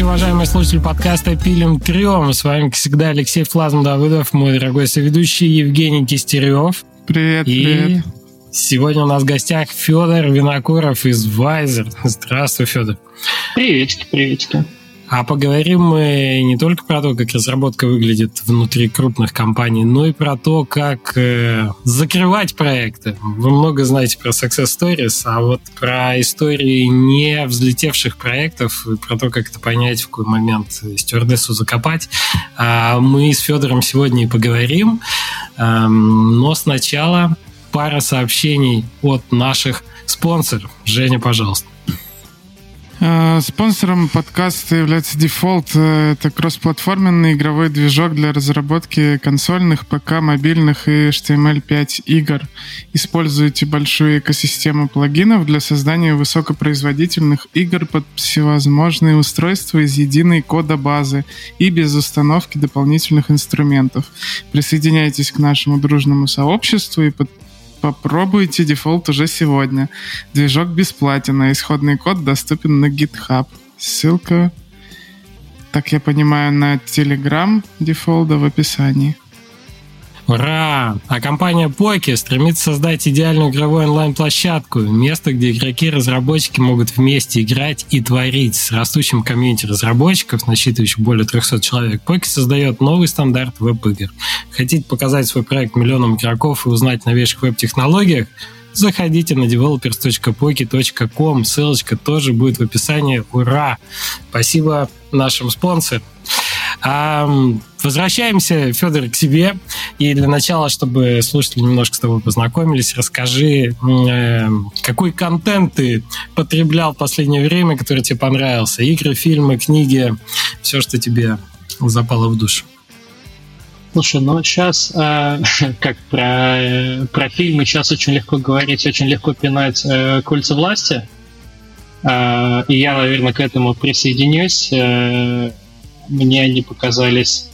Здравствуйте, уважаемые слушатели подкаста «Пилим трем». С вами, как всегда, Алексей Флазм Давыдов, мой дорогой соведущий Евгений Кистерев. Привет, И привет. сегодня у нас в гостях Федор Винокуров из Вайзер. Здравствуй, Федор. Приветики, приветики. А поговорим мы не только про то, как разработка выглядит внутри крупных компаний, но и про то, как э, закрывать проекты. Вы много знаете про Success Stories, а вот про истории не взлетевших проектов, и про то, как это понять, в какой момент стюардессу закопать, а мы с Федором сегодня и поговорим. Эм, но сначала пара сообщений от наших спонсоров. Женя, пожалуйста. Э, Спонсором подкаста является Default. Э, Это кроссплатформенный игровой движок для разработки консольных, ПК, мобильных и HTML5 игр. Используйте большую экосистему плагинов для создания высокопроизводительных игр под всевозможные устройства из единой кодобазы и без установки дополнительных инструментов. Присоединяйтесь к нашему дружному сообществу и под Попробуйте Defold уже сегодня. Движок бесплатен, а исходный код доступен на GitHub. Ссылка, так я понимаю, на Telegram Defold а в описании. Ура! А компания Poki стремится создать идеальную игровую онлайн-площадку, место, где игроки и разработчики могут вместе играть и творить. С растущим community разработчиков, насчитывающих более 300 человек, Poki создает новый стандарт веб-игр. Хотите показать свой проект миллионам игроков и узнать о новейших веб-технологиях? Заходите на developers.poki.com, ссылочка тоже будет в описании. Ура! Спасибо нашим спонсорам. А, возвращаемся, Федор, к себе. И для начала, чтобы слушатели немножко с тобой познакомились, расскажи, э, какой контент ты потреблял в последнее время, который тебе понравился? Игры, фильмы, книги, все, что тебе запало в душу. Слушай, ну сейчас, э, как про, э, про фильмы, сейчас очень легко говорить, очень легко пинать э, кольца власти. Э, и я, наверное, к этому присоединюсь. Э, мне они показались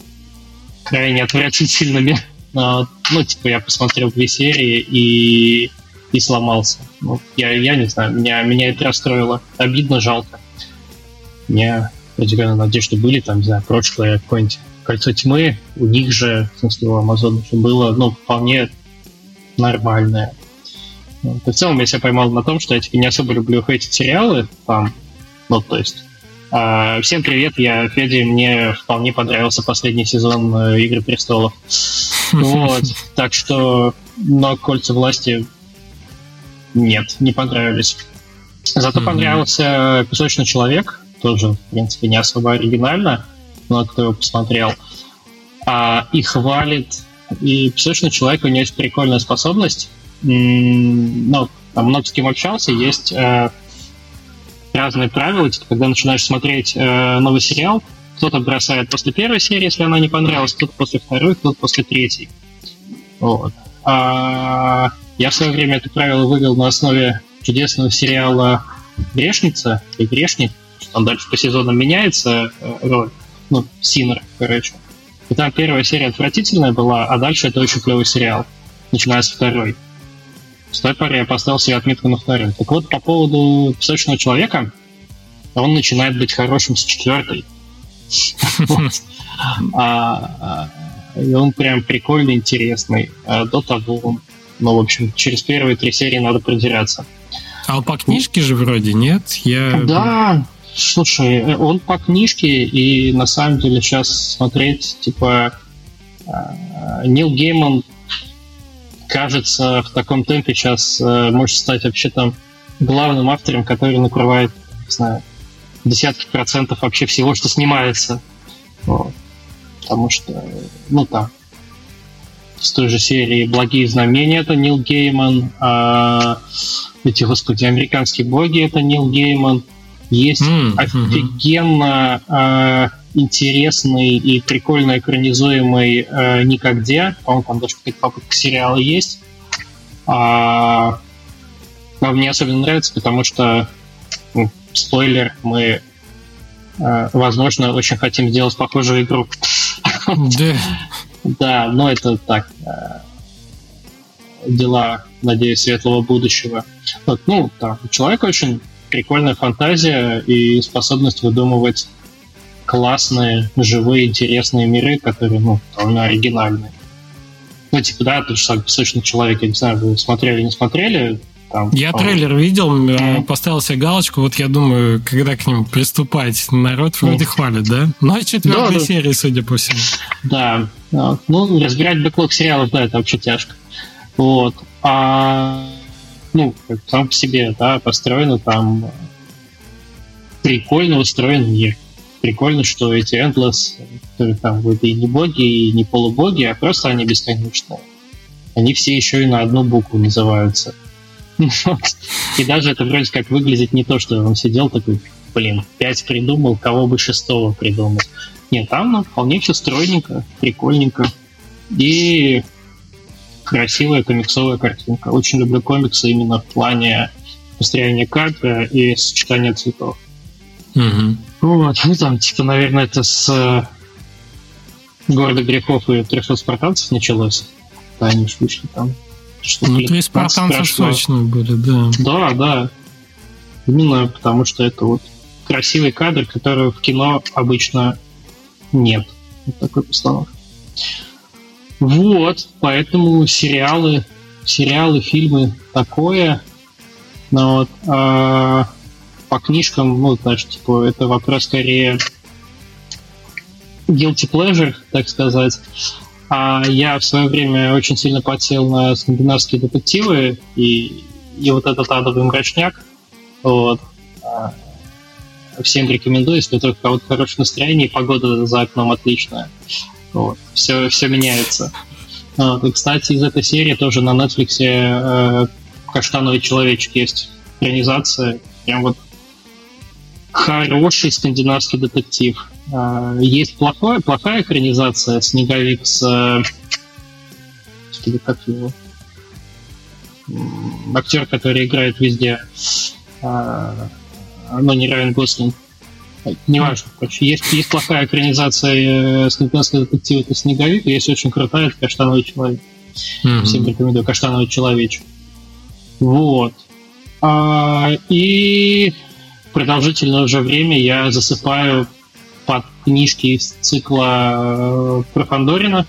крайне отвратительными. Но, ну, типа, я посмотрел две серии и, и сломался. Ну, я, я не знаю, меня, меня это расстроило. Обидно, жалко. Меня определенно надежды были, там, не знаю, прошлое какое-нибудь Кольцо тьмы, у них же, в смысле, у Амазона все было, ну, вполне нормальное. Ну, в целом я себя поймал на том, что я типа не особо люблю эти сериалы, там, ну, то есть а, всем привет, я Федя, мне вполне понравился последний сезон э, Игры престолов. Вот, так что, но кольца власти нет, не понравились. Зато понравился Песочный человек, тоже, в принципе, не особо оригинально, но кто его посмотрел. А, и хвалит. И Песочный человек, у него есть прикольная способность. М, Ну, там много с кем общался, есть э, разные правила, типа, когда начинаешь смотреть э, новый сериал, кто-то бросает после первой серии, если она не понравилась, кто-то после второй, кто-то после третьей. Вот. А, я в свое время это правило вывел на основе чудесного сериала «Грешница» и «Грешник», он дальше по сезонам меняется, э, роль, ну, Синер, короче. И там первая серия отвратительная была, а дальше это очень клевый сериал, начиная с второй. С той поры я поставил себе отметку на втором. Так вот, по поводу «Песочного человека», он начинает быть хорошим с четвертой. А, а, И он прям прикольный, интересный. А До того, ну, в общем, через первые три серии надо продираться. А по книжке же вроде нет? Я... Да, слушай, он по книжке, и на самом деле сейчас смотреть, типа, Нил Гейман, кажется, в таком темпе сейчас э, может стать вообще там главным автором, который накрывает, не знаю, десятки процентов вообще всего, что снимается. Вот. Потому что, ну там, с той же серии «Благие знамения» это Нил Гейман, а эти, господи, американские боги это Нил Гейман. Есть мгм. офигенно а, интересный и прикольно экранизуемый а, «Никогде». По-моему, там даже какая-то попытка сериала есть. А, но мне особенно нравится, потому что, ну, спойлер, мы, а, возможно, очень хотим сделать похожую игру. Да. Да, но это так. э, Дела, надеюсь, светлого будущего. Вот, ну, да, у человека очень прикольная фантазия и способность выдумывать классные, живые, интересные миры, которые, ну, довольно оригинальные. Ну, типа, да, тот же самый «Песочный человек», я не знаю, вы смотрели, не смотрели, там, я по трейлер видел, mm. поставил себе галочку, вот я думаю, когда к ним приступать, народ вроде mm. хвалит, да? Ну, четвертой да, серии, да. судя по всему. Да, ну, разбирать бэклог сериалов, да, это вообще тяжко. Вот. А, ну, сам по себе, да, построено там прикольно устроен мир. Прикольно, что эти Endless, которые там вот и не боги, и не полубоги, а просто они бесконечные. Они все еще и на одну букву называются. И даже это вроде как выглядит не то, что он сидел такой, блин, пять придумал, кого бы шестого придумал. Нет, там ну, вполне все стройненько, прикольненько. И красивая комиксовая картинка. Очень люблю комиксы именно в плане построения кадра и сочетания цветов. Угу. Вот, ну там, типа, наверное, это с э, города грехов и 300 спартанцев началось. Да, они вышли там что ну, три спартанца точно были, да. Да, да. Именно потому что это вот красивый кадр, которого в кино обычно нет. Вот такой постановка. Вот, поэтому сериалы, сериалы, фильмы такое. Но вот, а, по книжкам, ну, знаешь, типа, это вопрос скорее guilty pleasure, так сказать. А я в свое время очень сильно подсел на скандинавские детективы и, и вот этот адовый мрачняк. Вот. А, всем рекомендую, если только у кого-то хорошее настроение, и погода за окном отличная. Вот. Все, все меняется. Вот. И, кстати, из этой серии тоже на Netflix э, «Каштановый человечек» есть экранизация. Прям вот хороший скандинавский детектив. А, есть плохое, плохая экранизация «Снеговик» с... Э, как его? Актер, который играет везде. А, но не Райан Гослинг. Неважно, короче, есть, есть плохая экранизация э, скандинавского детектива «Это снеговик», есть очень крутая «Это каштановый человек». Mm-hmm. Всем рекомендую «Каштановый человечек». Вот. А, и продолжительное уже время я засыпаю под книжки из цикла э, про Фандорина.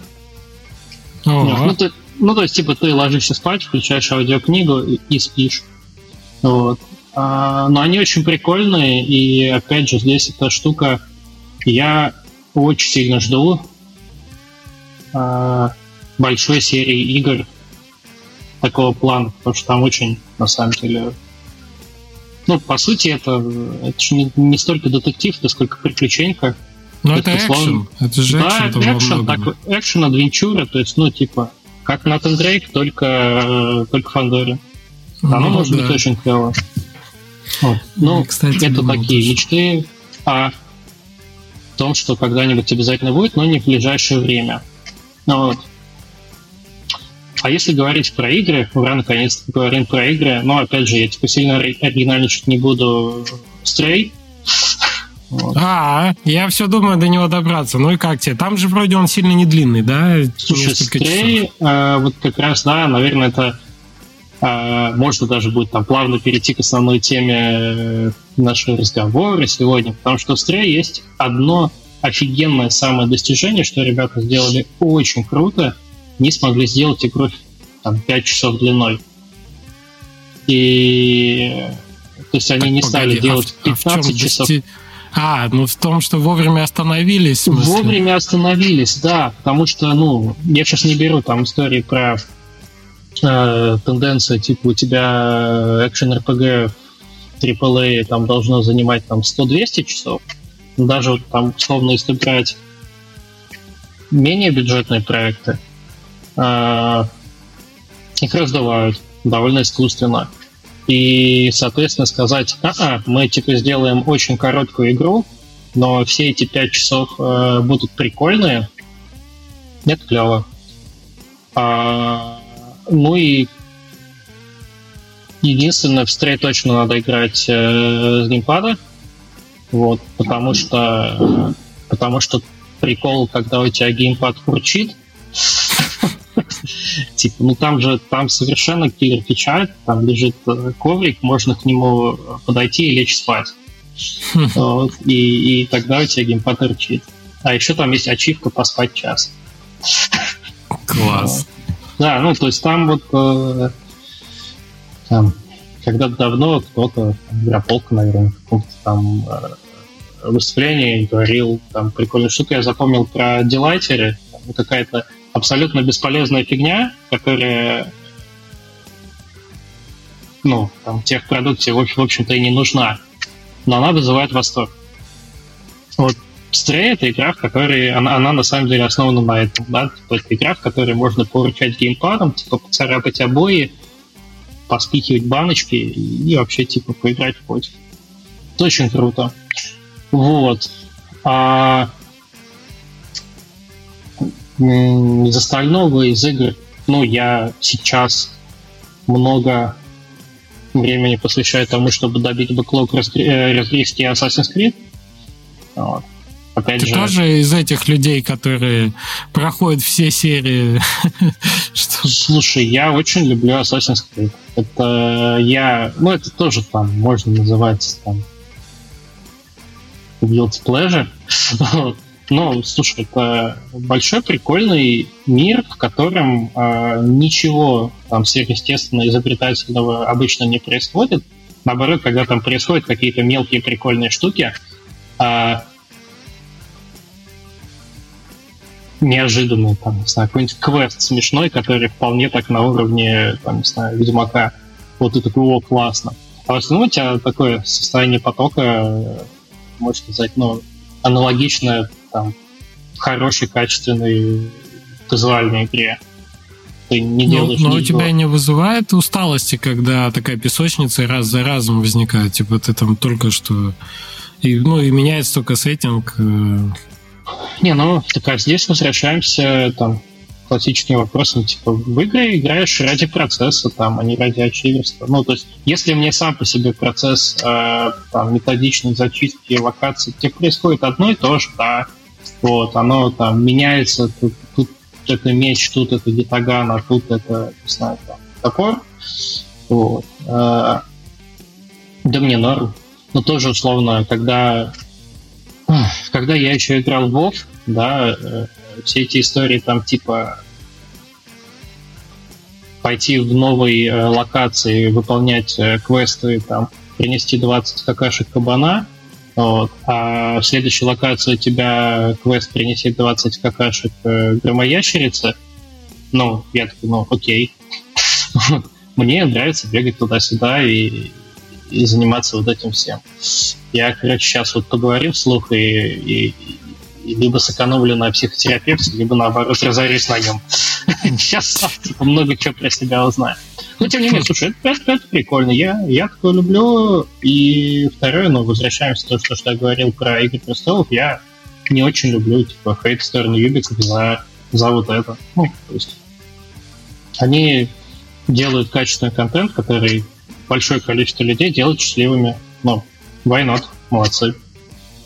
Ну, ты, ну, то есть, типа, ты ложишься спать, включаешь аудиокнигу и, и спишь. Вот. А, но они очень прикольные, и опять же, здесь эта штука я очень сильно жду а, большой серии игр такого плана, потому что там очень, на самом деле, ну, по сути, это, это же не, не столько детектив, это сколько приключенька. Ну, это, это экшен. Это же да, экшен. Да, экшен, так, экшен, адвенчура, то есть, ну, типа, как Натан Дрейк, только, только Фандори. Оно ну, может да. быть очень клево. Вот. Ну, Кстати, это такие тоже. мечты о том, что когда-нибудь обязательно будет, но не в ближайшее время. Ну, вот. А если говорить про игры, ура, наконец-то говорим про игры, но опять же, я типа сильно оригинальничать не буду. Стрей. Вот. А, я все думаю до него добраться. Ну и как тебе? Там же вроде он сильно не длинный, да? Слушай, Стрей, э, вот как раз, да, наверное, это э, можно даже будет там плавно перейти к основной теме э, нашего разговора сегодня, потому что в Стрей есть одно офигенное самое достижение, что ребята сделали очень круто – не смогли сделать игру там, 5 часов длиной. И то есть они так, не стали погоди, делать 15 а часов. Дости... А, ну в том, что вовремя остановились. Вовремя остановились, да, потому что, ну, я сейчас не беру там истории про э, тенденцию, типа у тебя экшен RPG AAA там должно занимать там 100-200 часов. Даже там, условно, если брать менее бюджетные проекты, а, их раздувают довольно искусственно. И, соответственно, сказать, а, мы типа сделаем очень короткую игру, но все эти пять часов э, будут прикольные, нет, клево. А, ну и единственное, в стрей точно надо играть э, с геймпада, вот, потому что потому что прикол, когда у тебя геймпад кручит, Типа, ну там же, там совершенно киллер фича, там лежит э, коврик, можно к нему подойти и лечь спать. Вот, и, и тогда у тебя геймпад рычит. А еще там есть ачивка поспать час. Класс. Да, ну, то есть там вот э, там, когда-то давно кто-то, Граполка, наверное, в каком-то там э, выступлении говорил там прикольную штуку. Я запомнил про делайтеры. Какая-то абсолютно бесполезная фигня, которая ну, там, техпродукции, в общем-то, и не нужна. Но она вызывает восторг. Вот Stray — это игра, в которой... Она, она на самом деле основана на этом, да? Типа, это игра, в которой можно поручать геймпадом, типа, поцарапать обои, поспихивать баночки и вообще, типа, поиграть в котик. Это очень круто. Вот. А из остального, из игр, ну, я сейчас много времени посвящаю тому, чтобы добить бэклог, э, разгрести Assassin's Creed. Вот. Опять Ты же... тоже из этих людей, которые проходят все серии? Слушай, я очень люблю Assassin's Creed. Это я... Ну, это тоже там можно называть там guilty pleasure. Но, слушай, это большой прикольный мир, в котором э, ничего там сверхъестественно изобретательного обычно не происходит. Наоборот, когда там происходят какие-то мелкие прикольные штуки, э, неожиданный, там, не знаю, какой-нибудь квест смешной, который вполне так на уровне, там, не знаю, Ведьмака. Вот ты такой, о, классно. А в основном у тебя такое состояние потока, можно сказать, ну, аналогичное там, хорошей, качественной казуальной игре. Ты не ну, делаешь Но у тебя не вызывает усталости, когда такая песочница раз за разом возникает? Типа ты там только что... И, ну, и меняется только сеттинг, э, не, ну, так а здесь возвращаемся там классическим вопросом, типа, в игры играешь ради процесса, там, а не ради ачиверства. Ну, то есть, если мне сам по себе процесс э, там, методичной зачистки локаций, где происходит одно и то же, да, вот, оно там меняется, тут, тут это меч, тут это гитаган, а тут это, не знаю, там, топор, вот. Э, да мне норм. Но тоже условно, когда когда я еще играл в WoW, да, э, все эти истории там типа пойти в новые э, локации, выполнять квесты, там, принести 20 какашек кабана, вот, а в следующей локации у тебя квест принеси 20 какашек громоящерицы, ну, я такой, ну, окей. Мне нравится бегать туда-сюда и и заниматься вот этим всем. Я, короче, сейчас вот поговорю вслух и, и, и либо сэкономлю на психотерапевте, либо наоборот разорюсь на нем. Сейчас типа, много чего про себя узнаю. Но тем не менее, слушай, это, это, это прикольно. Я, я такое люблю. И второе, ну, возвращаемся к тому, что, что я говорил про Игры престолов. Я не очень люблю, типа, hate сторону Юбика за, за вот это. Ну, то есть они делают качественный контент, который большое количество людей делать счастливыми. Ну, why not? Молодцы.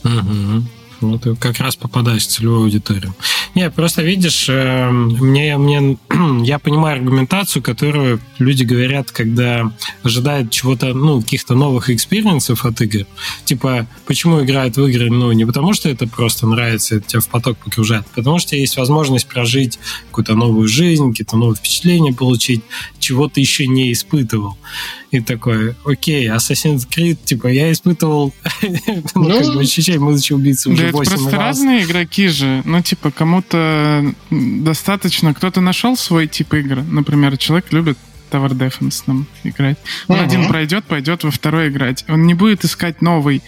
Угу. Ну, ты как раз попадаешь в целевую аудиторию. Не, просто видишь, э, мне, мне, я понимаю аргументацию, которую люди говорят, когда ожидают чего-то, ну, каких-то новых experience ов от игр. Типа, почему играют в игры? Ну, не потому что это просто нравится, это тебя в поток погружает, а потому что есть возможность прожить какую-то новую жизнь, какие-то новые впечатления получить, чего ты еще не испытывал. И такой, окей, Assassin's Creed, типа, я испытывал ну, как бы ощущение, будучи убийцей уже 8 просто разные игроки же. Ну, типа, кому-то достаточно... Кто-то нашел свой тип игры. Например, человек любит Tower Defense там играть. Он uh-huh. один пройдет, пойдет во второй играть. Он не будет искать новый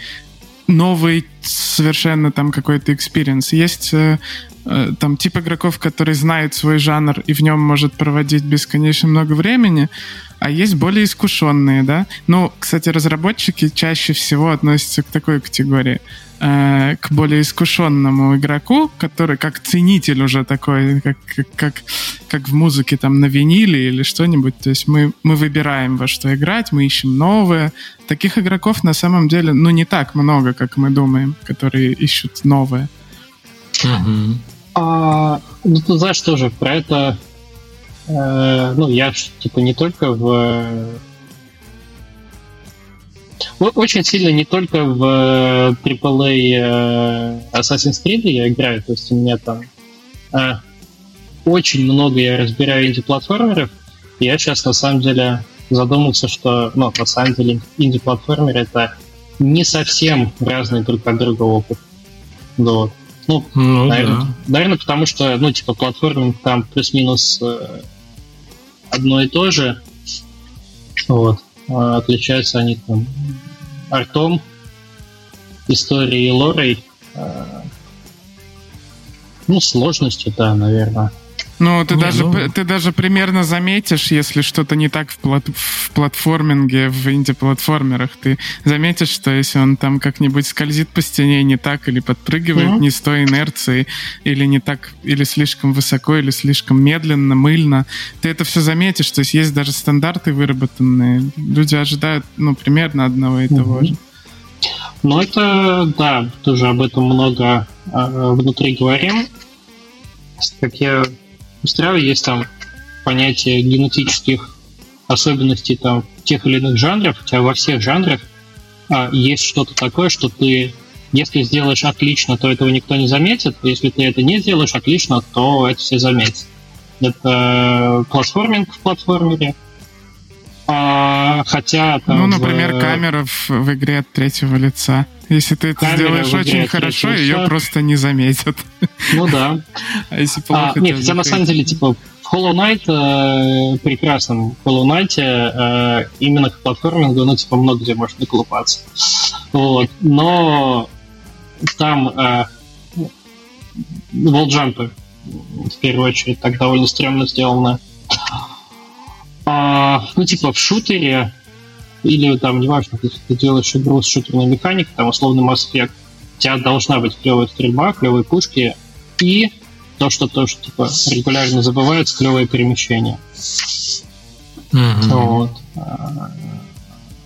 новый совершенно там какой-то experience. Есть э, э, там тип игроков, который знает свой жанр и в нем может проводить бесконечно много времени, а есть более искушенные, да. Ну, кстати, разработчики чаще всего относятся к такой категории. Э, к более искушенному игроку, который как ценитель уже такой, как, как, как в музыке там на виниле или что-нибудь. То есть мы, мы выбираем во что играть, мы ищем новое. Таких игроков на самом деле, ну, не так много, как мы думаем, которые ищут новое. Угу. А, ну, ты знаешь тоже про это... Э, ну, я типа не только в Очень сильно не только в AAA э, Assassin's Creed я играю, то есть у меня там э, очень много я разбираю инди-платформеров, и я сейчас на самом деле задумался, что, ну, на самом деле инди-платформер это не совсем разный друг от друга опыт. Вот. Ну, ну наверное, да. наверное, потому что, ну, типа, платформинг там плюс-минус э, одно и то же. Вот. А отличаются они там артом, историей и лорой. А, ну, сложностью, да, наверное. Ну, ты, не, даже, ну... ты даже примерно заметишь, если что-то не так в, плат в платформинге, в инди-платформерах, ты заметишь, что если он там как-нибудь скользит по стене не так, или подпрыгивает mm-hmm. не с той инерцией, или не так, или слишком высоко, или слишком медленно, мыльно, ты это все заметишь. То есть есть даже стандарты выработанные. Люди ожидают, ну, примерно одного и mm-hmm. того же. Ну, это, да, тоже об этом много э, внутри говорим. Как я устраивает, есть там понятие генетических особенностей там тех или иных жанров, хотя во всех жанрах а, есть что-то такое, что ты, если сделаешь отлично, то этого никто не заметит, если ты это не сделаешь отлично, то это все заметят. Это платформинг в платформере, а, хотя там... Ну, например, в... камера в, в игре от третьего лица. Если ты это Камера сделаешь очень хорошо, ее просто не заметят. Ну да. А если плохо... А, нет, хотя на самом деле, типа, в Hollow Knight, э, прекрасном Hollow Knight, э, именно к платформингу, ну, типа, много где можно колупаться. Вот. Но там э, волджампы, в первую очередь, так довольно стрёмно сделано. А, ну, типа, в шутере или там, неважно, если ты делаешь игру с шутерной механикой, там, условно Mass Effect, у тебя должна быть клевая стрельба, клевые пушки и то, что тоже, типа, регулярно забывается, клевое перемещение. Mm-hmm. Вот. А,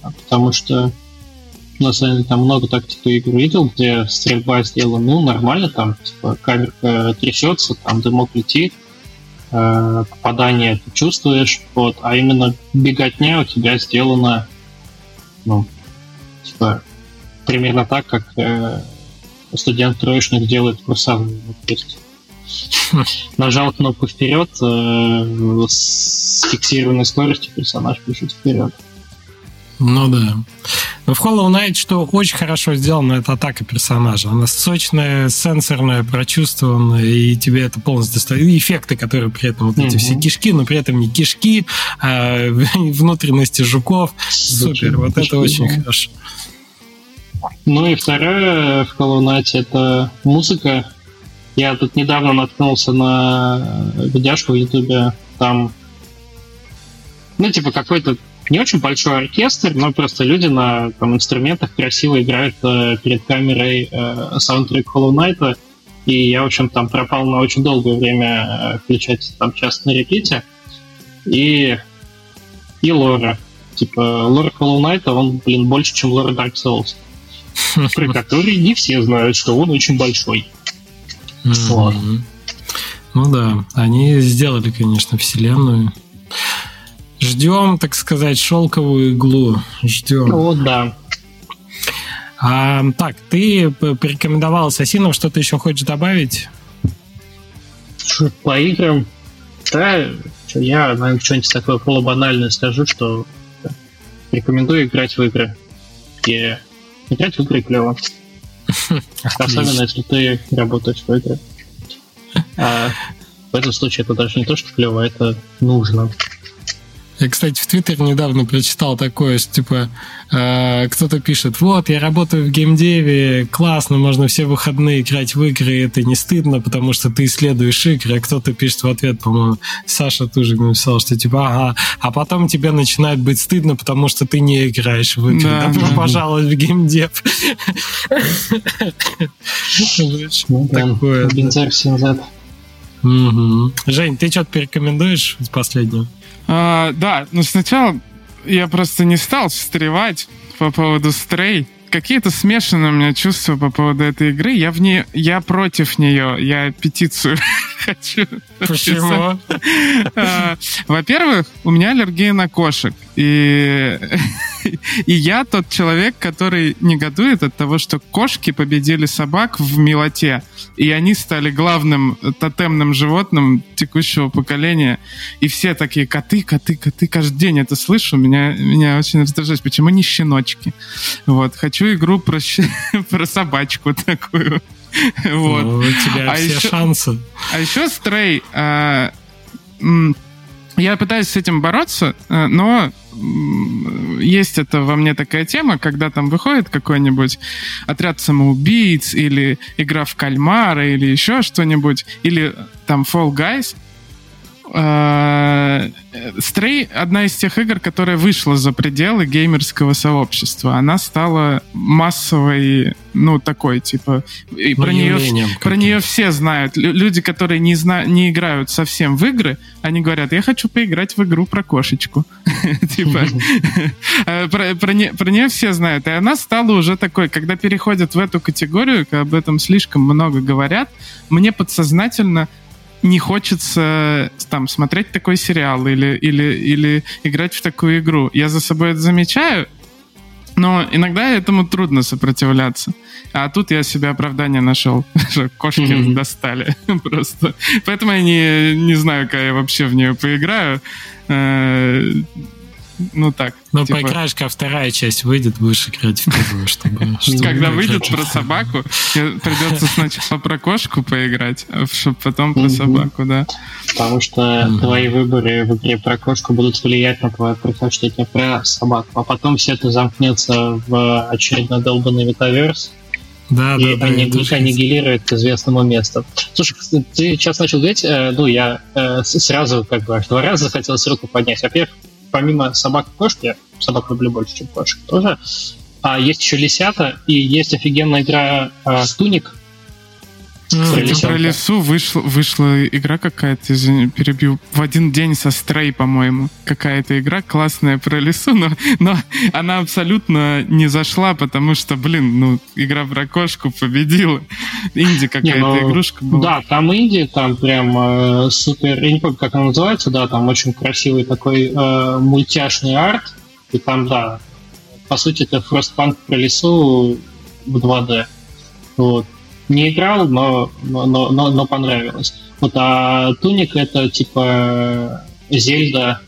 потому что на самом деле там много тактики игр видел, где стрельба сделана, ну, нормально, там, типа, камерка трясется, там дымок летит, э, попадание ты чувствуешь, вот, а именно беготня у тебя сделана ну, типа, примерно так, как э, студент-троечник делает курсовую. То есть нажал кнопку вперед, э, с фиксированной скоростью персонаж пишет вперед. Ну да. Но в Hollow Knight, что очень хорошо сделано, это атака персонажа. Она сочная, сенсорная, прочувствованная, и тебе это полностью достает. И эффекты, которые при этом вот эти mm-hmm. все кишки, но при этом не кишки, а внутренности жуков. Супер, вот это очень хорошо. Ну и вторая в Hollow Knight это музыка. Я тут недавно наткнулся на видяшку в Ютубе, там ну, типа, какой-то не очень большой оркестр, но просто люди на там, инструментах красиво играют э, перед камерой э, саундтрек Hollow Knight. И я, в общем, там пропал на очень долгое время э, включать там часто на репите. И, и лора. Типа, лор Hollow Knight, он, блин, больше, чем лор Dark Souls. Про который не все знают, что он очень большой. Вот. Ну да, они сделали, конечно, вселенную. Ждем, так сказать, шелковую иглу. Ждем. О, да. А, так, ты порекомендовал Ассасинов, что-то еще хочешь добавить? По играм? Да, я, наверное, что-нибудь такое полубанальное скажу, что рекомендую играть в игры. И играть в игры клево. Особенно, если ты работаешь в игры. А в этом случае это даже не то, что клево, это нужно. Я, кстати, в Твиттере недавно прочитал такое, что, типа, э, кто-то пишет, вот, я работаю в геймдеве, классно, можно все выходные играть в игры, это не стыдно, потому что ты исследуешь игры, а кто-то пишет в ответ, по-моему, Саша тоже написал, что, типа, ага, а потом тебе начинает быть стыдно, потому что ты не играешь в игры. Да, Добро да, пожаловать да. в геймдев. Ну такое. Жень, ты что-то порекомендуешь из последнего? А, да, но сначала я просто не стал встревать по поводу Stray. Какие-то смешанные у меня чувства по поводу этой игры. Я в ней, я против нее. Я петицию хочу. Почему? А, во-первых, у меня аллергия на кошек. И, и я тот человек, который негодует от того, что кошки победили собак в милоте. И они стали главным тотемным животным текущего поколения. И все такие коты, коты, коты. Каждый день это слышу. Меня, меня очень раздражает. Почему не щеночки? Вот. Хочу игру про, про собачку такую. Вот. Ну, у тебя а все еще, шансы. А еще Стрей. А, я пытаюсь с этим бороться, а, но есть это во мне такая тема, когда там выходит какой-нибудь отряд самоубийц или игра в кальмара или еще что-нибудь, или там Fall Guys, Стрей — одна из тех игр, которая вышла за пределы геймерского сообщества. Она стала массовой, ну, такой, типа... И про нее, про нее все знают. Люди, которые не, зна, не играют совсем в игры, они говорят, я хочу поиграть в игру про кошечку. Типа, э, про нее все знают. И она стала уже такой, когда переходят в эту категорию, об этом слишком много говорят, мне подсознательно не хочется там смотреть такой сериал или, или, или играть в такую игру. Я за собой это замечаю, но иногда этому трудно сопротивляться. А тут я себе оправдание нашел, что кошки mm-hmm. достали просто. Поэтому я не, не знаю, как я вообще в нее поиграю. Ну так. Ну, типа... поиграешь, когда вторая часть выйдет, будешь играть в первую, чтобы... Когда выйдет про собаку, придется сначала про кошку поиграть, а чтобы потом про собаку, да. Потому что твои выборы в игре про кошку будут влиять на твое предпочтение про собаку, а потом все это замкнется в очередной долбанный метаверс, да, и да, они, да, аннигилируют к известному месту. Слушай, ты сейчас начал говорить, э, ну, я э, сразу как бы аж два раза захотелось руку поднять. Во-первых, помимо собак и кошки, собак люблю больше, чем кошек тоже, а есть еще лисята, и есть офигенная игра а, Туник, про лесу вышла, вышла игра какая-то, извини, перебью, в один день со Стрей, по-моему. Какая-то игра классная про лесу, но, но она абсолютно не зашла, потому что, блин, ну, игра про кошку победила. Инди какая-то ну, игрушка была. Да, там инди, там прям э, супер, я не помню, как она называется, да, там очень красивый такой э, мультяшный арт, и там, да, по сути, это Frostpunk про лесу в 2D. Вот не играл, но, но, но, но понравилось. Вот, а Туник это типа Зельда,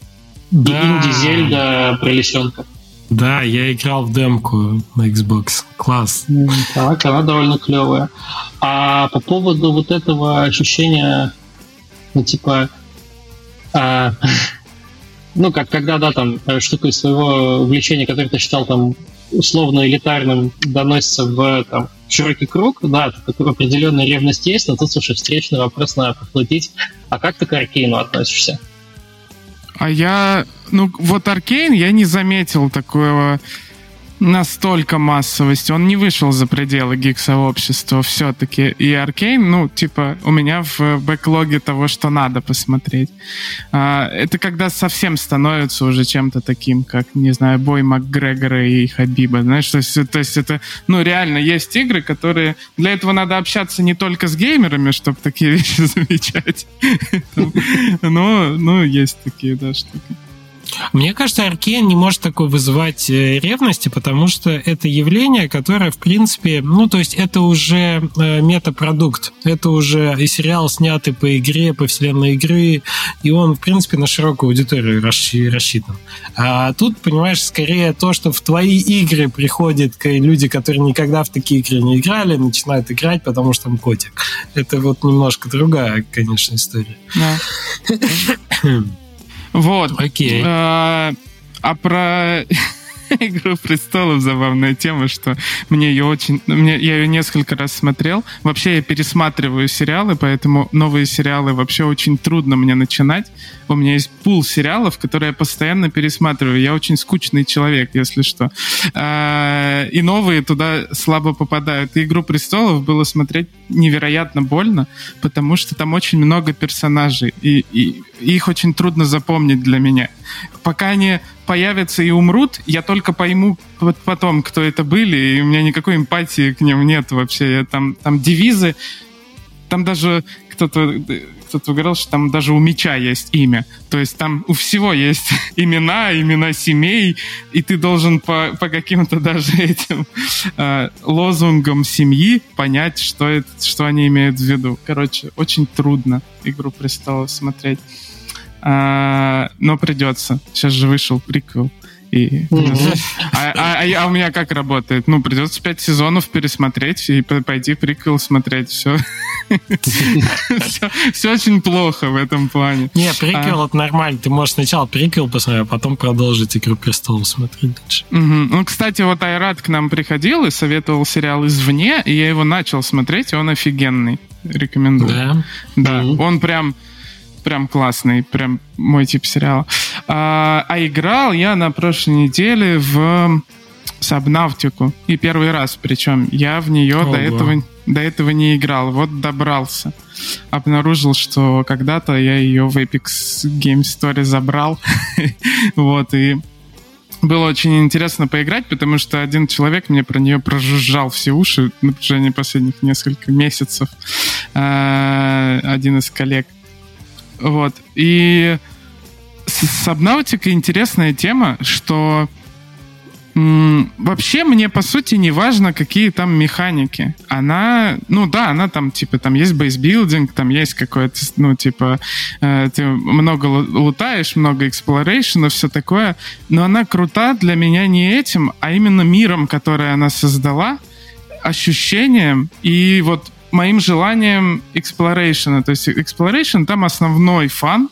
да. инди-Зельда про лисенка. Да, я играл в демку на Xbox. Класс. Так, она довольно клевая. А по поводу вот этого ощущения, ну, типа, а, ну, как когда, да, там, штука из своего увлечения, которое ты считал там условно элитарным, доносится в там, широкий круг, да, такой определенная ревность есть, но тут, слушай, встречный вопрос надо похватить. А как ты к Аркейну относишься? А я, ну, вот Аркейн я не заметил такого настолько массовости. Он не вышел за пределы гик-сообщества все-таки. И Аркейн, ну, типа, у меня в бэклоге того, что надо посмотреть. А, это когда совсем становится уже чем-то таким, как, не знаю, бой Макгрегора и Хабиба. Знаешь, то есть, то есть это, ну, реально есть игры, которые... Для этого надо общаться не только с геймерами, чтобы такие вещи замечать. Но, ну, есть такие, да, штуки. Мне кажется, Аркен не может такой вызывать э, ревности, потому что это явление, которое, в принципе, ну, то есть это уже э, метапродукт, это уже и сериал, снятый по игре, по вселенной игры, и он, в принципе, на широкую аудиторию рассчитан. А тут, понимаешь, скорее то, что в твои игры приходят люди, которые никогда в такие игры не играли, начинают играть, потому что там котик. Это вот немножко другая, конечно, история. Да. Вот. Окей. А, а про Игру престолов забавная тема, что мне ее очень... Мне, я ее несколько раз смотрел. Вообще я пересматриваю сериалы, поэтому новые сериалы вообще очень трудно мне начинать. У меня есть пул сериалов, которые я постоянно пересматриваю. Я очень скучный человек, если что. А, и новые туда слабо попадают. И «Игру престолов» было смотреть невероятно больно, потому что там очень много персонажей, и, и их очень трудно запомнить для меня. Пока они появятся и умрут, я только пойму потом, кто это были, и у меня никакой эмпатии к ним нет вообще. Я там, там девизы, там даже кто-то кто-то говорил, что там даже у меча есть имя. То есть там у всего есть имена, имена семей, и ты должен по, по каким-то даже этим э, лозунгам семьи понять, что, это, что они имеют в виду. Короче, очень трудно «Игру престолов» смотреть. А, но придется. Сейчас же вышел приквел. И, а, а, а, у меня как работает? Ну, придется пять сезонов пересмотреть и пойти приквел смотреть. Все. все, все очень плохо в этом плане. Не, приквел а. это нормально. Ты можешь сначала приквел посмотреть, а потом продолжить «Игру престолов» смотреть дальше. Угу. Ну, кстати, вот Айрат к нам приходил и советовал сериал «Извне», и я его начал смотреть, и он офигенный. Рекомендую. Да? Да. Mm-hmm. Он прям прям классный, прям мой тип сериала. А, а играл я на прошлой неделе в Сабнавтику. И первый раз, причем я в нее до этого, до этого не играл. Вот добрался. Обнаружил, что когда-то я ее в Apex Game Story забрал. вот, и было очень интересно поиграть, потому что один человек мне про нее прожужжал все уши на протяжении последних нескольких месяцев. А, один из коллег. Вот. И с Subnautica интересная тема, что Вообще мне, по сути, не важно, какие там механики. Она, ну да, она там, типа, там есть бейсбилдинг, там есть какой-то, ну, типа, э, ты много лутаешь, много exploration а, все такое, но она крута для меня не этим, а именно миром, который она создала, ощущением и вот моим желанием exploration. То есть exploration там основной fun,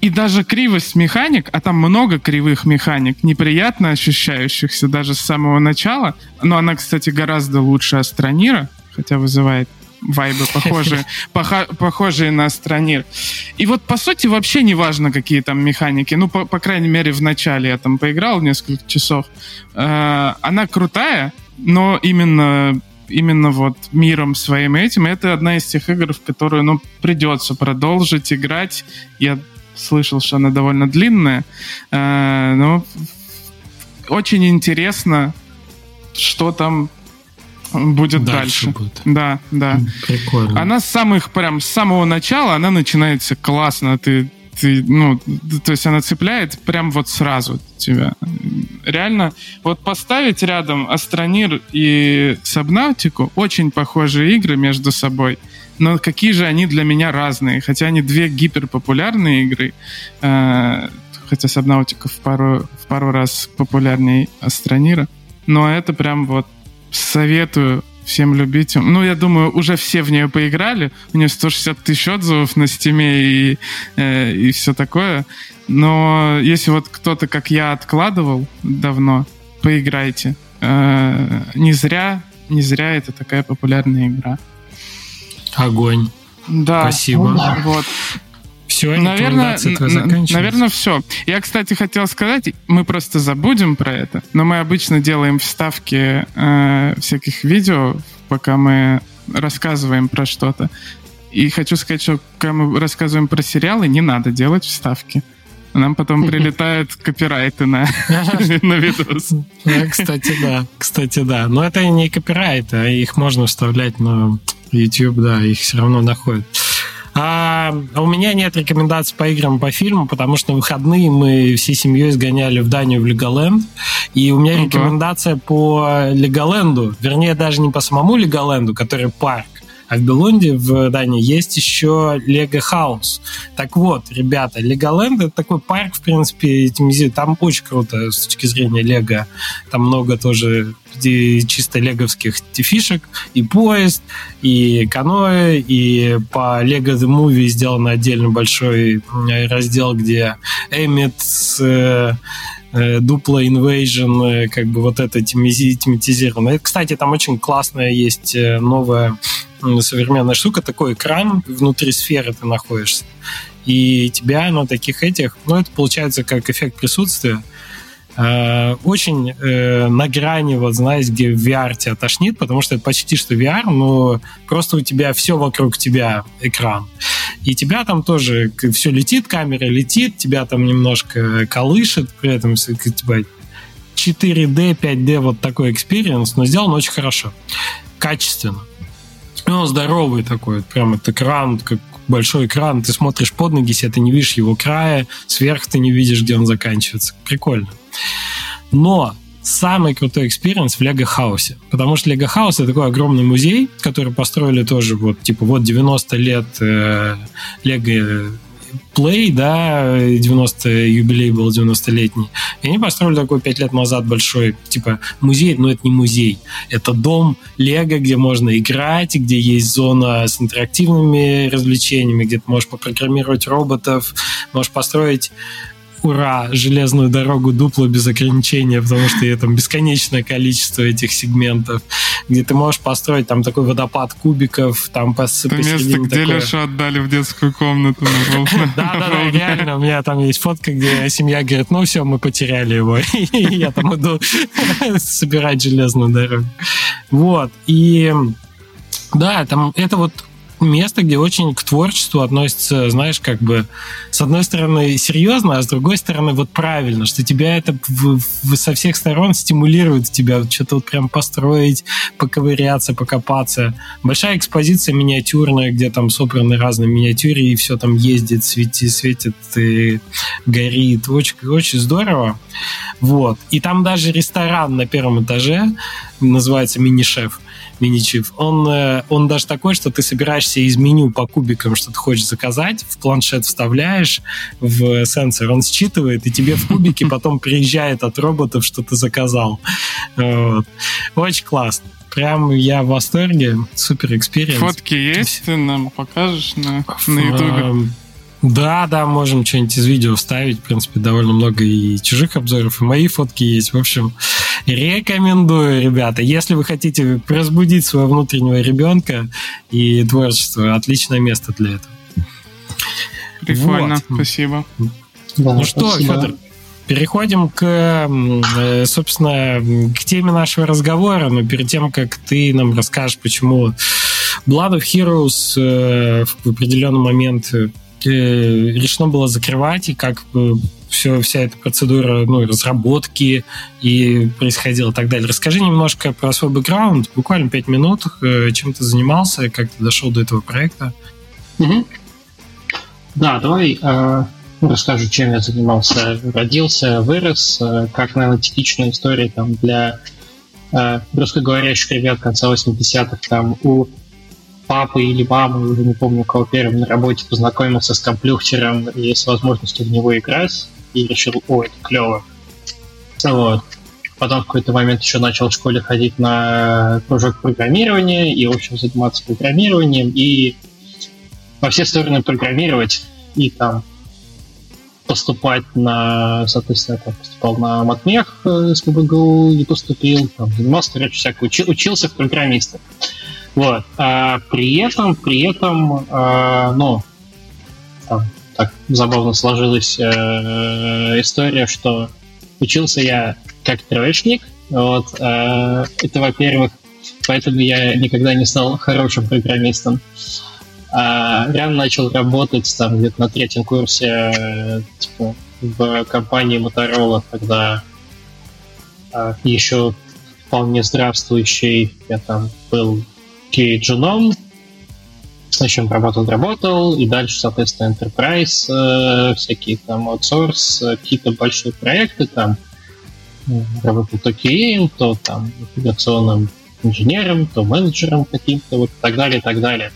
и даже кривость механик, а там много кривых механик, неприятно ощущающихся даже с самого начала, но она, кстати, гораздо лучше Астронира, хотя вызывает вайбы похожие, похожие на Астронир. И вот, по сути, вообще не важно, какие там механики. Ну, по, по крайней мере, в начале я там поиграл несколько часов. Э, она крутая, но именно именно вот миром своим этим. Это одна из тех игр, в которую, ну, придется продолжить играть. Я слышал, что она довольно длинная. Э, но очень интересно, что там будет дальше. дальше. Будет. Да, да. Прикольно. Она с самых прям с самого начала она начинается классно. Ты ты, ну, то есть она цепляет прям вот сразу тебя. Реально, вот поставить рядом Астронир и Сабнаутику, очень похожие игры между собой, но какие же они для меня разные, хотя они две гиперпопулярные игры, э, хотя Сабнаутика в пару, в пару раз популярнее Астронира, но это прям вот советую всем любителям. Ну, я думаю, уже все в нее поиграли. У нее 160 тысяч отзывов на стиме и, э, и все такое. Но если вот кто-то, как я, откладывал давно, поиграйте. Э, не зря, не зря это такая популярная игра. Огонь. Да. Спасибо. Вот. Все, наверное, наверное, все. Я, кстати, хотел сказать, мы просто забудем про это, но мы обычно делаем вставки э, всяких видео, пока мы рассказываем про что-то. И хочу сказать, что когда мы рассказываем про сериалы, не надо делать вставки. Нам потом прилетают копирайты на, на видос. Кстати, да. Кстати, да. Но это не копирайты, а их можно вставлять на YouTube, да, их все равно находят. А, у меня нет рекомендаций по играм, по фильмам, потому что на выходные мы всей семьей сгоняли в Данию в Леголенд. И у меня ну, рекомендация по Леголенду, вернее, даже не по самому Леголенду, который парк, а в Белунде, в Дании, есть еще Лего Хаус. Так вот, ребята, Леголенд — это такой парк, в принципе, там очень круто с точки зрения Лего. Там много тоже чисто леговских фишек, и поезд, и каноэ, и по Lego The Movie сделан отдельно большой раздел, где Эммит с э, э, Duplo Invasion, э, как бы вот это тематизировано. Кстати, там очень классная есть новая современная штука, такой экран, внутри сферы ты находишься, и тебя на таких этих, ну, это получается как эффект присутствия, э, очень э, на грани, вот знаешь, где VR тебя тошнит, потому что это почти что VR, но просто у тебя все вокруг тебя экран. И тебя там тоже все летит, камера летит, тебя там немножко колышет, при этом типа 4D, 5D, вот такой experience, но сделан очень хорошо, качественно. Ну, здоровый такой, прям этот экран, как большой экран, ты смотришь под ноги себе, ты не видишь его края, сверху ты не видишь, где он заканчивается. Прикольно. Но самый крутой experience в Лего Хаусе. Потому что Лего Хаус это такой огромный музей, который построили тоже вот, типа, вот 90 лет э, Лего Play, да, 90 юбилей был 90-летний. И они построили такой 5 лет назад большой, типа, музей, но это не музей. Это дом Лего, где можно играть, где есть зона с интерактивными развлечениями, где ты можешь попрограммировать роботов, можешь построить ура, железную дорогу дупло без ограничения, потому что там бесконечное количество этих сегментов, где ты можешь построить там такой водопад кубиков, там посыпать. Это место, где такое... Лешу отдали в детскую комнату. Да-да-да, реально, у меня там есть фотка, где семья говорит, ну все, мы потеряли его, и я там иду собирать железную дорогу. Вот, и да, там это вот место, где очень к творчеству относится, знаешь, как бы с одной стороны серьезно, а с другой стороны вот правильно, что тебя это в, в, со всех сторон стимулирует тебя что-то вот прям построить, поковыряться, покопаться. Большая экспозиция миниатюрная, где там собраны разные миниатюры, и все там ездит, светит, светит и горит. Очень, очень здорово. Вот. И там даже ресторан на первом этаже называется Mini Chef, Mini Chef, он, э, он даже такой, что ты собираешься из меню по кубикам, что ты хочешь заказать, в планшет вставляешь в сенсор, он считывает, и тебе в кубике потом приезжает от роботов, что ты заказал. Вот. Очень классно. Прям я в восторге. Супер experience. Фотки есть? Ты нам покажешь на, на YouTube? Да, да, можем что-нибудь из видео вставить. В принципе, довольно много и чужих обзоров, и мои фотки есть. В общем, рекомендую, ребята. Если вы хотите разбудить своего внутреннего ребенка и творчество, отличное место для этого. Прикольно, вот. спасибо. Да, ну что, спасибо. Федор, переходим к, э, собственно, к теме нашего разговора. Но перед тем, как ты нам расскажешь, почему Blood of Heroes э, в определенный момент Э, решено было закрывать, и как все, вся эта процедура ну, разработки и происходила и так далее. Расскажи немножко про свой бэкграунд, буквально пять минут, э, чем ты занимался, как ты дошел до этого проекта. Угу. Да, давай э, расскажу, чем я занимался. Родился, вырос, э, как, наверное, типичная история там, для э, русскоговорящих ребят конца 80-х. Там у папы или мамы, уже не помню, кого первым на работе познакомился с компьютером и с возможностью в него играть, и решил, о, это клево. Вот. Потом в какой-то момент еще начал в школе ходить на кружок программирования и, в общем, заниматься программированием и во все стороны программировать и там поступать на, соответственно, там, поступал на матмех э, с ПБГУ и поступил, там, занимался, короче, всякое, учи, учился в программистах. Вот. А при этом, при этом, а, ну, там, так забавно сложилась э, история, что учился я как троечник. Вот, э, это, во-первых, поэтому я никогда не стал хорошим программистом. А, рано начал работать там где-то на третьем курсе э, типа, в компании Motorola, когда э, еще вполне здравствующий. Я там был Genome, в общем, работал, и дальше, соответственно, Enterprise, э, всякие там аутсорс, э, какие-то большие проекты там. Работал то QA, то там интеграционным инженером, то менеджером каким-то, вот так далее, так далее.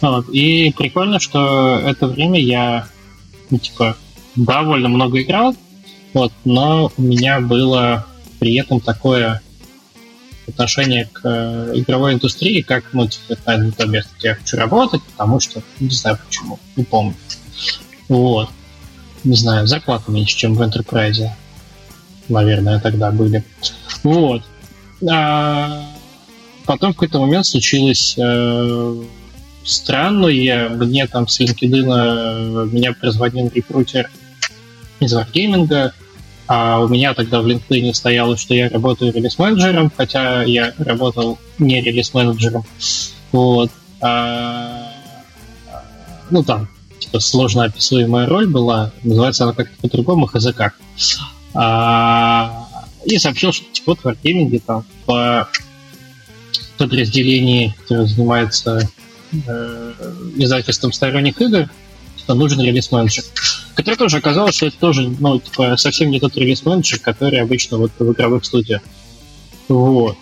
Вот. И прикольно, что это время я, ну, типа, довольно много играл, вот, но у меня было при этом такое отношение к э, игровой индустрии, как, ну, типа, это не то место, где я хочу работать, потому что, не знаю почему, не помню. Вот. Не знаю, зарплаты меньше, чем в Enterprise. Наверное, тогда были. Вот. А потом в какой-то момент случилось э, странное. Мне там с LinkedIn э, меня позвонил рекрутер из Wargaming, а у меня тогда в LinkedIn стояло, что я работаю релиз-менеджером, хотя я работал не релиз-менеджером. Вот. А, ну, там, типа, сложно описуемая роль была. Называется она как-то по-другому, хз как. А, и сообщил, что типа, вот в Wargaming там по подразделении, которое занимается э, издательством сторонних игр, что нужен релиз-менеджер. Который тоже оказалось, что это тоже ну, типа, совсем не тот релиз-менеджер, который обычно вот в игровых студиях. Вот.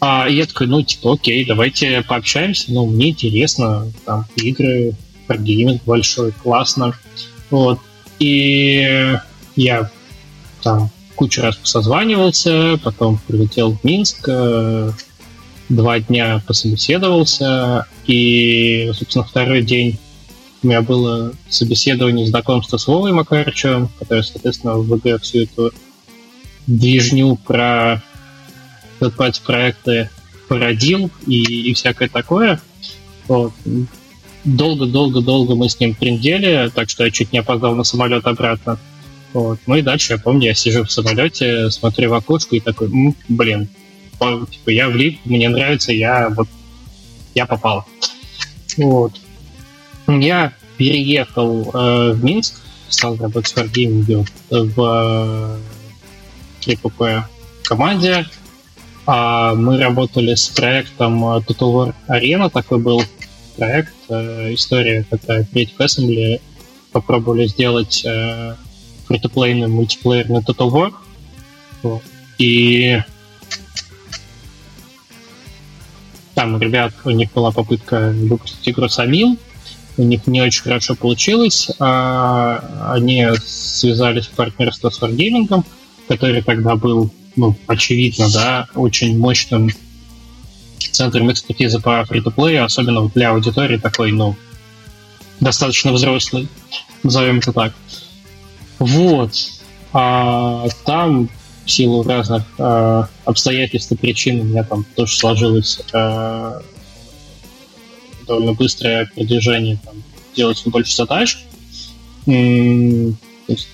А я такой, ну, типа, окей, давайте пообщаемся, ну, мне интересно, там, игры, гейминг большой, классно. Вот. И я там кучу раз созванивался, потом прилетел в Минск, э, два дня пособеседовался, и, собственно, второй день у меня было собеседование, знакомство с Вовой Макарычем, который, соответственно, в ВГ всю эту движню про third проекты породил и, и всякое такое. Вот. Долго-долго-долго мы с ним трендели, так что я чуть не опоздал на самолет обратно. Вот. Ну и дальше, я помню, я сижу в самолете, смотрю в окошко и такой, М, блин, типа я влип, мне нравится, я вот я попал. Вот. Я переехал э, в Минск, стал работать в Wargaming в э, КПП команде. А мы работали с проектом э, Total War Arena, такой был проект, э, история такая Creative Assembly попробовали сделать э, фритуплейный мультиплеерный Total War. Вот. И там ребят, у них была попытка выпустить игру Самил, у них не очень хорошо получилось. А они связались в партнерство с Wargaming, который тогда был, ну, очевидно, да, очень мощным центром экспертизы по фри то особенно для аудитории такой, ну, достаточно взрослый, назовем это так. Вот. А там в силу разных э, обстоятельств и причин у меня там тоже сложилось э, довольно быстрое продвижение, там, делать больше задач. То есть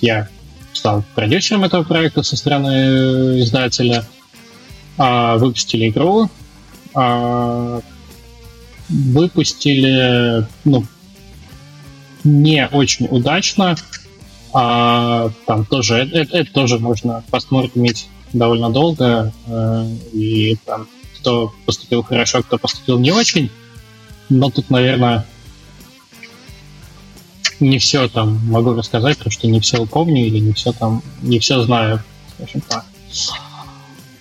я стал продюсером этого проекта со стороны издателя, а, выпустили игру, а, выпустили ну, не очень удачно, а, там тоже это, это тоже можно посмотреть довольно долго, э, и там кто поступил хорошо, кто поступил не очень. Но тут, наверное, не все там могу рассказать, потому что не все помню или не все там, не все знаю, скажем так.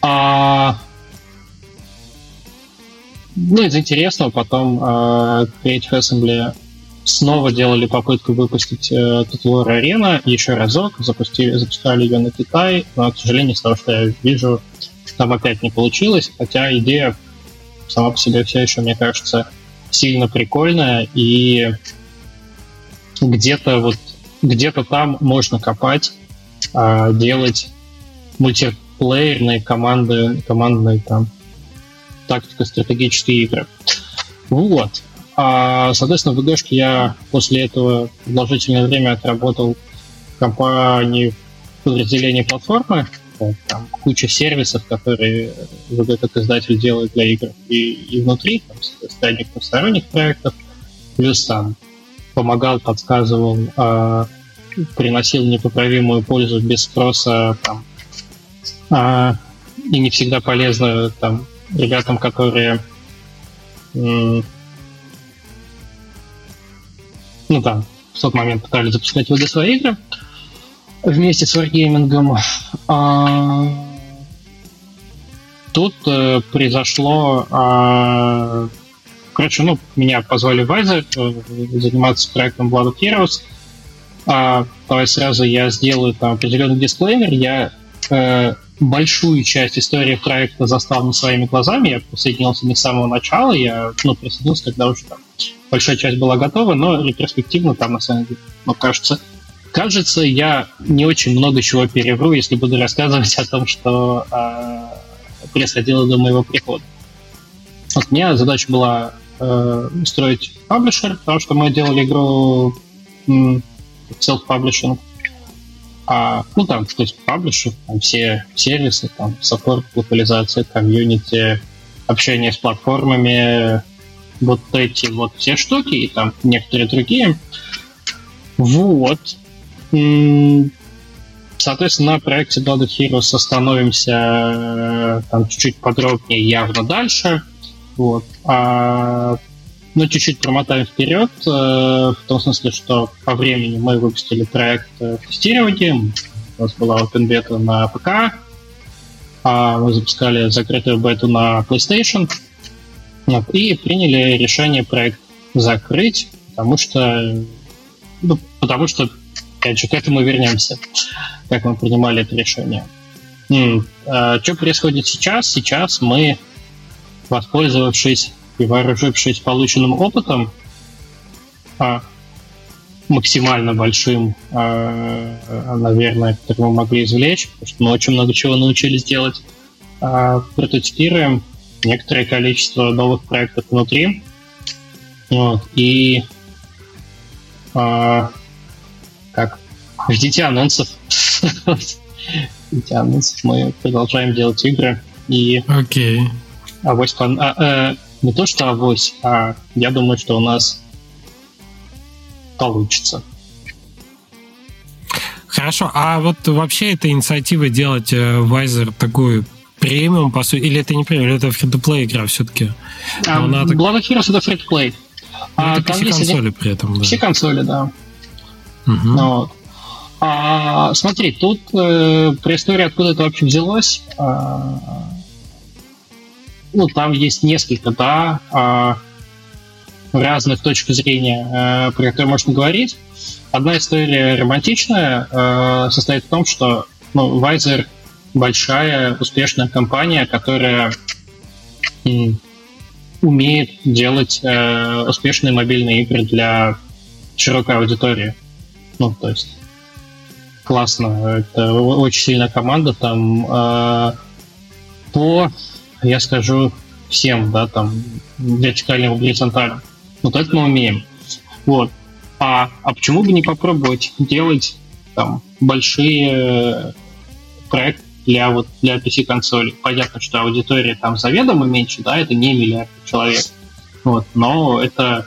А, ну, из интересного потом э, Creative Assembly снова делали попытку выпустить э, Total Arena еще разок, запустили, запускали ее на Китай, но, к сожалению, из того, что я вижу, там опять не получилось, хотя идея сама по себе все еще, мне кажется, сильно прикольная, и где-то вот где-то там можно копать, а, делать мультиплеерные команды, командные там тактико-стратегические игры. Вот. А, соответственно, в ВГшке я после этого продолжительное время отработал в компании подразделения платформы, там куча сервисов, которые вот этот издатель делает для игр. И, и внутри, там, сторонних сторонних проектов, плюс там помогал, подсказывал, э, приносил непоправимую пользу без спроса, там, э, и не всегда полезно там ребятам, которые э, ну там в тот момент пытались запускать в свои игры вместе с Wargaming. А, тут э, произошло... А, короче, ну, меня позвали в Айзер э, заниматься проектом Blood of Heroes. А, давай сразу я сделаю там определенный дисклеймер. Я э, большую часть истории проекта застал не своими глазами. Я присоединился не с самого начала. Я ну, присоединился, когда уже там большая часть была готова, но ретроспективно там, на самом деле, ну, кажется, Кажется, я не очень много чего перевру, если буду рассказывать о том, что э, происходило до моего прихода. Вот у меня задача была э, строить паблишер, потому что мы делали игру self-publishing. А, ну там, то есть паблишер, там все сервисы, там саппорт, локализация, комьюнити, общение с платформами, вот эти вот все штуки и там некоторые другие. Вот. Соответственно, на проекте Blood Heroes остановимся э, там чуть-чуть подробнее явно дальше. Вот. А ну, чуть-чуть промотаем вперед, э, в том смысле, что по времени мы выпустили проект э, в тестировании, у нас была open beta на ПК, а мы запускали закрытую бету на PlayStation, вот, и приняли решение проект закрыть, потому что, ну, потому что, опять же, к этому вернемся, как мы принимали это решение. А, что происходит сейчас? Сейчас мы, воспользовавшись и вооружившись полученным опытом, а, максимально большим, а, наверное, который мы могли извлечь, потому что мы очень много чего научились делать, прототипируем некоторое количество новых проектов внутри. Вот, и как ждите анонсов. ждите анонсов. Мы продолжаем делать игры. И Окей. Авось, а, э, не то, что авось, а я думаю, что у нас получится. Хорошо, а вот вообще эта инициатива делать э, Вайзер такую премиум, по сути, или это не премиум, или это фри-то-плей игра все-таки? А, так... Blood of Heroes это фри-то-плей. Ну, а, это все консоли один... при этом, да. Все консоли, да. Угу. Вот. А, смотри, тут э, про историю, откуда это вообще взялось, а, ну, там есть несколько, да, а, разных точек зрения, а, про которые можно говорить. Одна история романтичная а, состоит в том, что ну, Weiser большая, успешная компания, которая м, умеет делать э, успешные мобильные игры для широкой аудитории. Ну, то есть классно. Это очень сильная команда. Там э, по я скажу всем, да, там, вертикальным и горизонтальным. Вот это мы умеем. Вот. А, а почему бы не попробовать делать там большие проекты для вот для PC-консолей? Понятно, что аудитория там заведомо меньше, да, это не миллиард человек. Вот, но это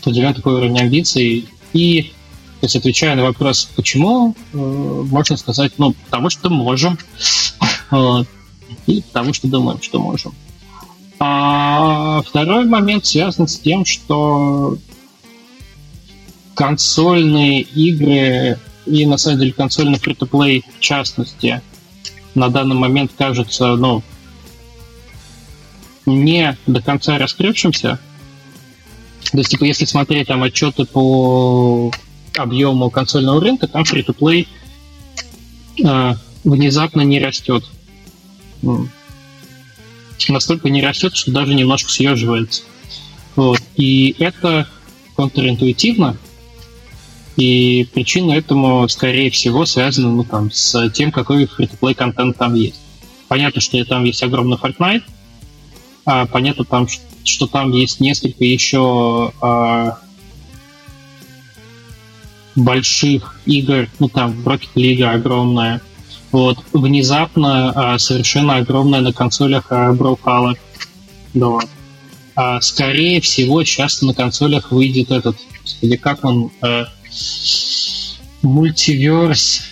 определенно такой уровень амбиций. И, то есть, отвечая на вопрос, почему, э, можно сказать, ну, потому что можем. И потому что думаем, что можем. А второй момент связан с тем, что консольные игры и на самом деле консольный фри-то-плей в частности на данный момент кажется, ну, не до конца раскрывшимся. То есть, типа, если смотреть там отчеты по объему консольного рынка, там фри-то-плей э, внезапно не растет настолько не растет, что даже немножко съеживается. Вот. И это контринтуитивно, и причина этому, скорее всего, связана ну, там, с тем, какой фри-то-плей контент там есть. Понятно, что там есть огромный Fortnite, а понятно, там, что там есть несколько еще а, больших игр, ну там Rocket League огромная, вот, внезапно а, совершенно огромная на консолях а, Brawlhalla. Да. А, скорее всего, сейчас на консолях выйдет этот, господи, как он, а, мультиверс,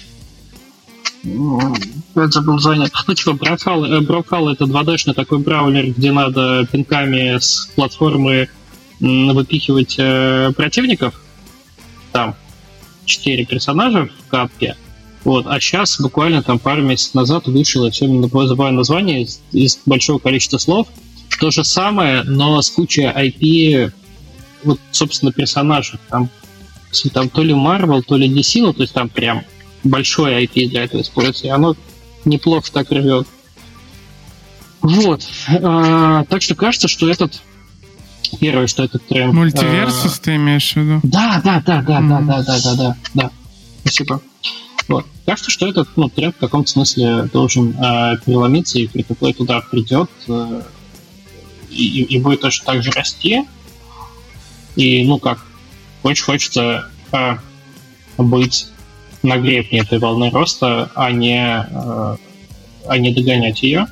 я забыл звание. Ну, типа, Бравхал, э, Бравхал это 2D-шный такой браулер, где надо пинками с платформы выпихивать э, противников. Там четыре персонажа в капке. Вот. А сейчас, буквально там пару месяцев назад, вышел, я все забываю название, из, из большого количества слов. То же самое, но с кучей IP, вот, собственно, персонажей. Там, там то ли Marvel, то ли DC, ну, то есть там прям большой IP для этого используется, и оно неплохо так рвет. Вот. А, так что кажется, что этот первое, что этот тренд... Мультиверсус а, ты имеешь в виду? Да, да, да, да, mm. да, да, да, да, да, да. Спасибо. Вот. Кажется, что этот ну, тренд в каком-то смысле должен э, переломиться, и фри туда придет э, и, и будет точно так же расти. И, ну как, очень хочется э, быть на гребне этой волны роста, а не, э, а не догонять ее.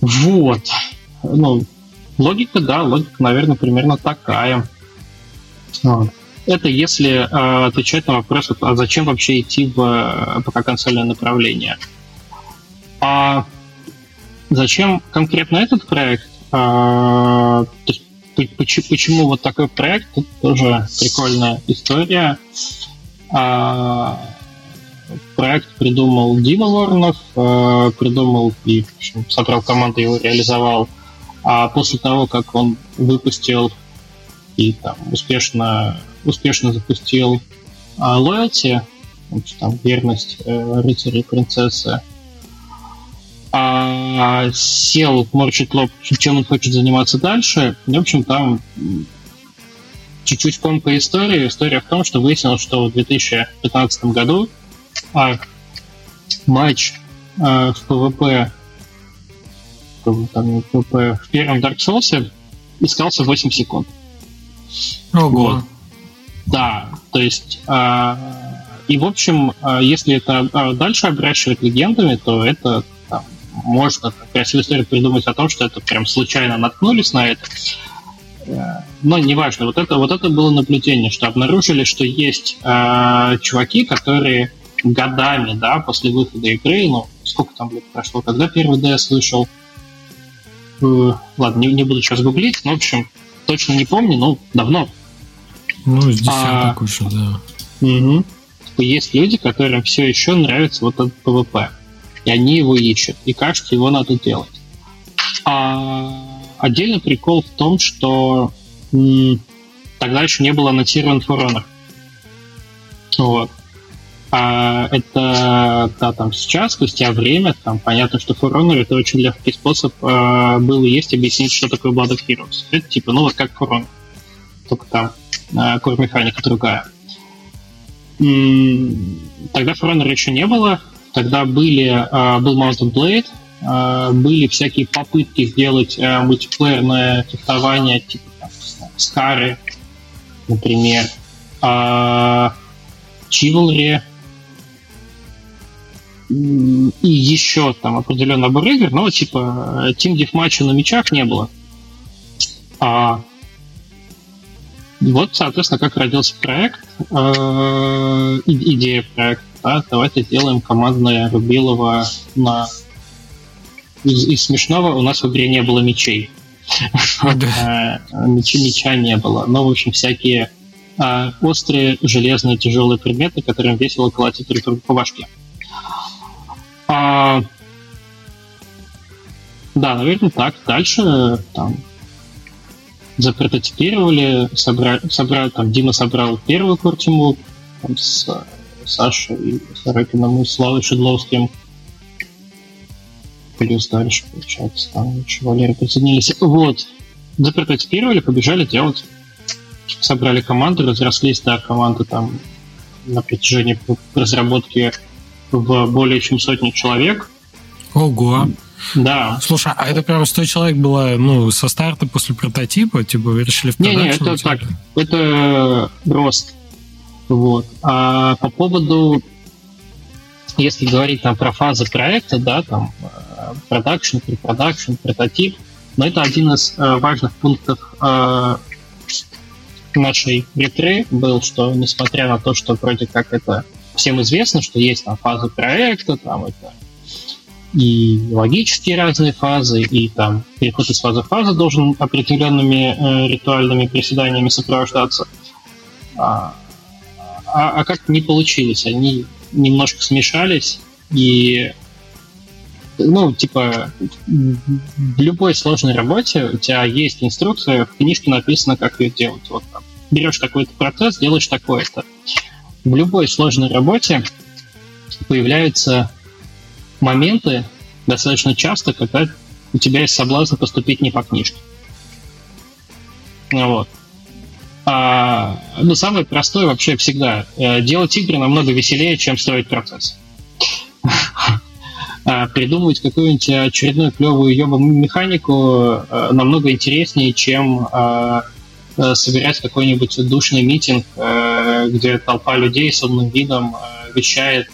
Вот. Ну, логика, да, логика, наверное, примерно такая. Вот. Это если э, отвечать на вопрос, а зачем вообще идти в э, ПК-консольное направление. А зачем конкретно этот проект? А, то есть почему, почему вот такой проект? Тут тоже прикольная история. А, проект придумал Дима Воронов, а, придумал и в общем, собрал команду, его реализовал. А после того, как он выпустил и там успешно, успешно запустил а, Loyalty, там верность э, рыцаря и принцессы, а, сел, морщит лоб, чем он хочет заниматься дальше. в общем, там чуть-чуть ком по истории. История в том, что выяснилось, что в 2015 году а, матч а, в PvP там, PvP в первом Dark Souls искался 8 секунд. Ого. Вот. Да, то есть а, и в общем, а, если это а, дальше обращивать легендами, то это можно красивую историю придумать о том, что это прям случайно наткнулись на это. Э, но неважно, вот это, вот это было наблюдение, что обнаружили, что есть э, чуваки, которые годами, да, после выхода игры, ну, сколько там лет прошло, когда первый DS вышел, э, ладно, не, не буду сейчас гуглить, но, в общем, точно не помню, но давно. Ну, с десяток а, уже, да. Угу. Есть люди, которым все еще нравится вот этот PvP и они его ищут, и кажется, его надо делать. А отдельный прикол в том, что м, тогда еще не было анонсирован For Honor. Вот. А это, да, там сейчас, спустя время, там понятно, что For Honor это очень легкий способ э, был и есть объяснить, что такое Blood of Heroes. Это типа, ну вот как For Honor. Только там э, core механика другая. Тогда For Honor еще не было, Тогда были, а, был Mountain Blade, а, были всякие попытки сделать а, мультиплеерное фехтование, типа там, Скары, например, Chivalry, и еще там определенный набор игр, но типа Team Deathmatch на мечах не было. А, вот, соответственно, как родился проект, э, идея проекта а давайте сделаем командное Рубилова на... Из, из смешного у нас в игре не было мечей. Меча, меча не было. Но, в общем, всякие а, острые, железные, тяжелые предметы, которым весело колотить друг другу по башке. А, да, наверное, так. Дальше там запрототипировали, собрали, собрали, там Дима собрал первую картину там, с Саша и Сорокиным и Славой Шедловским. Плюс дальше, получается, там еще Валерий присоединились. Вот. Запрототипировали, побежали делать. Собрали команду, разрослись до команды там на протяжении разработки в более чем сотни человек. Ого! Да. Слушай, а это прям 100 человек было, ну, со старта после прототипа, типа вы решили в Не, не, это так, это рост. Вот. А по поводу, если говорить там про фазы проекта, да, там продакшн, препродакшн, прототип, но это один из э, важных пунктов э, нашей ретре был, что несмотря на то, что вроде как это всем известно, что есть там фазы проекта, там это и логические разные фазы, и там переход из фазы в фазу должен определенными э, ритуальными приседаниями сопровождаться. А, а, а как не получилось? Они немножко смешались, и ну, типа, в любой сложной работе у тебя есть инструкция, в книжке написано, как ее делать. Вот там. Берешь такой-то процесс, делаешь такое-то. В любой сложной работе появляются моменты достаточно часто, когда у тебя есть соблазн поступить не по книжке. Вот. А, ну, самое простое вообще всегда. Э, делать игры намного веселее, чем строить процесс. А, придумывать какую-нибудь очередную клевую ебаную механику э, намного интереснее, чем а, э, собирать какой-нибудь душный митинг, где толпа людей с умным видом вещает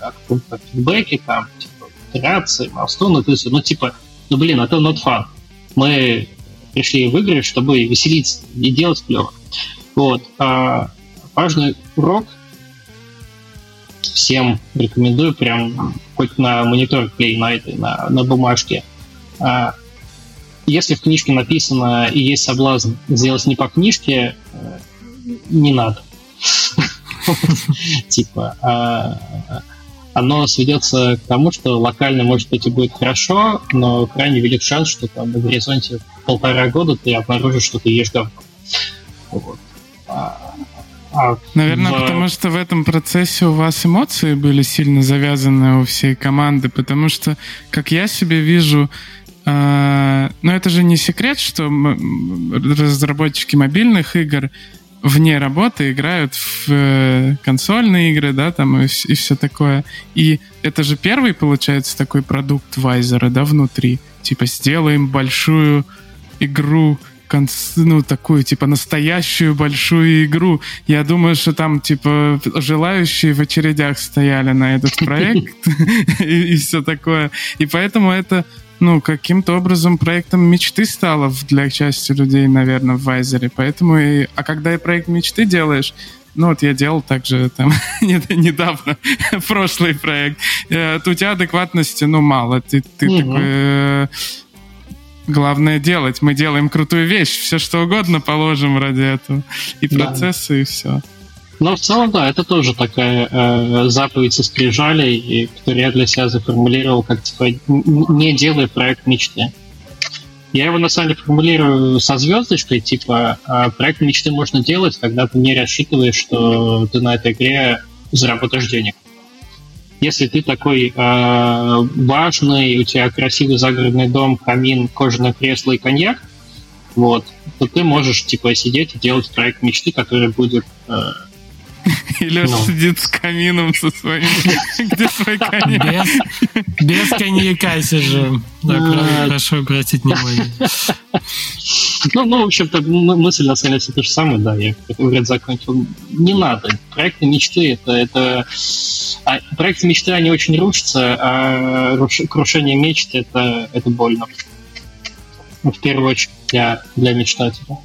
о каком-то фидбэке, там, типа, итерации, майлстоуны, то есть, ну, типа, ну, блин, это not fun. Мы пришли в игры, чтобы веселиться и делать клево. Вот. А важный урок всем рекомендую прям хоть на монитор клей на этой, на, на бумажке. А, если в книжке написано и есть соблазн сделать не по книжке, э, не надо. Типа, а, оно сведется к тому, что локально, может быть, и будет хорошо, но крайне велик шанс, что там на горизонте полтора года ты обнаружишь, что ты ешь говно. Вот. А, а Наверное, в... потому что в этом процессе у вас эмоции были сильно завязаны у всей команды, потому что, как я себе вижу, э, но это же не секрет, что разработчики мобильных игр вне работы играют в э, консольные игры, да, там и, и все такое. И это же первый, получается, такой продукт Вайзера, да, внутри. Типа, сделаем большую игру ну, такую, типа, настоящую большую игру. Я думаю, что там, типа, желающие в очередях стояли на этот проект и все такое. И поэтому это ну, каким-то образом проектом мечты стало для части людей, наверное, в Вайзере. Поэтому и... А когда и проект мечты делаешь, ну, вот я делал также там недавно прошлый проект. Э, у тебя адекватности, ну, мало. Ты, ты такой... Э, главное делать. Мы делаем крутую вещь. Все что угодно положим ради этого. И процессы, да. и все. Но в целом, да, это тоже такая э, заповедь со скрижалей, которую я для себя заформулировал как, типа, не делай проект мечты. Я его на самом деле формулирую со звездочкой, типа, э, проект мечты можно делать, когда ты не рассчитываешь, что ты на этой игре заработаешь денег. Если ты такой э, важный, у тебя красивый загородный дом, камин, кожаное кресло и коньяк, вот, то ты можешь, типа, сидеть и делать проект мечты, который будет э, И Леша ну. сидит с камином со своим. Где свой коньяк? Без, без коньяка сижу. Да, а. прошу обратить внимание. Ну, ну, в общем-то, мысль на самом деле все то же самое, да, я говорят, закончил. Не надо. Проекты мечты это, это а проекты мечты, они очень рушатся, а руш... крушение мечт это, это больно. В первую очередь для, для мечтателя.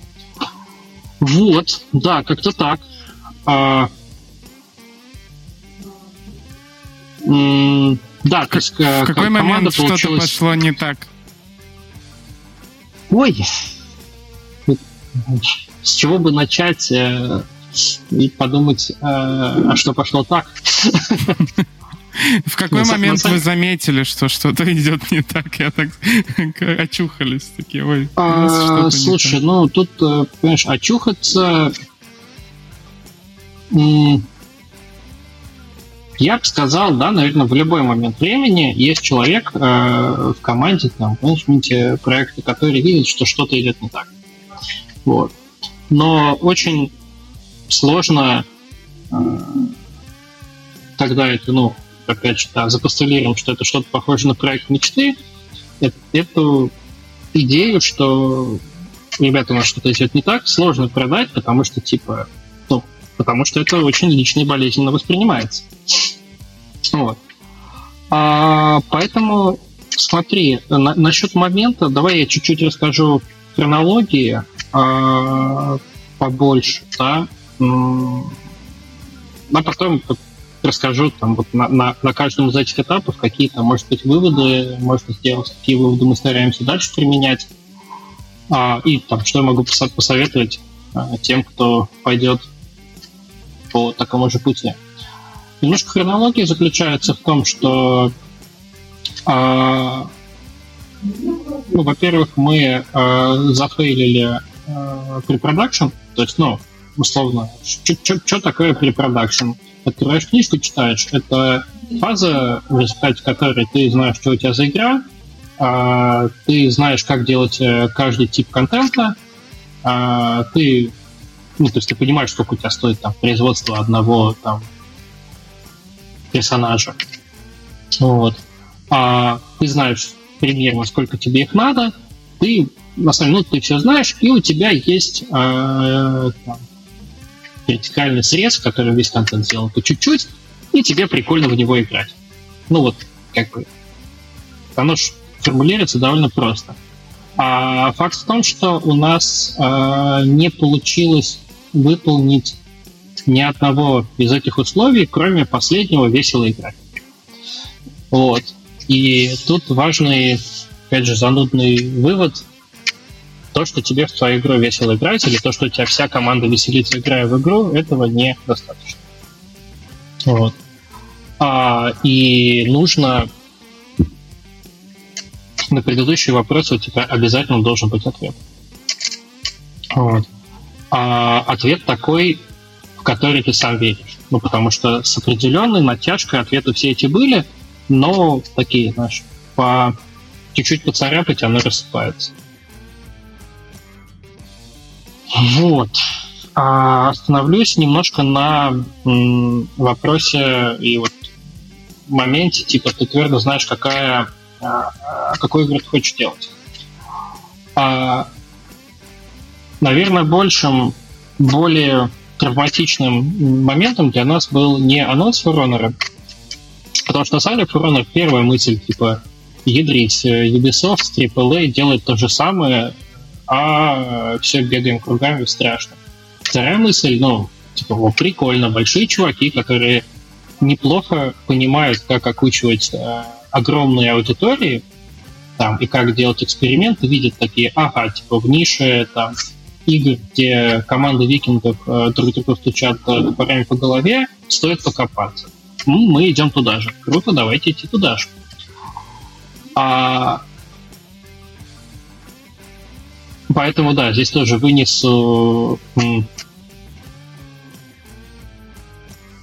Вот, да, как-то так. А, да, есть, в какой момент что-то пошло не так? Ой, с чего бы начать э, и подумать, э, а что пошло так? В какой момент вы заметили, что что-то идет не так? Я так очухались такие, ой. А, слушай, ну тут, э, понимаешь, очухаться я бы сказал, да, наверное, в любой момент времени есть человек э, в команде, там, в менеджменте проекта, который видит, что что-то идет не так. Вот. Но очень сложно э, тогда это, ну, опять же, да, запостулируем, что это что-то похоже на проект мечты, эту идею, что ребята, у нас что-то идет не так, сложно продать, потому что, типа, потому что это очень лично и болезненно воспринимается. Вот. А, поэтому смотри, на, насчет момента, давай я чуть-чуть расскажу хронологии а, побольше, да, а потом расскажу там вот на, на, на каждом из этих этапов какие-то, может быть, выводы можно сделать, какие выводы мы стараемся дальше применять, а, и там, что я могу посоветовать а, тем, кто пойдет по такому же пути. Немножко хронология заключается в том, что, э, ну, во-первых, мы э, зафейлили э, препродакшн, то есть, ну, условно, что такое препродакшн? Открываешь книжку, читаешь. Это фаза, в результате которой ты знаешь, что у тебя за игра, э, ты знаешь, как делать э, каждый тип контента, э, ты ну, то есть ты понимаешь, сколько у тебя стоит там производство одного там персонажа. Вот. А ты знаешь примерно, сколько тебе их надо, ты на самом деле, ну, ты все знаешь, и у тебя есть э, там, вертикальный срез, в котором весь контент сделан по чуть-чуть, и тебе прикольно в него играть. Ну вот, как бы, оно же формулируется довольно просто. А факт в том, что у нас э, не получилось выполнить ни одного из этих условий, кроме последнего весело играть. Вот. И тут важный, опять же, занудный вывод. то, что тебе в твою игру весело играть, или то, что у тебя вся команда веселится, играя в игру, этого недостаточно. Вот. А, и нужно на предыдущий вопрос у тебя обязательно должен быть ответ. Вот. А ответ такой, в который ты сам веришь. Ну, потому что с определенной натяжкой ответы все эти были, но такие, знаешь, по чуть-чуть поцарапать, оно рассыпается. Вот. А остановлюсь немножко на вопросе и вот моменте, типа, ты твердо знаешь, какая, а какую игру ты хочешь делать. А, наверное, большим, более травматичным моментом для нас был не анонс Honor, потому что на самом деле Honor первая мысль, типа, ядрить э, Ubisoft, AAA делает то же самое, а все бегаем кругами, страшно. Вторая мысль, ну, типа, о, прикольно, большие чуваки, которые неплохо понимают, как окучивать э, огромные аудитории, там, и как делать эксперименты, видят такие, ага, типа, в нише, там, игр, где команды викингов э, друг друга стучат э, топорами по голове, стоит покопаться. Ну, мы идем туда же. Круто, давайте идти туда же. А... Поэтому, да, здесь тоже вынесу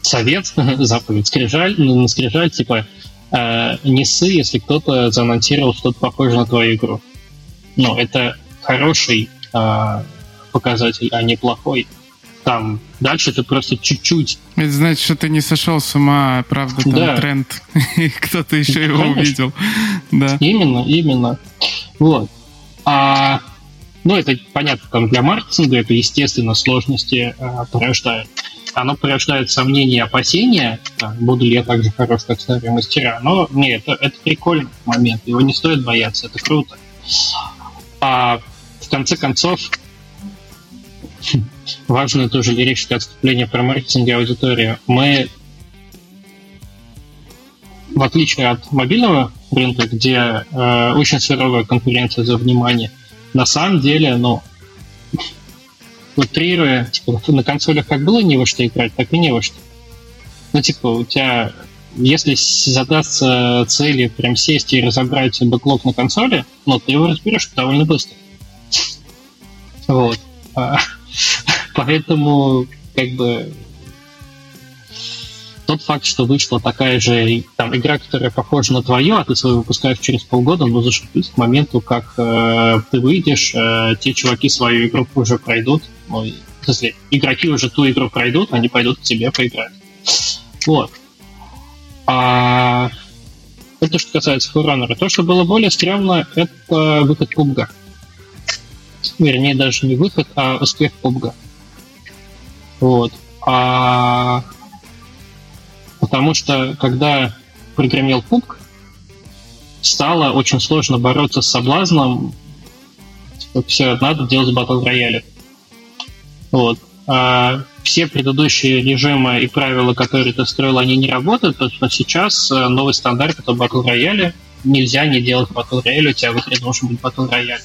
совет, заповедь, скрижаль, на скрижаль, типа, э, не ссы, если кто-то заанонсировал что-то похожее на твою игру. Ну, это хороший э, показатель, а не плохой. Там дальше ты просто чуть-чуть. Это значит, что ты не сошел с ума, правда, там да. тренд, и кто-то еще его Конечно. увидел. Да. Именно, именно. Вот. А, ну, это понятно, там для маркетинга это, естественно, сложности э, порождает оно порождает сомнения и опасения, там, буду ли я так же хорош, как старые мастера. Но нет, это, это прикольный момент, его не стоит бояться, это круто. А в конце концов, важное тоже лирическое отступление про маркетинг и аудиторию. Мы, в отличие от мобильного рынка, где э, очень суровая конкуренция за внимание, на самом деле, ну, утрируя, типа, на консолях как было не во что играть, так и не во что. Ну, типа, у тебя, если задастся цели прям сесть и разобрать бэклог на консоли, ну, ты его разберешь довольно быстро. Вот. Поэтому, как бы, тот факт, что вышла такая же там, игра, которая похожа на твою, а ты свою выпускаешь через полгода, ну зашибись к моменту, как э, ты выйдешь, э, те чуваки свою игру уже пройдут. Ну, в смысле, игроки уже ту игру пройдут, они пойдут к тебе поиграть. Вот. А это что касается Фуранера. То, что было более стрёмно, это выход пубга. Вернее, даже не выход, а успех пубга. Вот. А Потому что, когда прогремел пук, стало очень сложно бороться с соблазном. Типа, все, надо делать батл рояли. Вот. А все предыдущие режимы и правила, которые ты строил, они не работают, что сейчас э, новый стандарт это батл рояли. Нельзя не делать батл рояль, у тебя в игре должен быть батл рояль.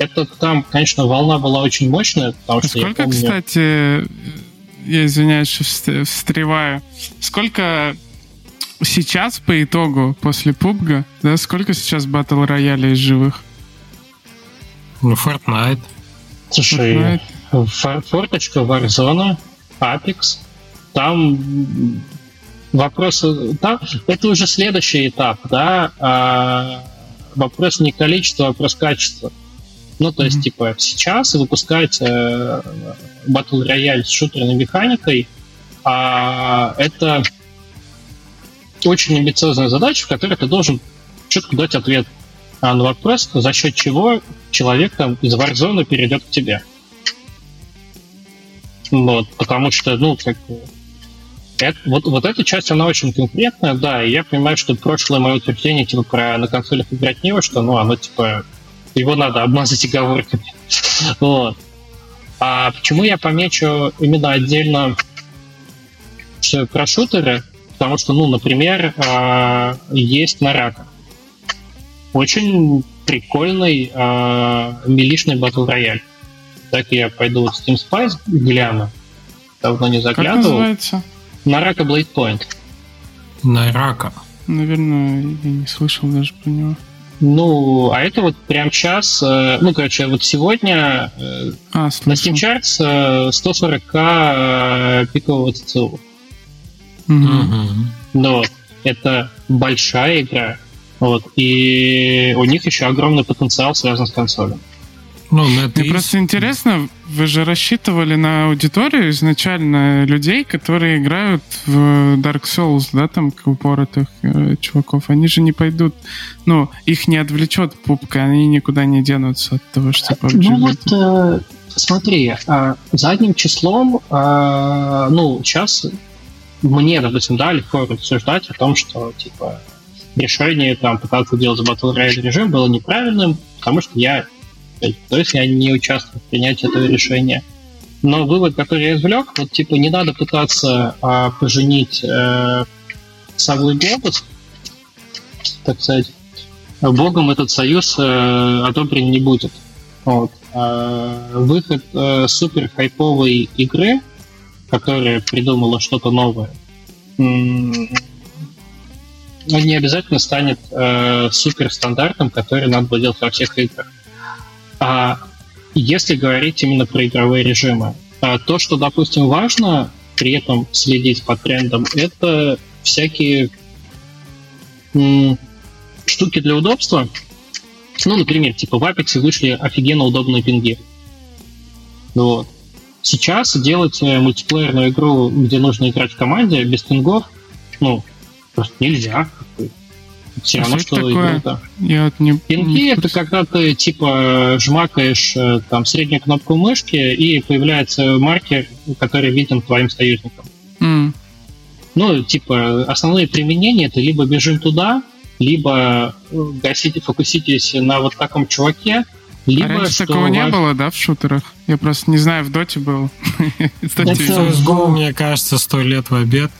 Это там, конечно, волна была очень мощная, потому а что сколько, я помню... кстати, я извиняюсь, что встреваю. Сколько сейчас по итогу, после пубга, да, сколько сейчас батл роялей из живых? Ну, Fortnite. Слушай, Fortnite. форточка, Warzone, Apex, там вопросы, там, это уже следующий этап, да, а вопрос не количества, а вопрос качества. Ну, то есть, типа, сейчас выпускать э, Battle Royale с шутерной механикой, а это очень амбициозная задача, в которой ты должен четко дать ответ на вопрос, за счет чего человек там из Warzone перейдет к тебе. Вот, потому что, ну, как это, вот, вот эта часть, она очень конкретная, да, и я понимаю, что прошлое мое утверждение, типа, про на консолях играть не во что, ну, оно, типа, его надо обмазать оговорками. Вот. А почему я помечу именно отдельно что про шутеры? Потому что, ну, например, а, есть Нарака. Очень прикольный э, милишный батл рояль. Так я пойду в Steam Spice гляну. Давно не заглядывал. Как называется? Нарака Blade Point. Нарака. Наверное, я не слышал даже про него. Ну, а это вот прям час, э, ну, короче, вот сегодня э, а, на Steam Charts 140к пикового ТЦУ. Угу. Но это большая игра, вот, и у них еще огромный потенциал связан с консолью. Ну, Мне есть... просто интересно, вы же рассчитывали на аудиторию изначально людей, которые играют в Dark Souls, да, там, упоротых э, чуваков. Они же не пойдут, ну, их не отвлечет пупка, они никуда не денутся от того, что PUBG Ну вот, э, смотри, э, задним числом, э, ну, сейчас мне, допустим, да, легко рассуждать о том, что, типа, решение там пытаться делать Battle Royale режим было неправильным, потому что я то есть я не участвую в принятии этого решения. Но вывод, который я извлек, вот типа не надо пытаться а, поженить э, сову и глобус, так сказать. Богом этот союз э, одобрен не будет. Вот. А, выход э, супер хайповой игры, которая придумала что-то новое, не обязательно станет э, супер стандартом, который надо будет во всех играх. А если говорить именно про игровые режимы, а то, что, допустим, важно при этом следить по трендам, это всякие м- штуки для удобства. Ну, например, типа в Apex вышли офигенно удобные пинги. Вот. Сейчас делать э, мультиплеерную игру, где нужно играть в команде без пингов, ну, просто нельзя все равно, что, что это. Я вот не, Пинги не это когда ты типа жмакаешь э, там среднюю кнопку мышки и появляется маркер, который виден твоим союзникам. Mm. Ну, типа, основные применения это либо бежим туда, либо э, гасите, фокуситесь на вот таком чуваке, либо, а раньше что такого не было, да, в шутерах? Я просто не знаю, в доте был. Это CSGO, мне кажется, сто лет в обед.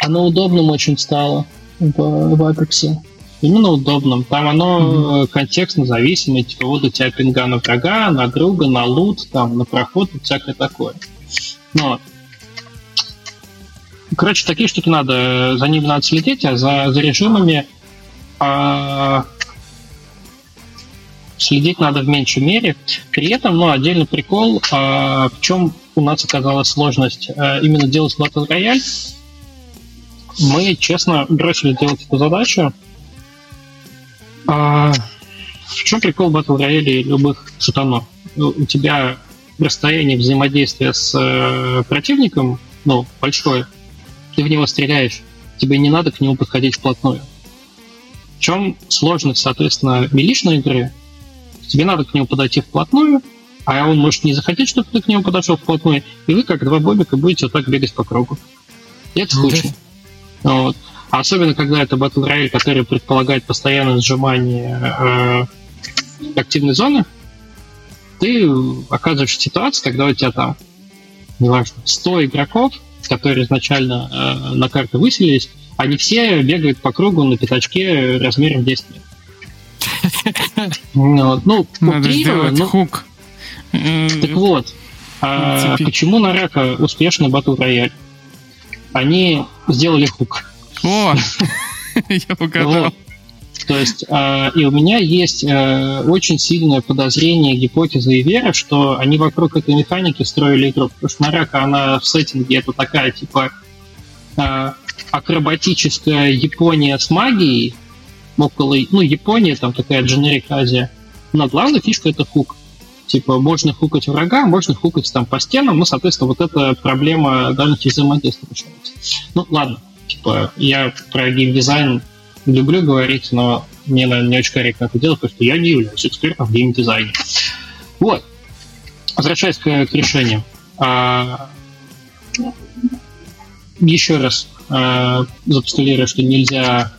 Оно удобным очень стало в, в Apex именно удобным. Там оно mm-hmm. контекстно зависимо, типа вот у тебя пинга на врага, на друга, на лут, там, на проход и всякое такое. Но Короче, такие штуки надо, за ними надо следить, а за, за режимами а, следить надо в меньшей мере. При этом, ну, отдельный прикол, а, в чем у нас оказалась сложность а, именно делать Battle Royale. Мы, честно, бросили делать эту задачу, а, в чем прикол Battle Royale и любых шутанов? Ну, у тебя расстояние взаимодействия с э, противником, ну, большое, ты в него стреляешь, тебе не надо к нему подходить вплотную. В чем сложность, соответственно, милишной игры? Тебе надо к нему подойти вплотную, а он может не захотеть, чтобы ты к нему подошел вплотную, и вы, как два бобика, будете вот так бегать по кругу. И это скучно. Вот. Особенно, когда это Battle Royale, который предполагает постоянное сжимание э, активной зоны, ты оказываешься в ситуации, когда у тебя там, неважно, 100 игроков, которые изначально э, на карты выселились, они все бегают по кругу на пятачке размером 10 метров. Ну, ну Надо сделать ну, хук. Так вот, а, почему на рака успешный Battle Royale? Они сделали хук. О, я угадал. То есть, э, и у меня есть э, очень сильное подозрение, гипотеза и вера, что они вокруг этой механики строили игру. Потому что Нарака, она в сеттинге это такая, типа, э, акробатическая Япония с магией, около, ну, Япония, там такая дженерик Азия. Но главная фишка это хук. Типа, можно хукать врага, можно хукать там по стенам, ну, соответственно, вот эта проблема дальности взаимодействия начинается. Ну, ладно, Типа, я про геймдизайн люблю говорить, но мне, наверное, не очень корректно это делать, потому что я не являюсь экспертом в геймдизайне. Вот. Возвращаясь к, к решению. А, еще раз а, запостулирую, что нельзя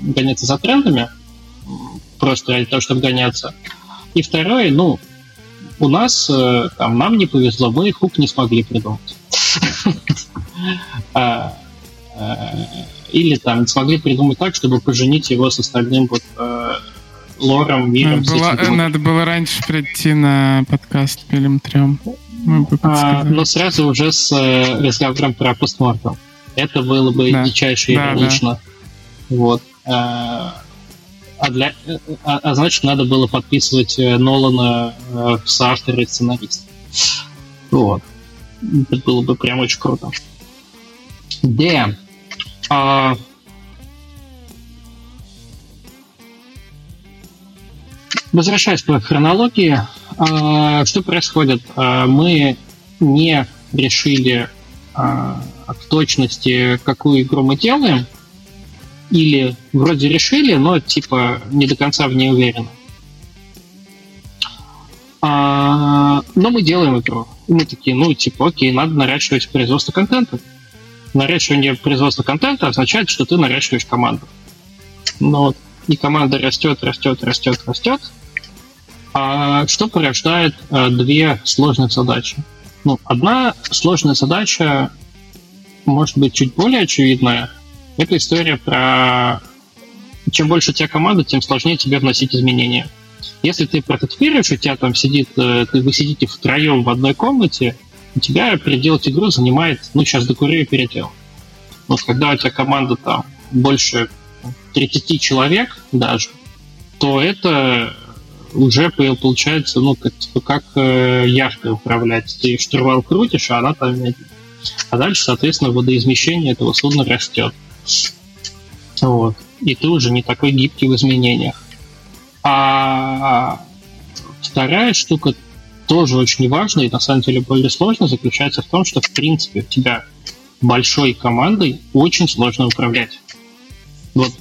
гоняться за трендами, просто ради того, чтобы гоняться. И второе, ну, у нас, э, там, нам не повезло, мы хук не смогли придумать. Э, или там смогли придумать так, чтобы поженить его с остальным вот э, лором, миром. Было, надо было раньше прийти на подкаст Пилим Трем. А, но сразу уже с э, разговором про постмортом. Это было бы да. дичайше да, иронично. Да. Вот. А, а, для, а, а значит, надо было подписывать Нолана в соавторы и сценарист. Вот. Это было бы прям очень круто. Да. А, возвращаясь к хронологии, а, что происходит? А, мы не решили а, в точности, какую игру мы делаем, или вроде решили, но типа не до конца в ней уверены. Но мы делаем игру. И мы такие, ну, типа, окей, надо наращивать производство контента. Наращивание производства контента означает, что ты наращиваешь команду. Ну, вот. И команда растет, растет, растет, растет. А что порождает а, две сложных задачи? Ну, одна сложная задача может быть чуть более очевидная. Это история про чем больше у тебя команда, тем сложнее тебе вносить изменения. Если ты прототипируешь, у тебя там сидит, э, вы сидите втроем в одной комнате, у тебя переделать игру занимает, ну, сейчас докурю и передел. Вот когда у тебя команда там больше 30 человек даже, то это уже получается, ну, как, типа, как э, яхтой управлять. Ты штурвал крутишь, а она там. А дальше, соответственно, водоизмещение этого судна растет. Вот. И ты уже не такой гибкий в изменениях. А вторая штука тоже очень важная и на самом деле более сложная заключается в том, что в принципе у тебя большой командой очень сложно управлять. Вот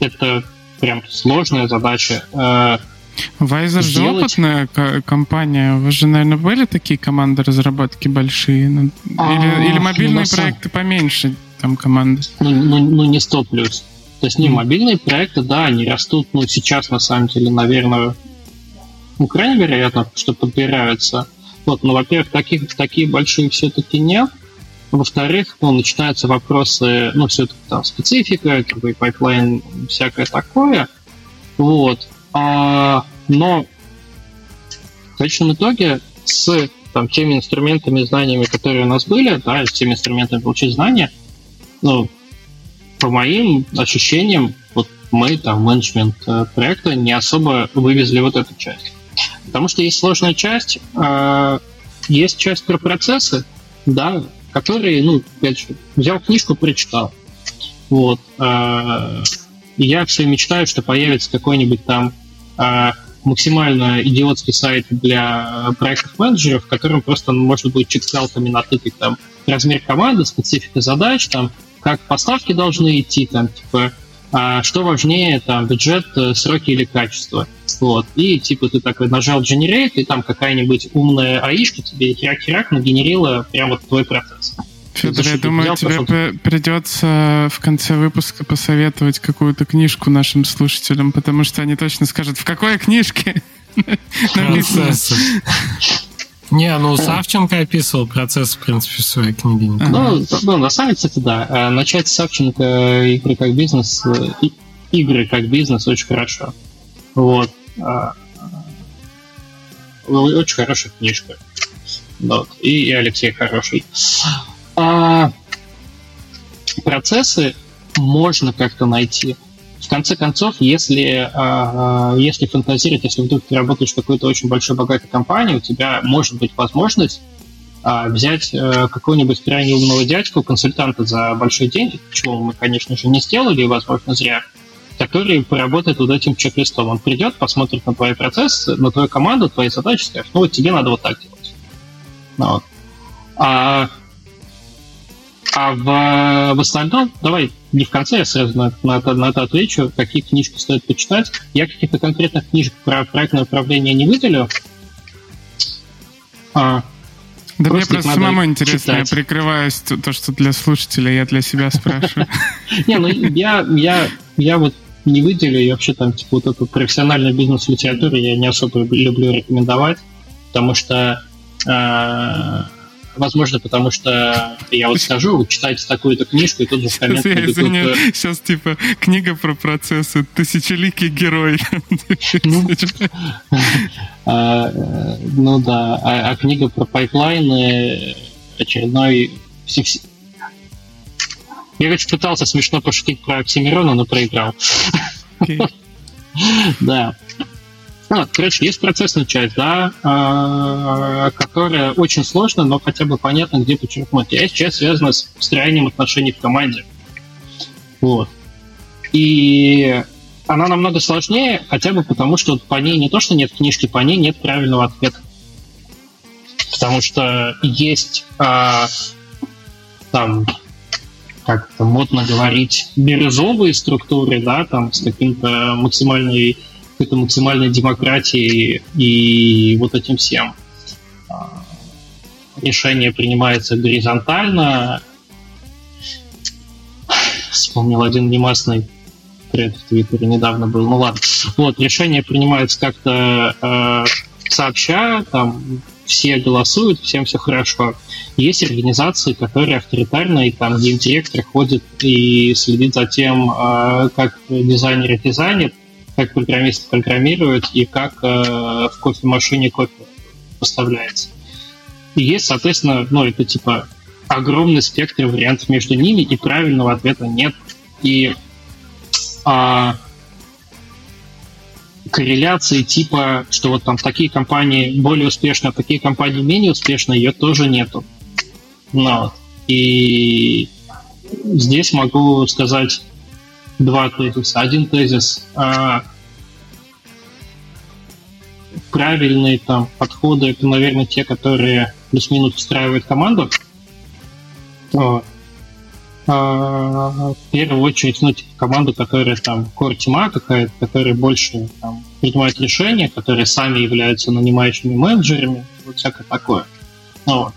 это прям сложная задача. Э, Вайзер же опытная компания. Вы же, наверное, были такие команды разработки большие? Ну, а, или, или мобильные ну, проекты поменьше там команды? Ну, ну, ну не 100 плюс. То есть, не, мобильные проекты, да, они растут, ну, сейчас, на самом деле, наверное, ну, крайне вероятно, что подбираются. Вот, но, во-первых, таких, такие большие все-таки нет. Во-вторых, ну, начинаются вопросы, ну, все-таки там специфика, как бы pipeline, всякое такое. Вот. А, но в конечном итоге с там, теми инструментами, знаниями, которые у нас были, да, с теми инструментами получить знания, ну, по моим ощущениям, вот мы, там, менеджмент э, проекта не особо вывезли вот эту часть. Потому что есть сложная часть, э, есть часть про процессы, да, которые, ну, опять же, взял книжку, прочитал. Вот. И я все мечтаю, что появится какой-нибудь там э, максимально идиотский сайт для проектных менеджеров, в котором просто можно будет чекселками натыкать там размер команды, специфика задач, там, как поставки должны идти, там, типа, а что важнее, там, бюджет, э, сроки или качество. Вот. И, типа, ты такой нажал Generate, и там какая-нибудь умная аишка тебе херак-херак нагенерила прямо вот твой процесс. Федор, я думаю, тебе пошел... придется в конце выпуска посоветовать какую-то книжку нашим слушателям, потому что они точно скажут, в какой книжке написано. Не, ну Савченко описывал процесс, в принципе, в своей книге. Ну, ну, на самом деле, да. Э, начать с Савченко игры как бизнес, игры как бизнес очень хорошо. Вот. А, очень хорошая книжка. Вот. И, Алексей хороший. А процессы можно как-то найти. В конце концов, если, а, если фантазировать, если вдруг ты работаешь в какой-то очень большой богатой компании, у тебя может быть возможность а, взять а, какого-нибудь крайне умного дядьку, консультанта за большие деньги, чего мы, конечно же, не сделали, возможно, зря, который поработает вот этим чек-листом. Он придет, посмотрит на твои процессы, на твою команду, твои задачи, скажет, ну вот тебе надо вот так делать. Ну, вот. А а в, в остальном, давай не в конце, я сразу на, на, это, на это отвечу, какие книжки стоит почитать. Я каких-то конкретных книжек про проектное управление не выделю. А, да просто мне просто самому интересно, читать. я прикрываюсь то, что для слушателей, я для себя спрашиваю. Не, ну я, я, я вот не выделю, и вообще там, типа, вот эту профессиональную бизнес-литературу я не особо люблю рекомендовать, потому что а, возможно, потому что я вот скажу, читайте такую-то книжку, и тут же в комментах... Я извиняюсь, сейчас типа книга про процессы, тысячеликий герой. Ну, а, ну да, а, а книга про pipeline ы очередной... Я, короче, пытался смешно пошутить про Оксимирона, но проиграл. Да. А, короче, есть процессная часть, да, э, которая очень сложная, но хотя бы понятно, где подчеркнуть. Есть часть связана с строением отношений в команде. Вот. И она намного сложнее, хотя бы потому, что по ней не то, что нет книжки, по ней нет правильного ответа. Потому что есть а, там, как это модно говорить, бирюзовые структуры, да, там с каким-то максимальной какой-то максимальной демократии и вот этим всем. А, решение принимается горизонтально. Вспомнил один немастный тред в Твиттере недавно был. Ну ладно. Вот, решение принимается как-то э, сообща, там все голосуют, всем все хорошо. Есть организации, которые авторитарные, там, где директор ходит и следит за тем, э, как дизайнер дизайнер, как программисты программируют и как э, в кофемашине кофе поставляется. И есть, соответственно, ну, это типа огромный спектр вариантов между ними, и правильного ответа нет. И а, корреляции типа, что вот там такие компании более успешны, а такие компании менее успешны, ее тоже нету. Ну, вот. И здесь могу сказать два тезиса. Один тезис а, правильные там подходы это, наверное, те, которые плюс-минус устраивают команду. Вот. А, в первую очередь, ну, типа, команду, которая там core тима какая-то, которая больше там, принимает решения, которые сами являются нанимающими менеджерами, вот всякое такое. Вот.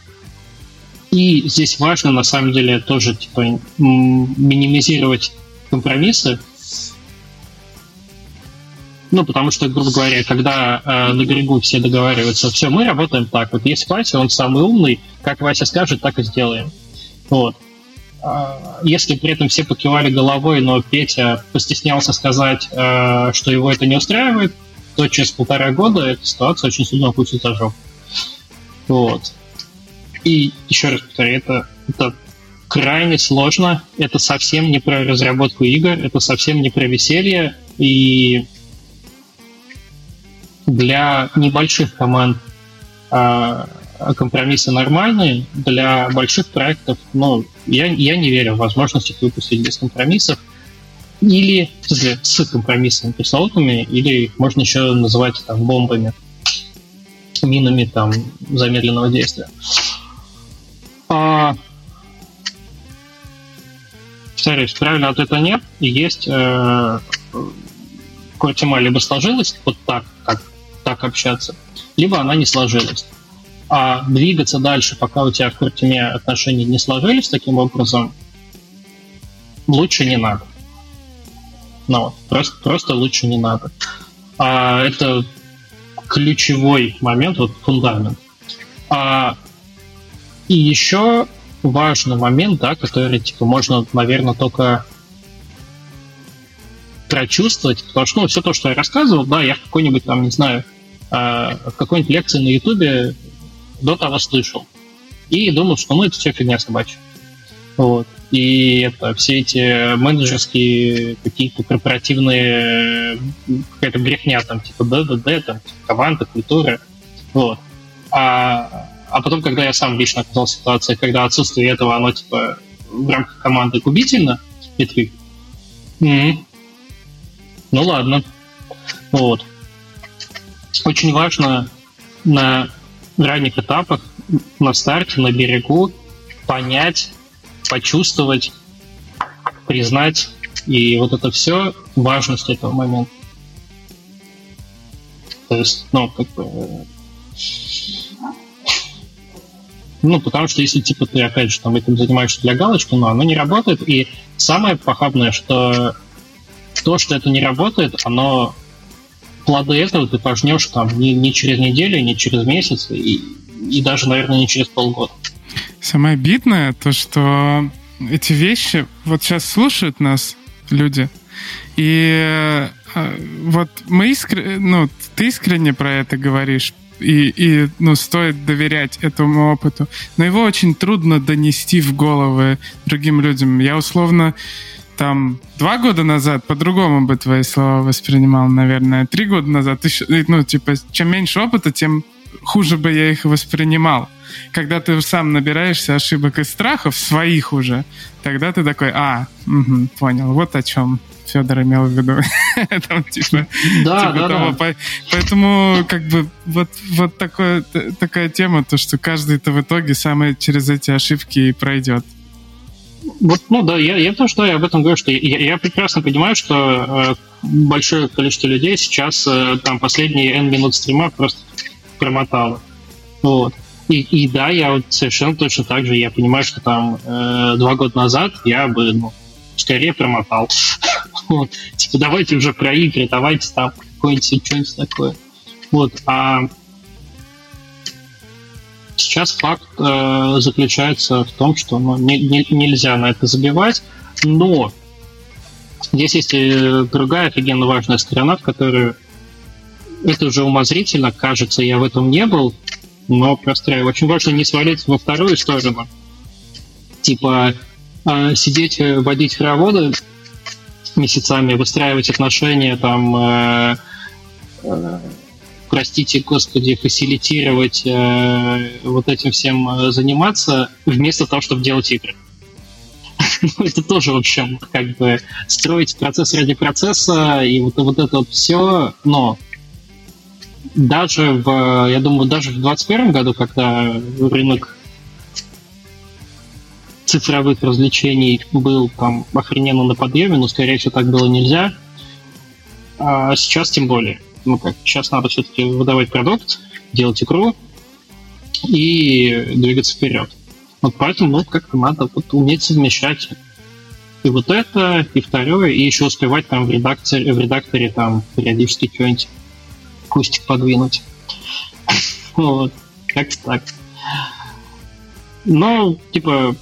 И здесь важно, на самом деле, тоже типа минимизировать компромиссы. Ну, потому что, грубо говоря, когда э, на берегу все договариваются, все, мы работаем так. Вот есть Вася, он самый умный, как Вася скажет, так и сделаем. Вот. А, если при этом все покивали головой, но Петя постеснялся сказать, э, что его это не устраивает, то через полтора года эта ситуация очень сильно опустит за. Вот. И еще раз повторяю, это, это крайне сложно. Это совсем не про разработку игр, это совсем не про веселье. И для небольших команд а, компромиссы нормальные, для больших проектов, ну, я, я не верю в возможность их выпустить без компромиссов. Или, с компромиссами пресловутыми, или можно еще называть там бомбами, минами там замедленного действия. А, повторюсь, правильно ответа нет, и есть э, Кортима либо сложилась вот так, как так общаться, либо она не сложилась. А двигаться дальше, пока у тебя в Кортиме отношения не сложились таким образом, лучше не надо. Ну, вот, просто, просто лучше не надо. А, это ключевой момент, вот фундамент. А, и еще важный момент, да, который, типа, можно, наверное, только прочувствовать, потому что, ну, все то, что я рассказывал, да, я какой-нибудь там, не знаю, э, в какой-нибудь лекции на Ютубе до того слышал. И думал, что, ну, это все фигня собачья. Вот. И это все эти менеджерские какие-то корпоративные какая-то брехня, там, типа ДДД, там, типа, команда, культура. Вот. А а потом, когда я сам лично оказался в ситуации, когда отсутствие этого, оно типа в рамках команды губительно, и ты mm-hmm. ну ладно. Вот. Очень важно на ранних этапах, на старте, на берегу понять, почувствовать, признать и вот это все важность этого момента. То есть, ну, как бы ну, потому что если, типа, ты, опять же, там этим занимаешься для галочки, ну, оно не работает. И самое похабное, что то, что это не работает, оно плоды этого ты пожнешь там не, не через неделю, не через месяц, и, и даже, наверное, не через полгода. Самое обидное то, что эти вещи вот сейчас слушают нас люди, и э, вот мы искренне, ну, ты искренне про это говоришь, и, и ну, стоит доверять этому опыту. Но его очень трудно донести в головы другим людям. Я условно там два года назад по-другому бы твои слова воспринимал, наверное. Три года назад еще, ну, типа, чем меньше опыта, тем хуже бы я их воспринимал. Когда ты сам набираешься ошибок и страхов своих уже, тогда ты такой, а, угу, понял, вот о чем Федор имел в виду. Там, типа, да, типа да, того. Да. Поэтому, как бы, вот, вот такое, такая тема, то, что каждый-то в итоге сам через эти ошибки и пройдет. Вот, ну да, я, я тоже что я об этом говорю, что я, я прекрасно понимаю, что э, большое количество людей сейчас э, там последние N минут стрима просто промотало. Вот. И, и да, я вот совершенно точно так же, я понимаю, что там э, два года назад я бы, ну, скорее промотал. Типа, давайте уже про игры, давайте там какое-нибудь что-нибудь такое. Вот. А сейчас факт э, заключается в том, что ну, не, не, нельзя на это забивать, но здесь есть и другая офигенно важная сторона, в которую это уже умозрительно, кажется, я в этом не был, но простряю. Очень важно не свалить во вторую сторону. Типа э, сидеть, э, водить хороводы месяцами, выстраивать отношения, там, э, э, простите, господи, фасилитировать, э, вот этим всем э, заниматься, вместо того, чтобы делать игры. Ну, это тоже, в общем, как бы строить процесс ради процесса и вот, вот это вот все, но даже в, я думаю, даже в 2021 году, когда рынок цифровых развлечений был там охрененно на подъеме, но, скорее всего, так было нельзя. А сейчас тем более. Ну как, сейчас надо все-таки выдавать продукт, делать игру и двигаться вперед. Вот поэтому ну, как-то надо вот уметь совмещать и вот это, и второе, и еще успевать там в редакторе, в редакторе там периодически что-нибудь кустик подвинуть. Вот, как-то так. Но, типа,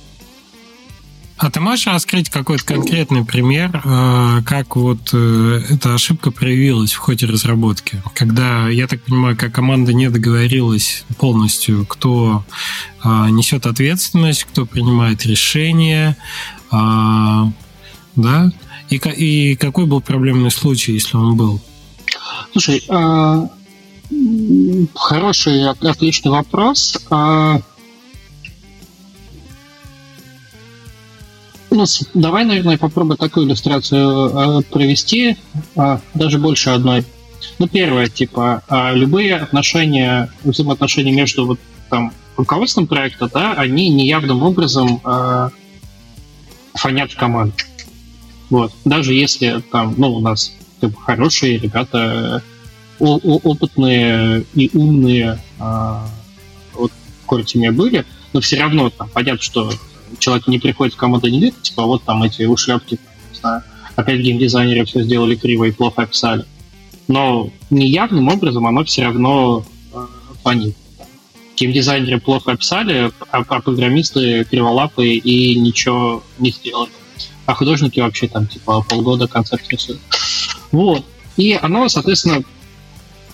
а ты можешь раскрыть какой-то конкретный пример, э, как вот э, эта ошибка проявилась в ходе разработки? Когда, я так понимаю, как команда не договорилась полностью, кто а, несет ответственность, кто принимает решения, а, да? И, и какой был проблемный случай, если он был? Слушай, а, хороший, отличный вопрос. Ну, давай, наверное, попробую такую иллюстрацию э, провести, э, даже больше одной. Ну, первое, типа, э, любые отношения, взаимоотношения между вот там руководством проекта, да, они неявным образом э, фонят в команду. Вот. Даже если там, ну, у нас как хорошие ребята, опытные и умные э, вот в корте были, но все равно там понятно, что человек не приходит в команду не говорит, типа, вот там эти ушлепки, не знаю, опять геймдизайнеры все сделали криво и плохо описали. Но неявным образом оно все равно э, фонит. Геймдизайнеры плохо описали, а, а программисты криволапые и ничего не сделали. А художники вообще там, типа, полгода концепт рисуют. Вот. И оно, соответственно,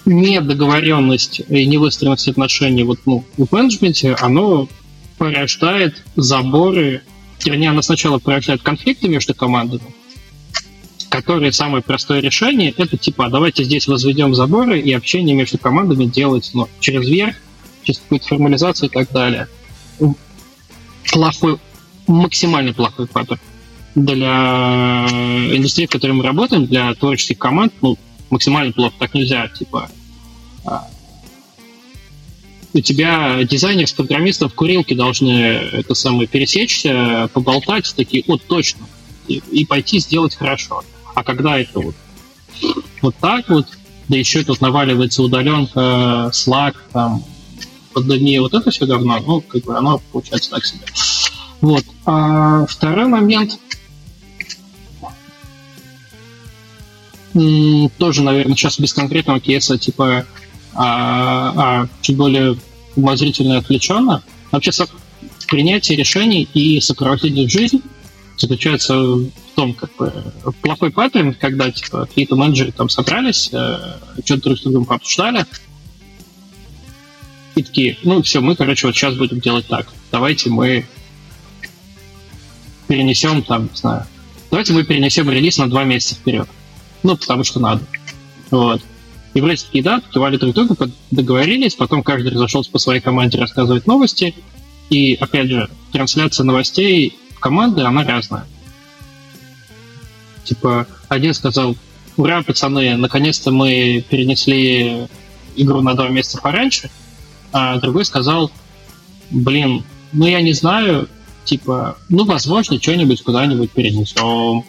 недоговоренность и невыстроенность отношений вот, ну, в менеджменте, оно порождает заборы, вернее, она сначала порождает конфликты между командами, которые самое простое решение, это типа, давайте здесь возведем заборы и общение между командами делать ну, через верх, через какую-то формализацию и так далее. Плохой, максимально плохой фактор для индустрии, в которой мы работаем, для творческих команд, ну, максимально плохо, так нельзя, типа, а, у тебя дизайнер с программистом в курилке должны это самое пересечься, поболтать, такие, вот точно, и, и пойти сделать хорошо. А когда это вот, вот так вот, да еще тут наваливается удаленка, Slack, там, пандемия, вот это все говно, ну, как бы оно получается так себе. Вот. А второй момент, тоже, наверное, сейчас без конкретного кейса, типа а, а чуть более умозрительно и отвлеченно. Вообще, принятие решений и сопровождение в жизнь заключается в том, как бы, плохой паттерн, когда типа, какие-то менеджеры там собрались, э, что-то друг с другом пообсуждали, и такие, ну все, мы, короче, вот сейчас будем делать так. Давайте мы перенесем там, не знаю, давайте мы перенесем релиз на два месяца вперед. Ну, потому что надо. Вот. И вроде такие, да, кивали друг другу, договорились, потом каждый разошелся по своей команде рассказывать новости. И, опять же, трансляция новостей в команды, она разная. Типа, один сказал, ура, пацаны, наконец-то мы перенесли игру на два месяца пораньше, а другой сказал, блин, ну я не знаю, типа, ну, возможно, что-нибудь куда-нибудь перенесем.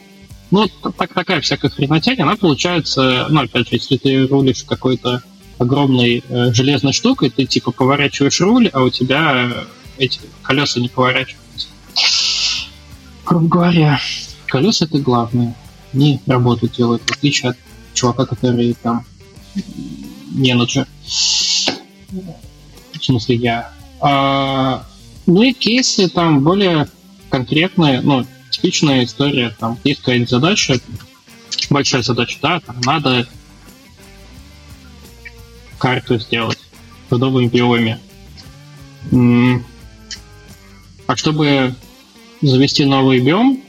Ну, так, такая всякая хренотень, она получается, ну, опять же, если ты рулишь какой-то огромной э, железной штукой, ты, типа, поворачиваешь руль, а у тебя эти колеса не поворачиваются. Грубо говоря, колеса это главное. Они работу делают, в отличие от чувака, который там менеджер. В смысле, я. А, ну и кейсы там более конкретные, ну, типичная история, там есть какая-нибудь задача, большая задача, да, там надо карту сделать новом биоме. А чтобы завести новый биом,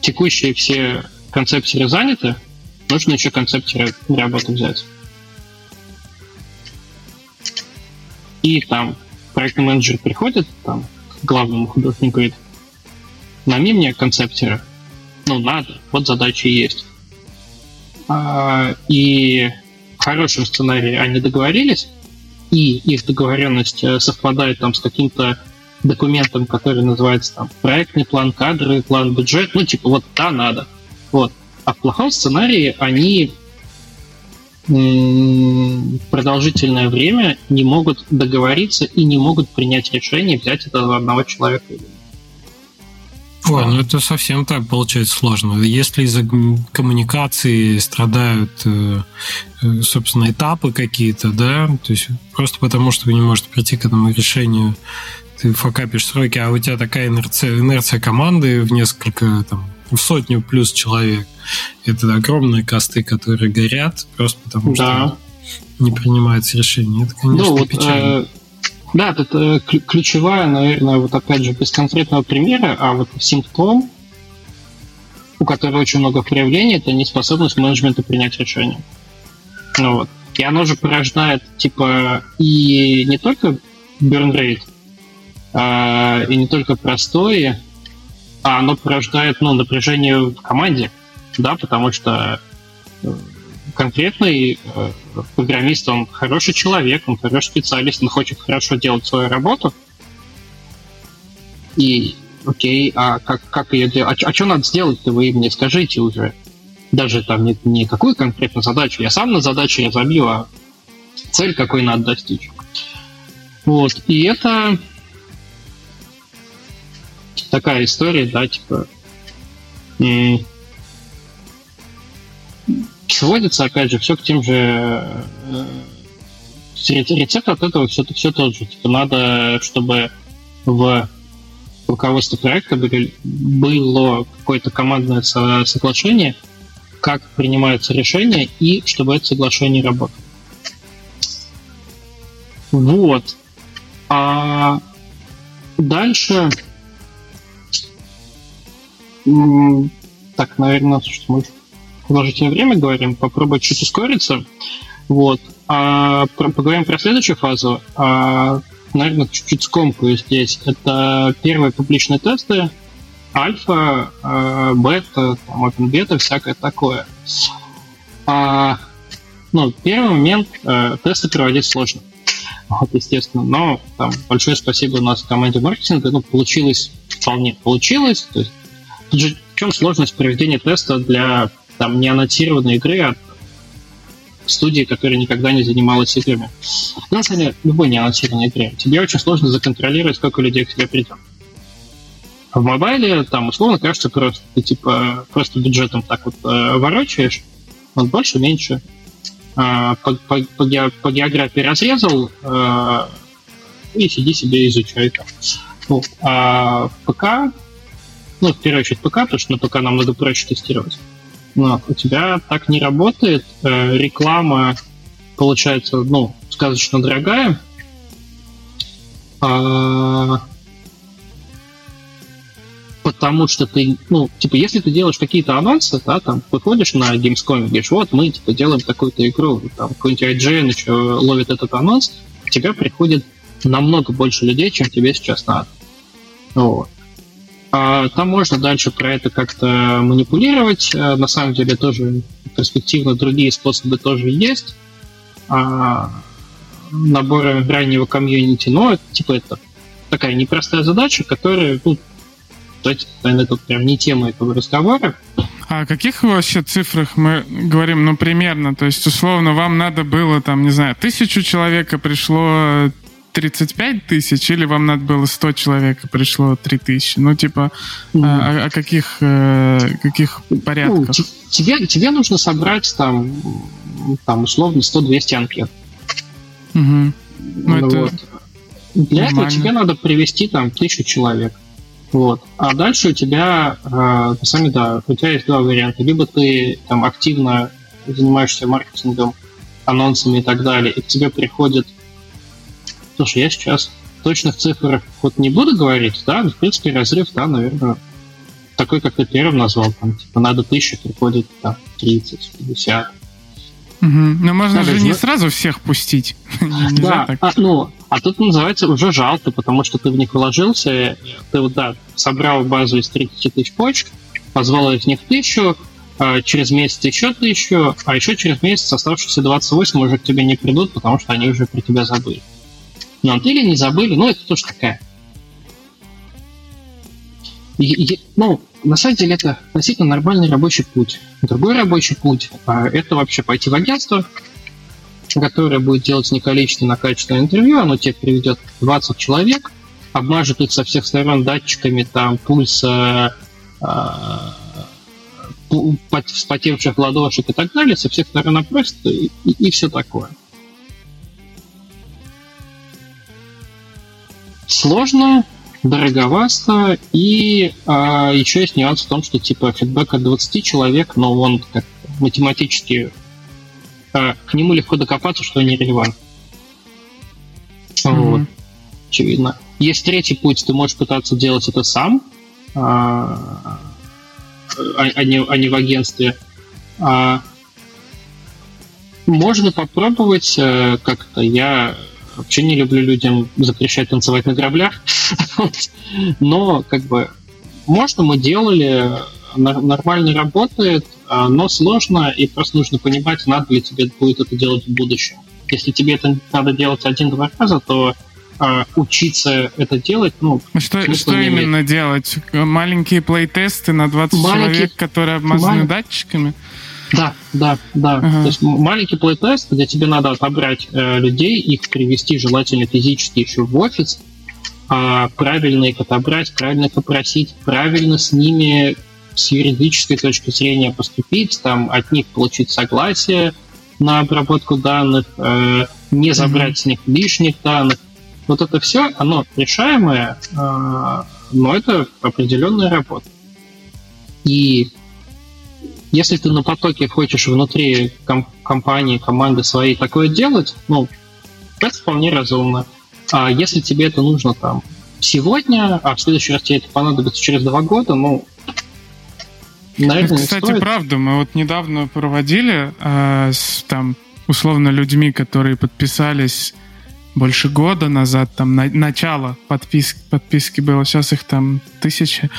текущие все концептеры заняты, нужно еще концептеры работы взять. И там проектный менеджер приходит там, главному художнику говорит, нами мне концептера. Ну, надо, вот задача есть. А, и в хорошем сценарии они договорились, и их договоренность э, совпадает там с каким-то документом, который называется там проектный план, кадровый план, бюджет, ну, типа, вот да, надо. Вот. А в плохом сценарии они продолжительное время не могут договориться и не могут принять решение взять это одного человека или Ой, ну это совсем так получается сложно. Если из-за коммуникации страдают, э, э, собственно, этапы какие-то, да, то есть просто потому, что вы не можете прийти к этому решению, ты факапишь сроки, а у тебя такая инерция, инерция команды в несколько, там, в сотню плюс человек. Это огромные косты, которые горят просто потому, да. что не принимается решение. Это, конечно, ну, вот, печально. Э да, это ключевая, наверное, вот опять же, без конкретного примера, а вот симптом, у которого очень много проявлений, это неспособность менеджмента принять решение. Ну вот. И оно же порождает, типа, и не только burn а, и не только простое, а оно порождает, ну, напряжение в команде, да, потому что э, конкретный э, программист, он хороший человек, он хороший специалист, он хочет хорошо делать свою работу. И окей, а как, как ее делать? А, а что надо сделать-то вы мне скажите уже? Даже там не, не какую конкретную задачу. Я сам на задачу я забил, а цель какой надо достичь. Вот. И это такая история, да, типа сводится, опять же, все к тем же э, рецепт от этого все, все тот же. Типа надо, чтобы в руководстве проекта было какое-то командное соглашение, как принимаются решения, и чтобы это соглашение работало. Вот. А дальше... Так, наверное, что мы продолжительное время говорим, попробовать чуть ускориться. Вот. А про, поговорим про следующую фазу. А, наверное, чуть-чуть скомкаю здесь. Это первые публичные тесты, альфа, а, бета, там, open бета, всякое такое. А, ну, первый момент, а, тесты проводить сложно. Вот, естественно. Но там большое спасибо у нас команде маркетинга. Ну, получилось вполне получилось. То есть, в чем сложность проведения теста для там не аннотированной игры от студии, которая никогда не занималась играми. На самом деле, любой не аннотированной игре. Тебе очень сложно законтролировать, сколько людей к тебе придет. А в мобайле там условно кажется просто. Ты типа просто бюджетом так вот э, ворочаешь, он больше, меньше. Э, по, по, по, ге, по географии разрезал, э, и сиди себе изучай там. Ну, а ПК, ну, в первую очередь ПК, потому что на ПК намного проще тестировать. Но у тебя так не работает. Э, реклама получается, ну, сказочно дорогая. А, потому что ты, ну, типа, если ты делаешь какие-то анонсы, да, там, выходишь на Gamescom, говоришь, вот, мы, типа, делаем такую-то игру, там, какой-нибудь IGN еще ловит этот анонс, к тебе приходит намного больше людей, чем тебе сейчас надо. Вот. А там можно дальше про это как-то манипулировать. А, на самом деле тоже перспективно другие способы тоже есть. А, набора раннего комьюнити, но типа это такая непростая задача, которая, ну, кстати, наверное, это прям не тема этого разговора. А о каких вообще цифрах мы говорим, ну, примерно? То есть, условно, вам надо было, там, не знаю, тысячу человека пришло 35 тысяч, или вам надо было 100 человек, и пришло 3 тысячи? Ну, типа, mm-hmm. о, о каких, э, каких порядках? Ну, тебе, тебе нужно собрать там, там условно, 100-200 анкет. Угу. Ну, ну, это вот. Для нормально. этого тебе надо привести там тысячу человек. Вот. А дальше у тебя, э, сами, да, у тебя есть два варианта. Либо ты там активно занимаешься маркетингом, анонсами и так далее, и к тебе приходит Слушай, я сейчас точных цифр вот не буду говорить, да, в принципе, разрыв, да, наверное, такой, как ты первым назвал, там, типа, надо тысячу, приходит, там, 30, 50. Угу. Но можно Надо же не сразу всех пустить. да, а, ну, а тут называется уже жалко, потому что ты в них вложился, ты вот, да, собрал базу из 30 тысяч почек, позвал из них тысячу, а через месяц еще тысячу, а еще через месяц оставшиеся 28 уже к тебе не придут, потому что они уже про тебя забыли. На антеле не забыли, но это тоже такая. И, и, ну, на самом деле это относительно нормальный рабочий путь. Другой рабочий путь а, это вообще пойти в агентство, которое будет делать неколичественное, а качественное интервью, оно тебе приведет 20 человек, обмажет их со всех сторон датчиками там пульса, а, вспотевших ладошек и так далее, со всех сторон опросит и, и, и все такое. Сложно, дороговасто, и а, еще есть нюанс в том, что типа фидбэк от 20 человек, но он как математически а, к нему легко докопаться, что они релевантны. Mm-hmm. Вот. Очевидно. Есть третий путь, ты можешь пытаться делать это сам, а, а, а, не, а не в агентстве. А, можно попробовать а, как-то. Я Вообще не люблю людям запрещать танцевать на граблях. Но как бы можно мы делали, нормально работает, а, но сложно, и просто нужно понимать, надо ли тебе будет это делать в будущем. Если тебе это надо делать один-два раза, то а, учиться это делать, ну... А что, что именно делать? Маленькие плейтесты на 20 Маленький... человек, которые обмазаны Маль... датчиками? Да, да, да. Ага. То есть маленький плейтест, где тебе надо отобрать э, людей, их привести желательно физически еще в офис, а правильно их отобрать, правильно их попросить, правильно с ними с юридической точки зрения поступить, там от них получить согласие на обработку данных, э, не забрать mm-hmm. с них лишних данных. Вот это все, оно решаемое, э, но это определенная работа. И если ты на потоке хочешь внутри ком- компании, команды своей такое делать, ну, это вполне разумно. А если тебе это нужно там сегодня, а в следующий раз тебе это понадобится через два года, ну, наверное, это, кстати, стоит. правда. Мы вот недавно проводили э, с там условно людьми, которые подписались больше года назад, там, на, начало подписки, подписки было, сейчас их там тысячи.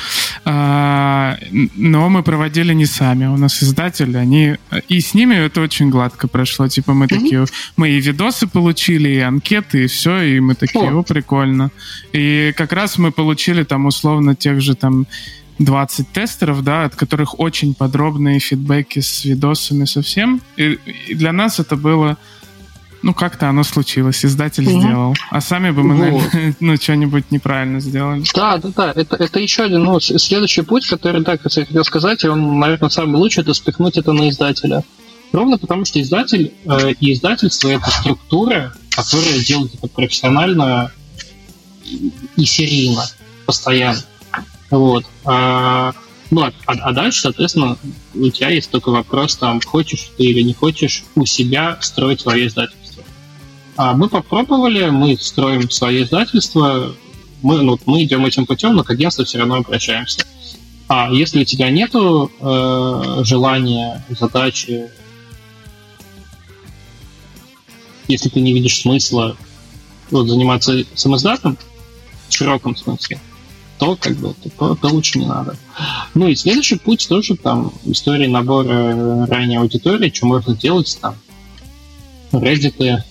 А, но мы проводили не сами, у нас издатели, они... И с ними это очень гладко прошло, типа мы такие... Мы и видосы получили, и анкеты, и все, и мы такие, о, прикольно. И как раз мы получили там условно тех же там 20 тестеров, да, от которых очень подробные фидбэки с видосами совсем. И, и для нас это было ну, как-то оно случилось, издатель mm-hmm. сделал. А сами бы мы, вот. наверное, ну, что-нибудь неправильно сделали. Да, да, да. Это, это еще один, ну, следующий путь, который, да, как я хотел сказать, и он, наверное, самый лучший, это спихнуть это на издателя. Ровно потому, что издатель э, и издательство — это структура, которая делает это профессионально и серийно, постоянно. Вот. А, ну, а, а дальше, соответственно, у тебя есть только вопрос, там, хочешь ты или не хочешь у себя строить свое издательство. А мы попробовали, мы строим свое издательство, мы, ну, мы идем этим путем, но к агентству все равно обращаемся. А если у тебя нету э, желания, задачи, если ты не видишь смысла вот, заниматься самоздатом, в широком смысле, то как бы то, то лучше не надо. Ну и следующий путь тоже там история набора ранней аудитории, что можно делать там. Reddit,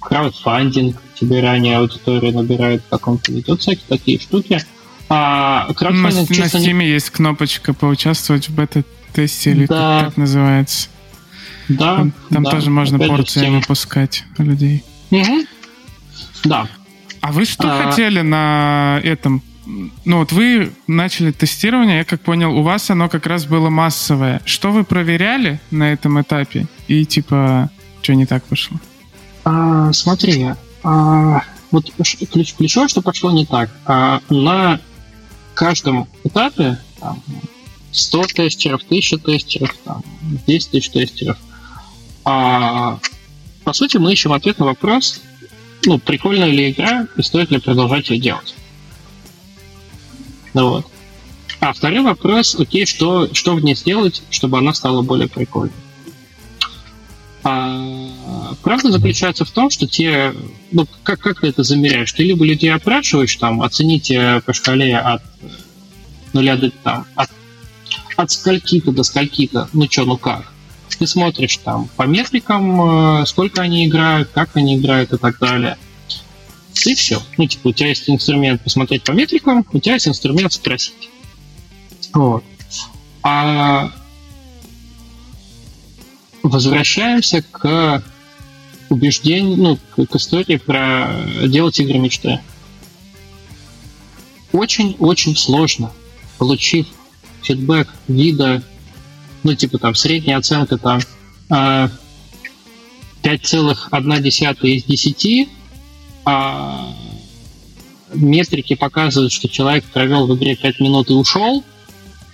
краудфандинг, тебе ранее аудитория набирает в каком-то виде. Вот всякие такие штуки. А, краудфандинг, на, на Steam не... есть кнопочка поучаствовать в бета-тесте, или да. как, как называется. Да. Там, там да. тоже можно Опять порциями выпускать людей. Угу. Да. А вы что а... хотели на этом? Ну вот вы начали тестирование, я как понял, у вас оно как раз было массовое. Что вы проверяли на этом этапе? И типа, что не так пошло? А, смотри, а, вот ключ, ключевое, что пошло не так. А, на каждом этапе там, 100 тестеров, 1000 тестеров, там, 10 тысяч тестеров. А, по сути, мы ищем ответ на вопрос, ну, прикольная ли игра, и стоит ли продолжать ее делать. Ну вот. А второй вопрос, окей, что, что в ней сделать, чтобы она стала более прикольной. А, правда заключается в том, что те, ну, как, как ты это замеряешь? Ты либо людей опрашиваешь, там, оцените по шкале от нуля до, там, от, от скольки-то до скольки-то, ну что, ну как? ты смотришь там по метрикам, э, сколько они играют, как они играют и так далее. И все. Ну, типа, у тебя есть инструмент посмотреть по метрикам, у тебя есть инструмент спросить. Вот. А возвращаемся к убеждению, ну, к, к истории про делать игры мечты. Очень-очень сложно, получив фидбэк вида ну, типа там средняя оценка там 5,1 из 10, а метрики показывают, что человек провел в игре 5 минут и ушел,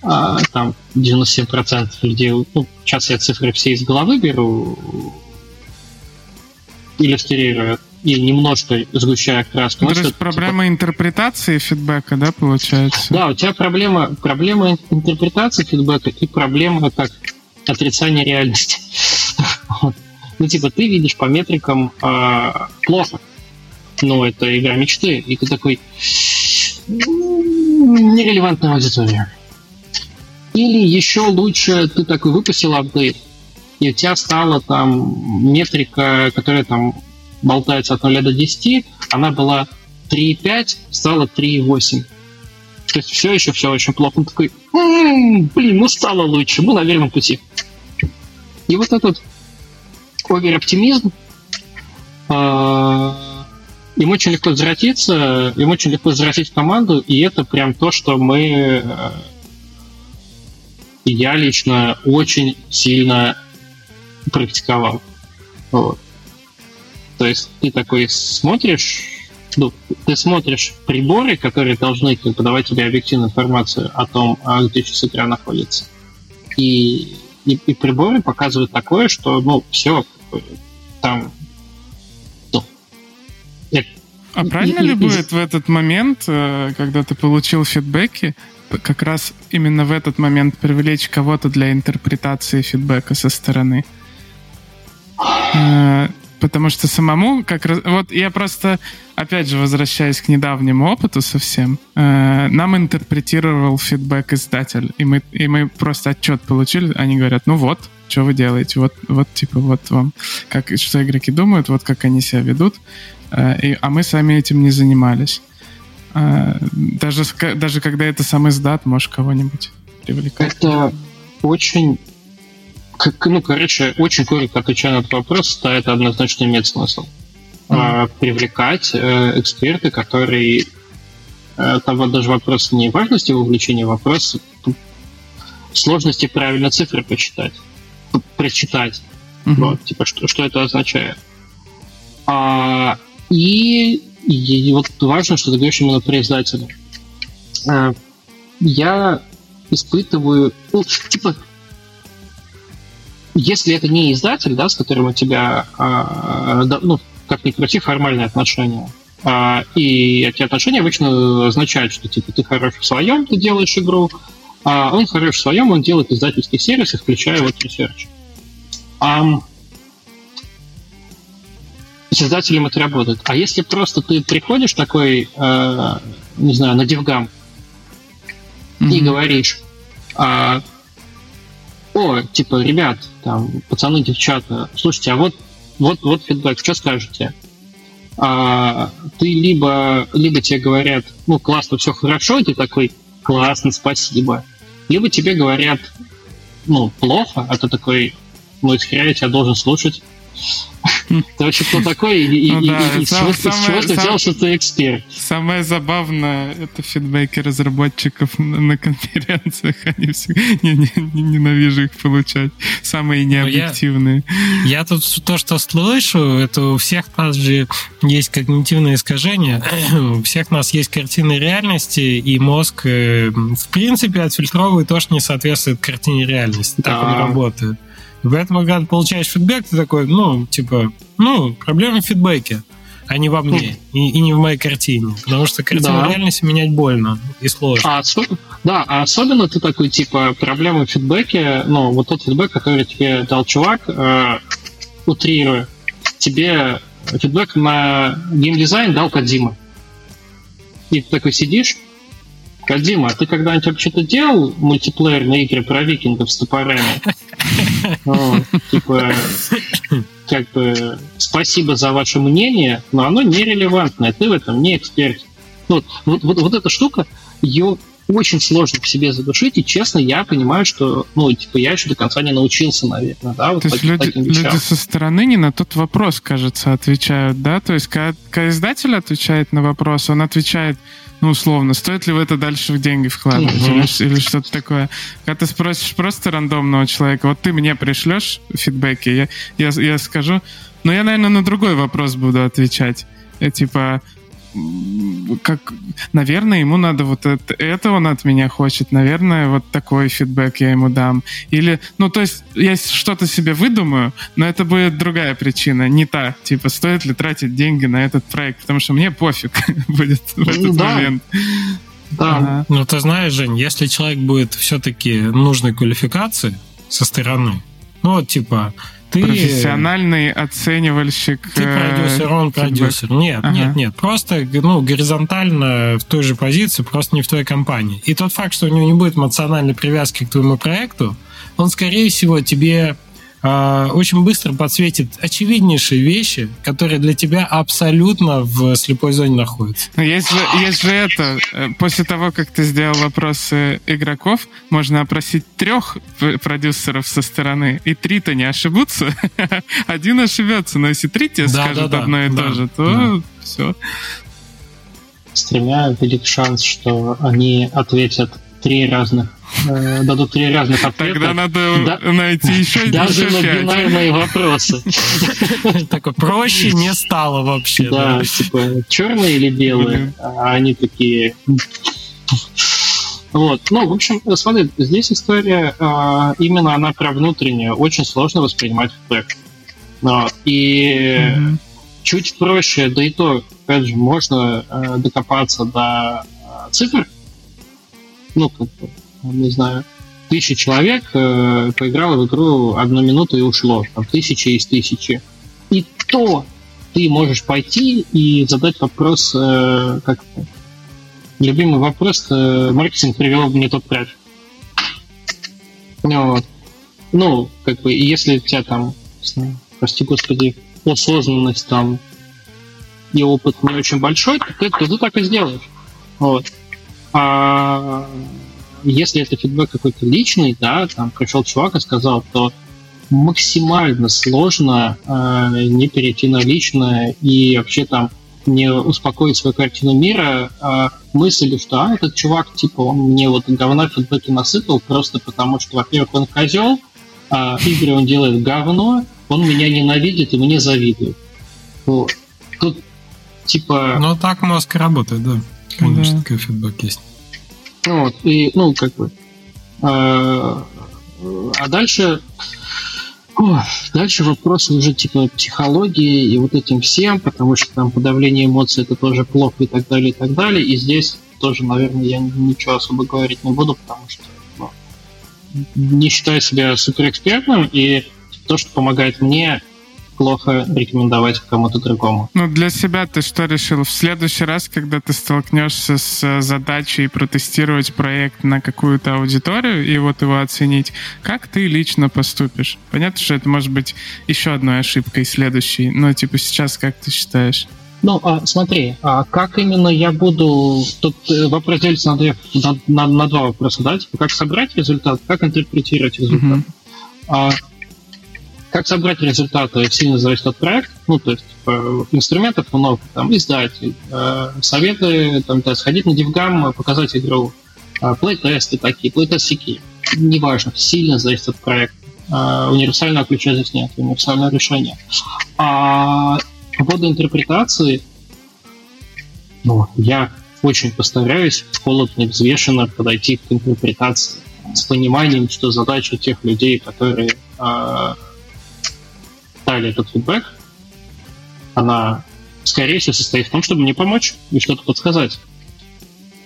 а, там 97% людей, ну, сейчас я цифры все из головы беру, иллюстрирую, и немножко сгущая краску. Ну, то есть проблема типа... интерпретации фидбэка, да, получается? Да, у тебя проблема, проблема интерпретации фидбэка и проблема как отрицание реальности. Ну, типа, ты видишь по метрикам э, плохо, но это игра мечты, и ты такой нерелевантная аудитория. Или еще лучше ты такой выпустил апдейт, и у тебя стала там метрика, которая там болтается от 0 до 10, она была 3,5, стала 3,8. То есть все еще все очень плохо. Он такой, м-м, блин, ну стало лучше, мы на верном пути. И вот этот овер-оптимизм, а, им очень легко возвратиться, им очень легко возвратить команду, и это прям то, что мы, э, я лично очень сильно практиковал. Вот. То есть ты такой смотришь, ну, ты смотришь приборы, которые должны подавать тебе объективную информацию о том, а где часы игра находится. И, и, и приборы показывают такое, что, ну, все, там, ну, а правильно ли будет в этот момент, э, когда ты получил фидбэки, как раз именно в этот момент привлечь кого-то для интерпретации фидбэка со стороны? Э, потому что самому как раз... Вот я просто, опять же, возвращаясь к недавнему опыту совсем, э, нам интерпретировал фидбэк издатель, и мы, и мы просто отчет получили, они говорят, ну вот, что вы делаете, вот, вот типа, вот вам, как, что игроки думают, вот как они себя ведут, э, и, а мы сами этим не занимались. Э, даже, даже когда это сам издат, может кого-нибудь привлекать. Это очень как, ну, короче, очень коротко отвечая на этот вопрос, да, это однозначно имеет смысл. Mm-hmm. привлекать э, эксперты, которые э, там вот даже вопрос не важности вовлечения, вопрос сложности правильно цифры почитать, прочитать. Mm-hmm. Вот, типа, что, что это означает. А, и и, и вот важно, что ты говоришь именно про издателя. А, я испытываю, ну, типа, если это не издатель, да, с которым у тебя, а, ну, как ни крути, формальные отношения, а, и эти отношения обычно означают, что типа ты хорош в своем, ты делаешь игру, а он хорош в своем, он делает издательский сервис, включая вот research. А, с издателем это работает. А если просто ты приходишь такой, э, не знаю, на девгам mm-hmm. и говоришь, а, о, типа, ребят, там, пацаны, девчата, слушайте, а вот, вот, вот фидбэк, что скажете? А, ты либо, либо тебе говорят, ну, классно, все хорошо, и ты такой, классно, спасибо. Либо тебе говорят, ну, плохо, а ты такой, ну, исхеря я тебя должен слушать. Ты вообще кто такой и, ну, и, да, и, и сам, с чего, самое, ты взял, что ты эксперт? Самое забавное — это фидбэки разработчиков на, на конференциях. Они все не, не, не, ненавижу их получать. Самые ну, необъективные. Я, я тут то, что слышу, это у всех нас же есть когнитивное искажение. у всех нас есть картины реальности, и мозг, э, в принципе, отфильтровывает то, что не соответствует картине реальности. Так да. он работает. И поэтому, когда ты получаешь фидбэк, ты такой, ну, типа, ну, проблема в фидбэке, а не во мне и, и не в моей картине. Потому что картину да. реальности менять больно и сложно. А. Да, а особенно ты такой, типа, проблема в фидбэке, ну, вот тот фидбэк, который тебе дал чувак, э, утрируя, тебе фидбэк на геймдизайн дал Кадима. И ты такой сидишь, Кадима, а ты когда-нибудь вообще-то делал мультиплеерные игры про викингов с топорами? Типа, как бы, спасибо за ваше мнение, но оно нерелевантное, ты в этом не эксперт. Вот, вот, вот, вот эта штука, ее очень сложно в себе задушить, и честно, я понимаю, что, ну, типа, я еще до конца не научился, наверное, да, вот То есть люди, люди со стороны не на тот вопрос, кажется, отвечают, да? То есть, когда, когда издатель отвечает на вопрос, он отвечает, ну, условно, стоит ли в это дальше в деньги вкладывать mm-hmm. или, или что-то такое. Когда ты спросишь просто рандомного человека, вот ты мне пришлешь фидбэки, я, я, я скажу, но я, наверное, на другой вопрос буду отвечать. Я, типа, как, наверное, ему надо вот это, это он от меня хочет, наверное, вот такой фидбэк я ему дам. Или, ну, то есть, я что-то себе выдумаю, но это будет другая причина, не та, типа, стоит ли тратить деньги на этот проект, потому что мне пофиг будет в этот да. момент. Да. Ага. Ну, ты знаешь, Жень, если человек будет все-таки нужной квалификации со стороны, ну, вот, типа, ты... Профессиональный оценивальщик. Ты э, продюсер, он продюсер. Нет, ага. нет, нет. Просто ну, горизонтально в той же позиции, просто не в твоей компании. И тот факт, что у него не будет эмоциональной привязки к твоему проекту, он, скорее всего, тебе а, очень быстро подсветит очевиднейшие вещи, которые для тебя абсолютно в слепой зоне находятся. Но есть же, есть же это, э, после того, как ты сделал вопросы игроков, можно опросить трех продюсеров со стороны, и три-то не ошибутся, один ошибется, но если три тебе да, скажут да, одно да, и да, то же, то да. все. С тремя велик шанс, что они ответят три разных э, дадут три разных ответа. Тогда надо да, найти еще Даже еще на бинарные вопросы. Такое проще не стало вообще. Да, типа черные или белые, а они такие... Вот. Ну, в общем, смотри, здесь история э, именно она про внутреннюю. Очень сложно воспринимать. Но, и mm-hmm. чуть проще, да и то, опять же, можно э, докопаться до э, цифр, ну, как бы, не знаю, тысяча человек э, поиграло в игру одну минуту и ушло. Там тысяча из тысячи. И то ты можешь пойти и задать вопрос, э, как любимый вопрос, э, маркетинг привел бы не тот трек. Ну, вот. ну, как бы, если у тебя там, знаю, прости господи, осознанность там и опыт не очень большой, то ты, то ты так и сделаешь. Вот. А если это фидбэк какой-то личный, да, там пришел чувак и сказал, то максимально сложно э, не перейти на личное и вообще там не успокоить свою картину мира э, мыслью, что а, этот чувак, типа, он мне вот говна фидбэки насыпал просто потому, что, во-первых, он козел, а игры он делает говно, он меня ненавидит и мне завидует. Вот. Тут типа... Ну, так мозг работает, да. Конечно, да. такой фидбэк есть. Вот, и, ну, как бы... Э, а дальше... О, дальше вопросы уже типа психологии и вот этим всем, потому что там подавление эмоций это тоже плохо и так далее, и так далее. И здесь тоже, наверное, я ничего особо говорить не буду, потому что ну, не считаю себя суперэкспертом, и то, что помогает мне, плохо рекомендовать кому-то другому. Ну, для себя ты что решил? В следующий раз, когда ты столкнешься с э, задачей протестировать проект на какую-то аудиторию и вот его оценить, как ты лично поступишь? Понятно, что это может быть еще одной ошибкой следующей, но типа сейчас как ты считаешь? Ну, а, смотри, а как именно я буду... Тут э, вопрос делится на, две, на, на, на два вопроса, да? Типа, как собрать результат, как интерпретировать результат. Mm-hmm. Как собрать результаты сильно зависит от проекта. Ну, то есть типа, инструментов много, там, издатель, э, советы, там, да, сходить на DevGam, показать игру, э, плей-тесты такие, плей-тест неважно, сильно зависит от проекта. Э, универсального ключа здесь нет, универсального решения. А по поводу интерпретации, ну, я очень постараюсь холодно, взвешенно подойти к интерпретации с пониманием, что задача тех людей, которые э, дали этот фидбэк, она, скорее всего, состоит в том, чтобы мне помочь и что-то подсказать.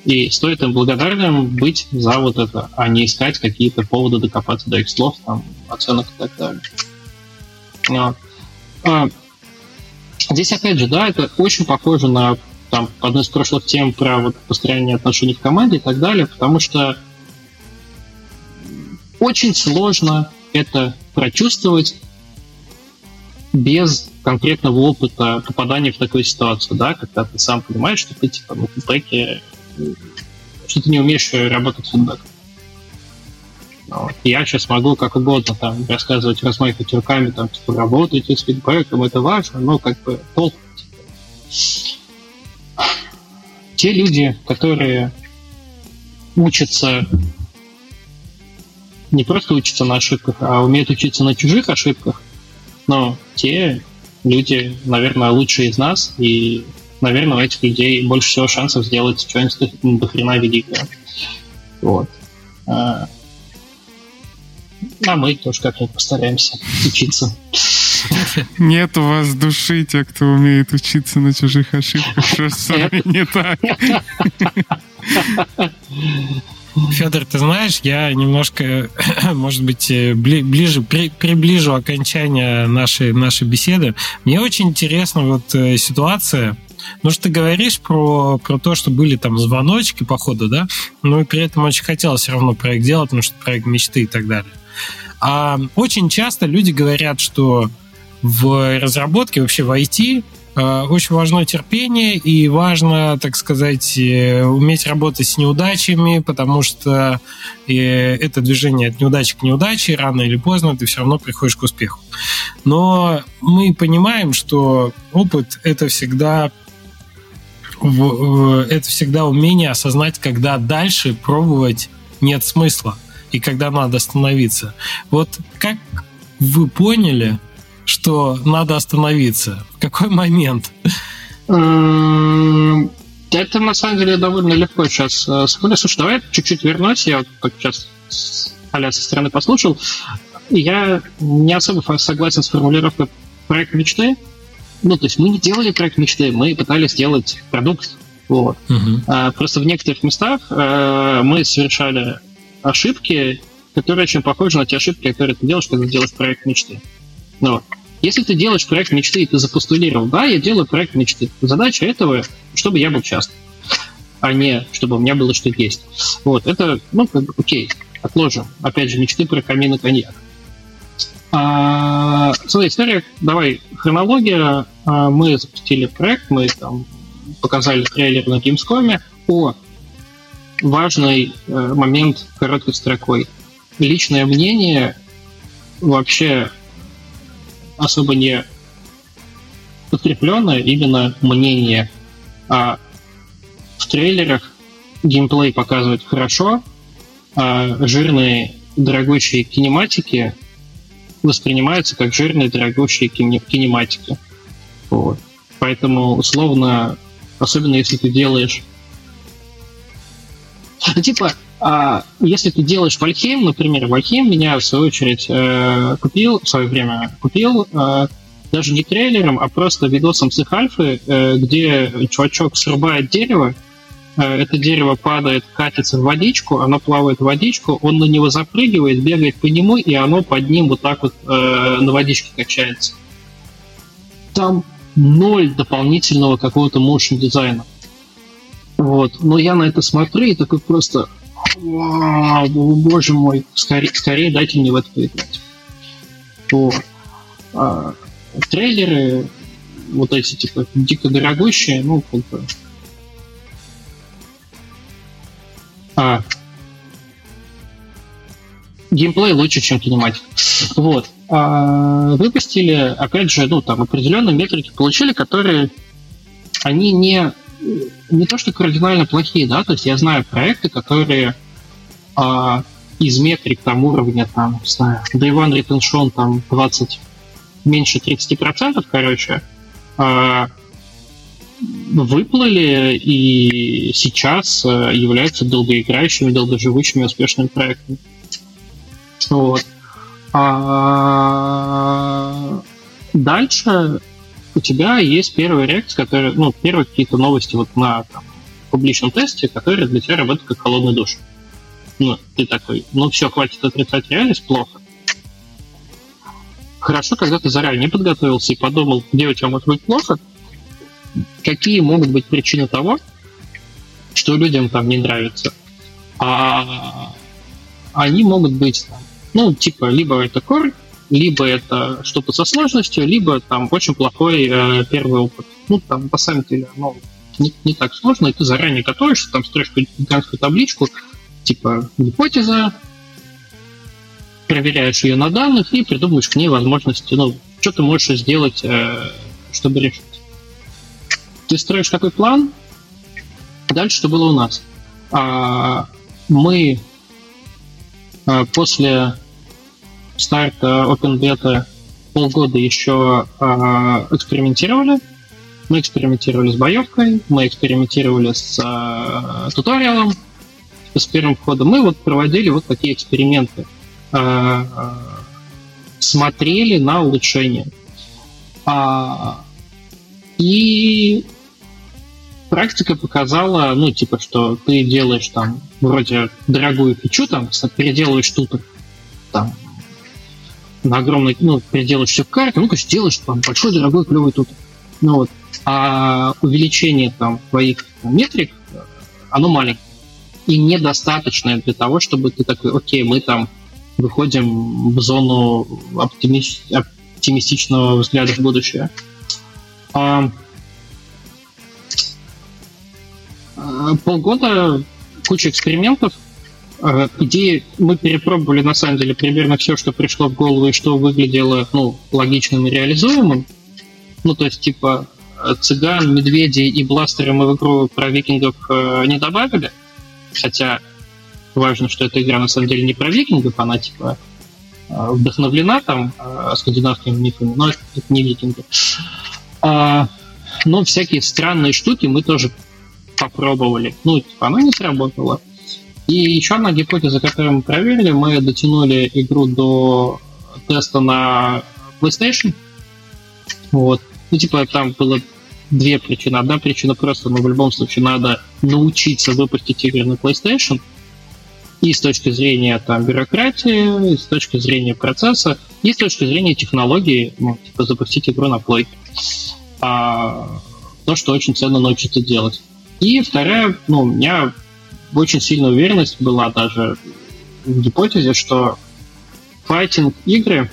И стоит им благодарным быть за вот это, а не искать какие-то поводы докопаться до их слов, там, оценок и так далее. Вот. А, здесь, опять же, да, это очень похоже на там, одну из прошлых тем про вот, построение отношений в команде и так далее, потому что очень сложно это прочувствовать без конкретного опыта попадания в такую ситуацию, да, когда ты сам понимаешь, что ты типа на фидбэке, что ты не умеешь работать с фидбэком. Вот. Я сейчас могу как угодно там рассказывать, размахивать руками, там, типа, работайте с фидбэком, это важно, но как бы толк. Те люди, которые учатся не просто учатся на ошибках, а умеют учиться на чужих ошибках, но те люди, наверное, лучшие из нас, и, наверное, у этих людей больше всего шансов сделать что-нибудь до хрена великое. Вот. А, а мы тоже как-нибудь постараемся учиться. Нет у вас души, те, кто умеет учиться на чужих ошибках. Что с вами не так? Федор, ты знаешь, я немножко, может быть, э, ближе, при, приближу окончание нашей, нашей беседы. Мне очень интересна вот э, ситуация, ну, что ты говоришь про, про то, что были там звоночки по ходу, да? Ну, и при этом очень хотелось все равно проект делать, потому что проект мечты и так далее. А очень часто люди говорят, что в разработке, вообще в IT, очень важно терпение и важно, так сказать, э, уметь работать с неудачами, потому что э, это движение от неудачи к неудаче, рано или поздно ты все равно приходишь к успеху. Но мы понимаем, что опыт это всегда это всегда умение осознать, когда дальше пробовать нет смысла и когда надо остановиться. Вот как вы поняли, что надо остановиться? В какой момент? Это на самом деле довольно легко сейчас э, вспомнить. Слушай, давай чуть-чуть вернусь. Я вот так сейчас а со стороны послушал. Я не особо согласен с формулировкой проект мечты. Ну, то есть мы не делали проект мечты, мы пытались сделать продукт. Вот. Uh-huh. А, просто в некоторых местах а, мы совершали ошибки, которые очень похожи на те ошибки, которые ты делаешь, когда делаешь проект мечты. Ну, если ты делаешь проект мечты, и ты запостулировал, да, я делаю проект мечты. Задача этого, чтобы я был часто, а не чтобы у меня было что есть. Вот, это, ну, как бы, окей, отложим. Опять же, мечты про камин и коньяк. А, смотри, история, давай, хронология. А, мы запустили проект, мы там показали трейлер на Gamescom. О, важный э, момент короткой строкой. Личное мнение вообще особо не подкрепленное именно мнение. А в трейлерах геймплей показывает хорошо, а жирные дорогущие кинематики воспринимаются как жирные дорогущие кинематики. Вот. Поэтому, условно, особенно если ты делаешь... Типа, а если ты делаешь Вальхейм, например, Вальхейм меня, в свою очередь, э, купил, в свое время купил, э, даже не трейлером, а просто видосом с их альфы, э, где чувачок срубает дерево, э, это дерево падает, катится в водичку, оно плавает в водичку, он на него запрыгивает, бегает по нему, и оно под ним вот так вот э, на водичке качается. Там ноль дополнительного какого-то motion дизайна. Вот. Но я на это смотрю и такой просто Вау, боже мой, скорее, скорее дайте мне в это поиграть. То а, трейлеры, вот эти, типа, дико дорогущие, ну, как бы... А, геймплей лучше, чем кинематик. Вот. А, выпустили, опять же, ну, там, определенные метрики получили, которые они не, не то что кардинально плохие, да, то есть я знаю проекты, которые а, из метрик там уровня, там, не знаю, Day One Retention там 20, меньше 30%, короче, а, выплыли и сейчас а, являются долгоиграющими, долгоживущими, успешными проектами. Вот. А дальше у тебя есть первый реакт, который, ну, первые какие-то новости вот на там, публичном тесте, которые для тебя работают как холодный душ ну, ты такой, ну все, хватит отрицать реальность, плохо. Хорошо, когда ты заранее подготовился и подумал, где у тебя может быть плохо, какие могут быть причины того, что людям там не нравится. А они могут быть, ну, типа, либо это core, либо это что-то со сложностью, либо там очень плохой э, первый опыт. Ну, там, по самом деле, ну, не, не так сложно, и ты заранее готовишься, там строишь гигантскую табличку, типа гипотеза, проверяешь ее на данных и придумываешь к ней возможности, ну, что ты можешь сделать, э, чтобы решить. Ты строишь такой план, дальше что было у нас? А, мы а, после старта Open Beta полгода еще а, экспериментировали. Мы экспериментировали с боевкой, мы экспериментировали с а, туториалом, с первым входом, мы вот проводили вот такие эксперименты. А, а, смотрели на улучшение. А, и практика показала, ну, типа, что ты делаешь там вроде дорогую фичу, там, переделываешь тут там на огромный, ну, переделаешь все в карте, ну, конечно, делаешь там большой, дорогой, клевый тут. Ну вот. А увеличение там твоих метрик, оно маленькое и недостаточное для того, чтобы ты такой, окей, мы там выходим в зону оптими... оптимистичного взгляда в будущее. А... а полгода, куча экспериментов. А, идеи мы перепробовали на самом деле примерно все, что пришло в голову и что выглядело ну, логичным и реализуемым. Ну, то есть, типа, цыган, медведей и бластеры мы в игру про викингов э, не добавили. Хотя важно, что эта игра на самом деле не про викингов, она типа э, вдохновлена там э, скандинавскими мифами, но это не викинги. А, но всякие странные штуки мы тоже попробовали. Ну, типа, она не сработала. И еще одна гипотеза, которую мы проверили, мы дотянули игру до теста на PlayStation. Вот. Ну, типа, там было две причины. Одна причина просто, ну, в любом случае, надо научиться выпустить игры на PlayStation. И с точки зрения там, бюрократии, и с точки зрения процесса, и с точки зрения технологии, ну, типа запустить игру на Play. А, то, что очень ценно научиться делать. И вторая, ну, у меня очень сильная уверенность была даже в гипотезе, что файтинг игры,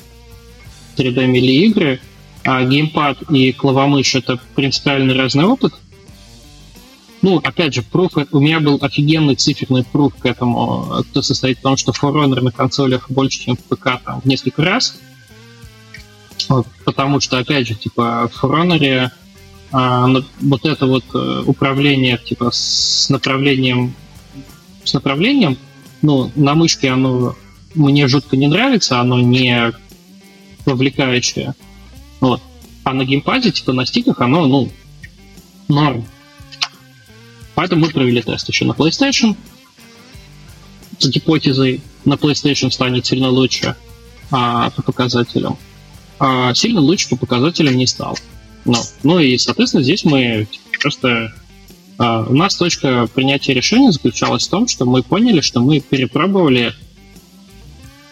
3D мили игры, а геймпад и клавомышь — это принципиально разный опыт. Ну, опять же, пруф, у меня был офигенный циферный пруф к этому, кто состоит в том, что Forerunner на консолях больше, чем в ПК там, в несколько раз. Вот, потому что, опять же, типа, в Forerunner а, вот это вот э, управление, типа, с направлением, с направлением, ну, на мышке оно мне жутко не нравится, оно не вовлекающее. Вот. А на геймпаде, типа на стиках, оно, ну, норм. Поэтому мы провели тест еще на PlayStation. С гипотезой на PlayStation станет сильно лучше а, по показателям. А сильно лучше по показателям не стал. Ну, ну и, соответственно, здесь мы просто... А, у нас точка принятия решения заключалась в том, что мы поняли, что мы перепробовали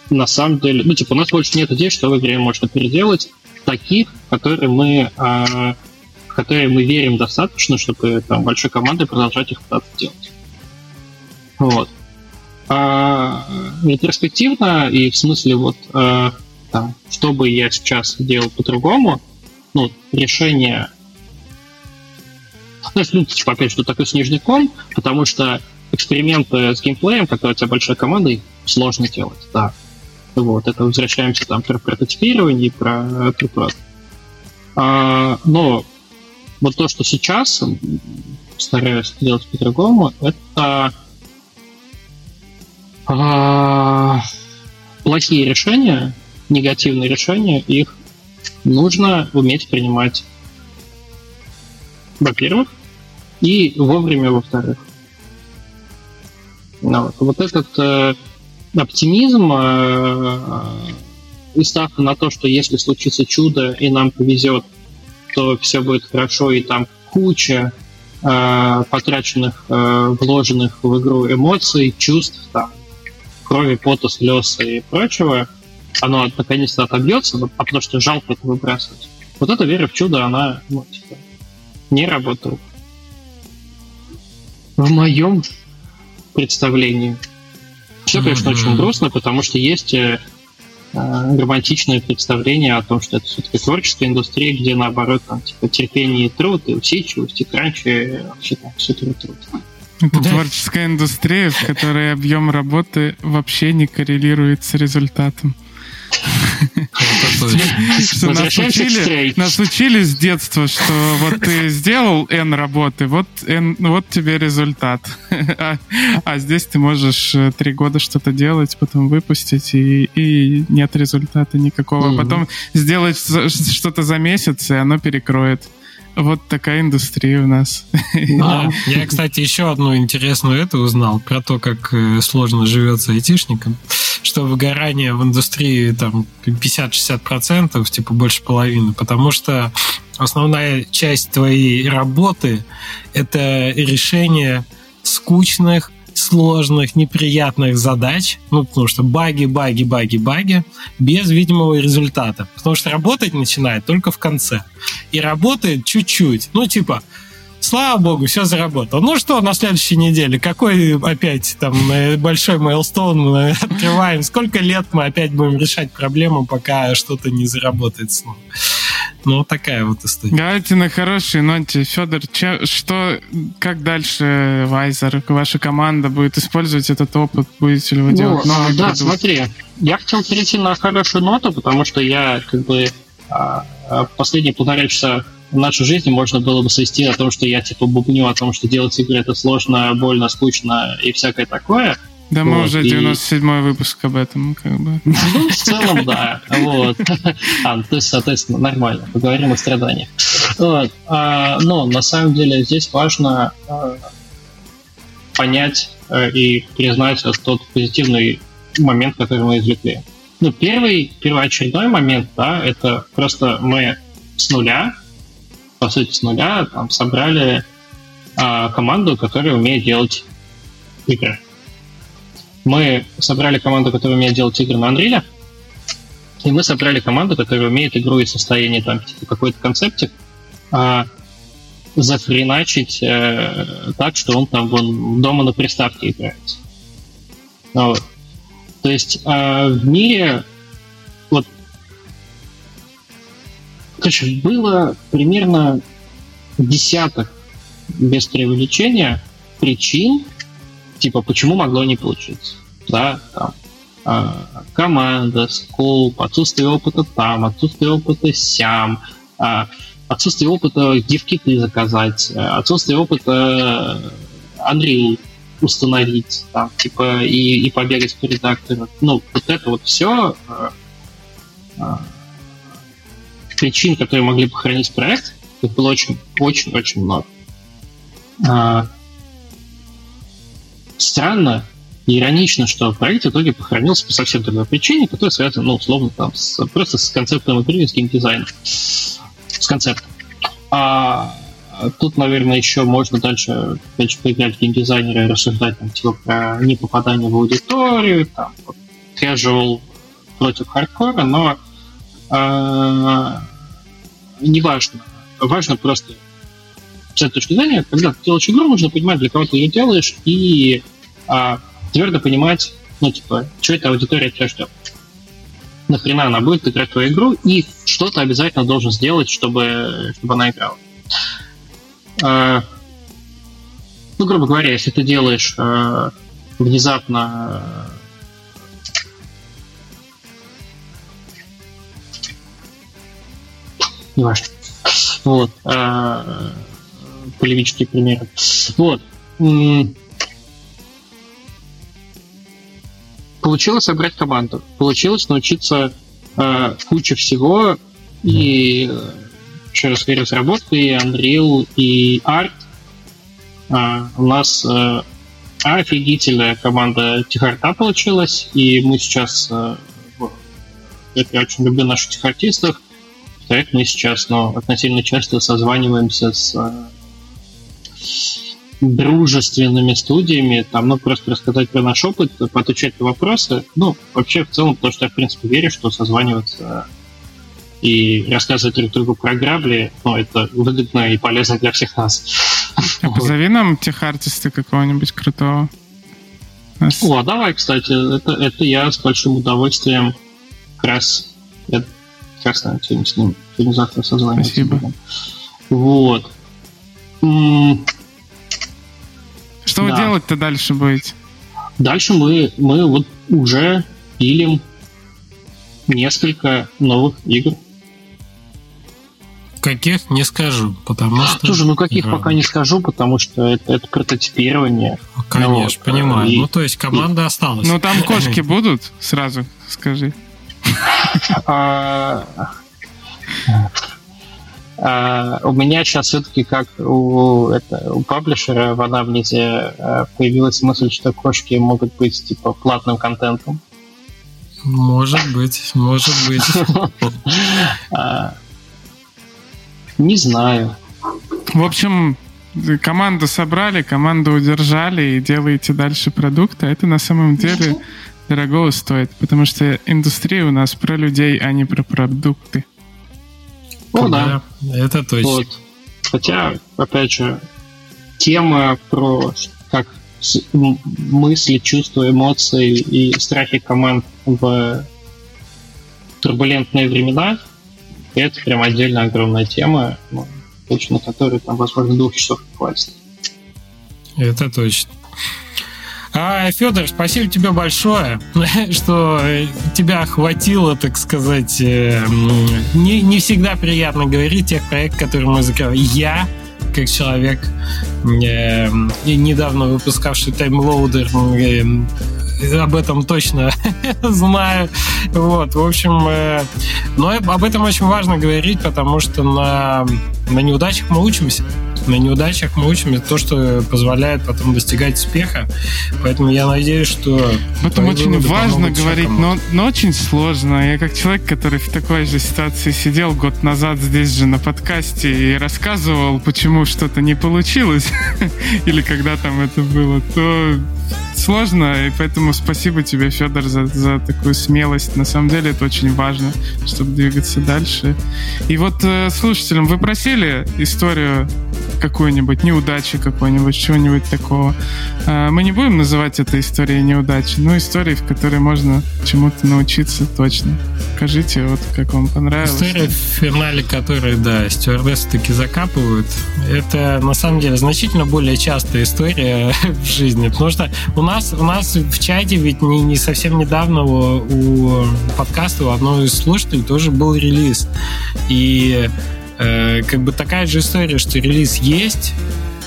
на самом деле... Ну, типа, у нас больше нет идей, что в игре можно переделать таких, которые мы в которые мы верим достаточно, чтобы там большой командой продолжать их пытаться делать. Вот. А, ретроспективно и в смысле вот а, там, что бы я сейчас делал по-другому, ну, решение ну, ну, типа, опять же, такой снежный ком, потому что эксперименты с геймплеем, когда у тебя большая команда, сложно делать, да. Вот, это возвращаемся там про прототипирование и про, про, А, но вот то, что сейчас стараюсь делать по-другому, это а, плохие решения, негативные решения, их нужно уметь принимать, во-первых, и вовремя, во-вторых. Ну, вот, вот этот э, оптимизм э, и ставка на то, что если случится чудо и нам повезет, что все будет хорошо, и там куча э, потраченных, э, вложенных в игру эмоций, чувств, там, крови, пота, слез и прочего, оно наконец-то отобьется, а потому что жалко это выбрасывать. Вот эта вера в чудо, она ну, типа, не работала. В моем представлении. Все, конечно, mm-hmm. очень грустно, потому что есть э, Э, романтичное представление о том, что это все-таки творческая индустрия, где наоборот там типа терпение и труд, и усидчивость, и кранч, и вообще там супер труд. Это да. творческая индустрия, в которой объем работы вообще не коррелирует с результатом. Что нас учили, нас учили с детства, что вот ты сделал N работы, вот, N, вот тебе результат. А, а здесь ты можешь э, три года что-то делать, потом выпустить, и, и нет результата никакого. Угу. Потом сделать что-то за месяц, и оно перекроет. Вот такая индустрия у нас. Да. Я, кстати, еще одну интересную это узнал про то, как э, сложно живется айтишникам, что выгорание в индустрии там 50-60%, типа больше половины, потому что основная часть твоей работы — это решение скучных, сложных, неприятных задач, ну, потому что баги, баги, баги, баги, без видимого результата. Потому что работать начинает только в конце. И работает чуть-чуть. Ну, типа, слава богу, все заработал. Ну что, на следующей неделе, какой опять там э, большой мейлстоун мы открываем? Сколько лет мы опять будем решать проблему, пока что-то не заработает снова? Ну, вот такая вот история. Давайте на хорошей ноте. Федор, че, что, как дальше Вайзер, ваша команда будет использовать этот опыт? Будете ли вы ну, делать новые Да, продукты? смотри, я хотел перейти на хорошую ноту, потому что я как бы а, а, последние полтора часа нашу жизнь можно было бы свести о том, что я типа бубню о том, что делать игры это сложно, больно, скучно и всякое такое. Да, мы уже 97-й выпуск об этом, как бы. Ну, в целом, да. Вот. А, то есть, соответственно, нормально. Поговорим о страданиях. Вот. А, но на самом деле здесь важно а, понять а, и признать тот позитивный момент, который мы извлекли. Ну, первый, первоочередной момент, да, это просто мы с нуля, по сути, с нуля там, собрали а, команду, которая умеет делать игры мы собрали команду, которая умеет делать игры на Unreal, и мы собрали команду, которая умеет игру из состояния там типа, какой-то концептик а, зафреначить э, так, что он там вон, дома на приставке играется. Ну вот. То есть э, в мире вот короче, было примерно десяток без преувеличения причин, типа, почему могло не получиться? Да, там, э, команда, скоп, отсутствие опыта там, отсутствие опыта сям, э, отсутствие опыта гифкиты заказать, э, отсутствие опыта Unreal установить, там, типа, и, и побегать по редактору. Ну, вот это вот все э, э, причин, которые могли похоронить проект, их было очень-очень-очень много. А, странно и иронично, что проект в итоге похоронился по совсем другой причине, которая связана, ну, условно, там, с, просто с концептом игры, с геймдизайном. С концептом. А тут, наверное, еще можно дальше, дальше поиграть в геймдизайнера и рассуждать там, типа, про непопадание в аудиторию, там, casual против хардкора, но э, не важно. Важно просто с этой точки зрения, когда ты делаешь игру, нужно понимать, для кого ты ее делаешь, и э, твердо понимать, ну, типа, что эта аудитория тебя ждет. Нахрена она будет играть твою игру, и что ты обязательно должен сделать, чтобы, чтобы она играла. Э, ну, грубо говоря, если ты делаешь э, внезапно неважно. Вот. А, полемические примеры. Вот. Получилось собрать команду. Получилось научиться э, куче всего. И еще раз разработка, и Unreal, и Art. А, у нас э, офигительная команда техарта получилась. И мы сейчас... Э, я очень люблю наших техартистов во мы сейчас ну, относительно часто созваниваемся с э, дружественными студиями, там, ну, просто рассказать про наш опыт, подучать на вопросы. Ну, вообще, в целом, потому что я, в принципе, верю, что созваниваться и рассказывать друг другу про грабли, ну, это выгодно и полезно для всех нас. А позови нам техартиста какого-нибудь крутого. О, давай, кстати, это, это я с большим удовольствием как раз я прекрасно сегодня с ним сегодня завтра созваниваться. Спасибо. Вот. Что да. вы делать-то дальше будете? Дальше мы, мы вот уже пилим несколько новых игр. Каких не скажу, потому что... Слушай, ну каких да. пока не скажу, потому что это, это прототипирование. Конечно, ну, понимаю. И, ну, то есть команда и... осталась. Ну, там кошки будут, сразу скажи. А, у меня сейчас все-таки как у, это, у паблишера в анамнезе э, появилась мысль, что кошки могут быть типа платным контентом. Может быть, может быть. А, не знаю. В общем, команду собрали, команду удержали и делаете дальше продукт, а это на самом деле дорого стоит, потому что индустрия у нас про людей, а не про продукты. Ну да. Это точно. Вот. Хотя, опять же, тема про как мысли, чувства, эмоции и страхи команд в турбулентные времена, это прям отдельно огромная тема, ну, точно которой там, возможно, двух часов хватит. Это точно. А, Федор, спасибо тебе большое, что тебя хватило, так сказать. Э, не, не всегда приятно говорить тех проектов, которые мы закрываем. Я, как человек, э, недавно выпускавший таймлоудер, э, об этом точно знаю. Вот, в общем, э, но об этом очень важно говорить, потому что на, на неудачах мы учимся на неудачах мы учим то, что позволяет потом достигать успеха. Поэтому я надеюсь, что... Это очень важно говорить, но, но очень сложно. Я как человек, который в такой же ситуации сидел год назад здесь же на подкасте и рассказывал, почему что-то не получилось, или когда там это было, то сложно, и поэтому спасибо тебе, Федор, за, за такую смелость. На самом деле это очень важно, чтобы двигаться дальше. И вот э, слушателям, вы просили историю какую-нибудь, неудачи какой-нибудь, чего-нибудь такого. Э, мы не будем называть это историей неудачи, но историей, в которой можно чему-то научиться точно. Скажите, вот как вам понравилось. История, в финале которой, да, стюардессы таки закапывают, это на самом деле значительно более частая история в жизни, потому что у нас, у нас в чате ведь не, не совсем недавно у, у подкаста у одного из слушателей тоже был релиз. И э, как бы такая же история, что релиз есть,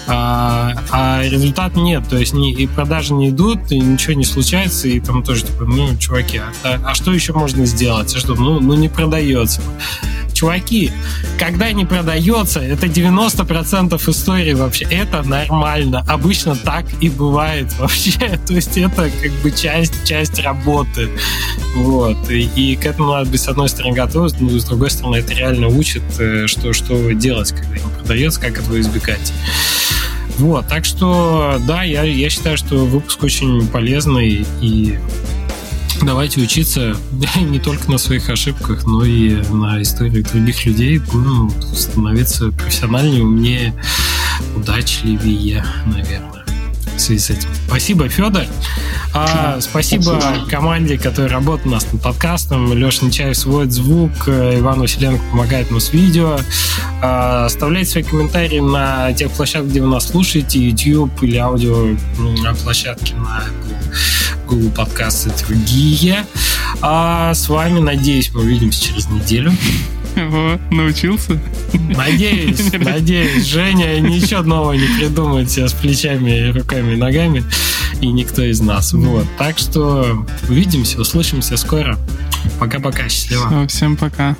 а, а результат нет, то есть ни, и продажи не идут, и ничего не случается, и там тоже типа, ну, чуваки, а, а что еще можно сделать? А что, ну, ну не продается чуваки, когда не продается, это 90% истории вообще. Это нормально. Обычно так и бывает вообще. То есть это как бы часть, часть работы. Вот. И, и к этому надо быть, с одной стороны, готов, но с другой стороны, это реально учит, э, что, что делать, когда не продается, как этого избегать. Вот, так что, да, я, я считаю, что выпуск очень полезный, и давайте учиться не только на своих ошибках, но и на историях других людей, будем становиться профессиональнее, умнее, удачливее, наверное в связи с этим. Спасибо, Федор. А, спасибо, спасибо команде, которая работает у нас над подкастом. Леша Нечаев сводит звук, э, Иван Василенко помогает нам с видео. А, оставляйте свои комментарии на тех площадках, где вы нас слушаете, YouTube или аудио площадки на Google подкасты и другие. А с вами, надеюсь, мы увидимся через неделю. О, научился? Надеюсь, надеюсь. Женя ничего нового не придумает с плечами, руками и ногами. И никто из нас. Вот. Так что увидимся, услышимся скоро. Пока-пока, счастливо. Все, всем пока.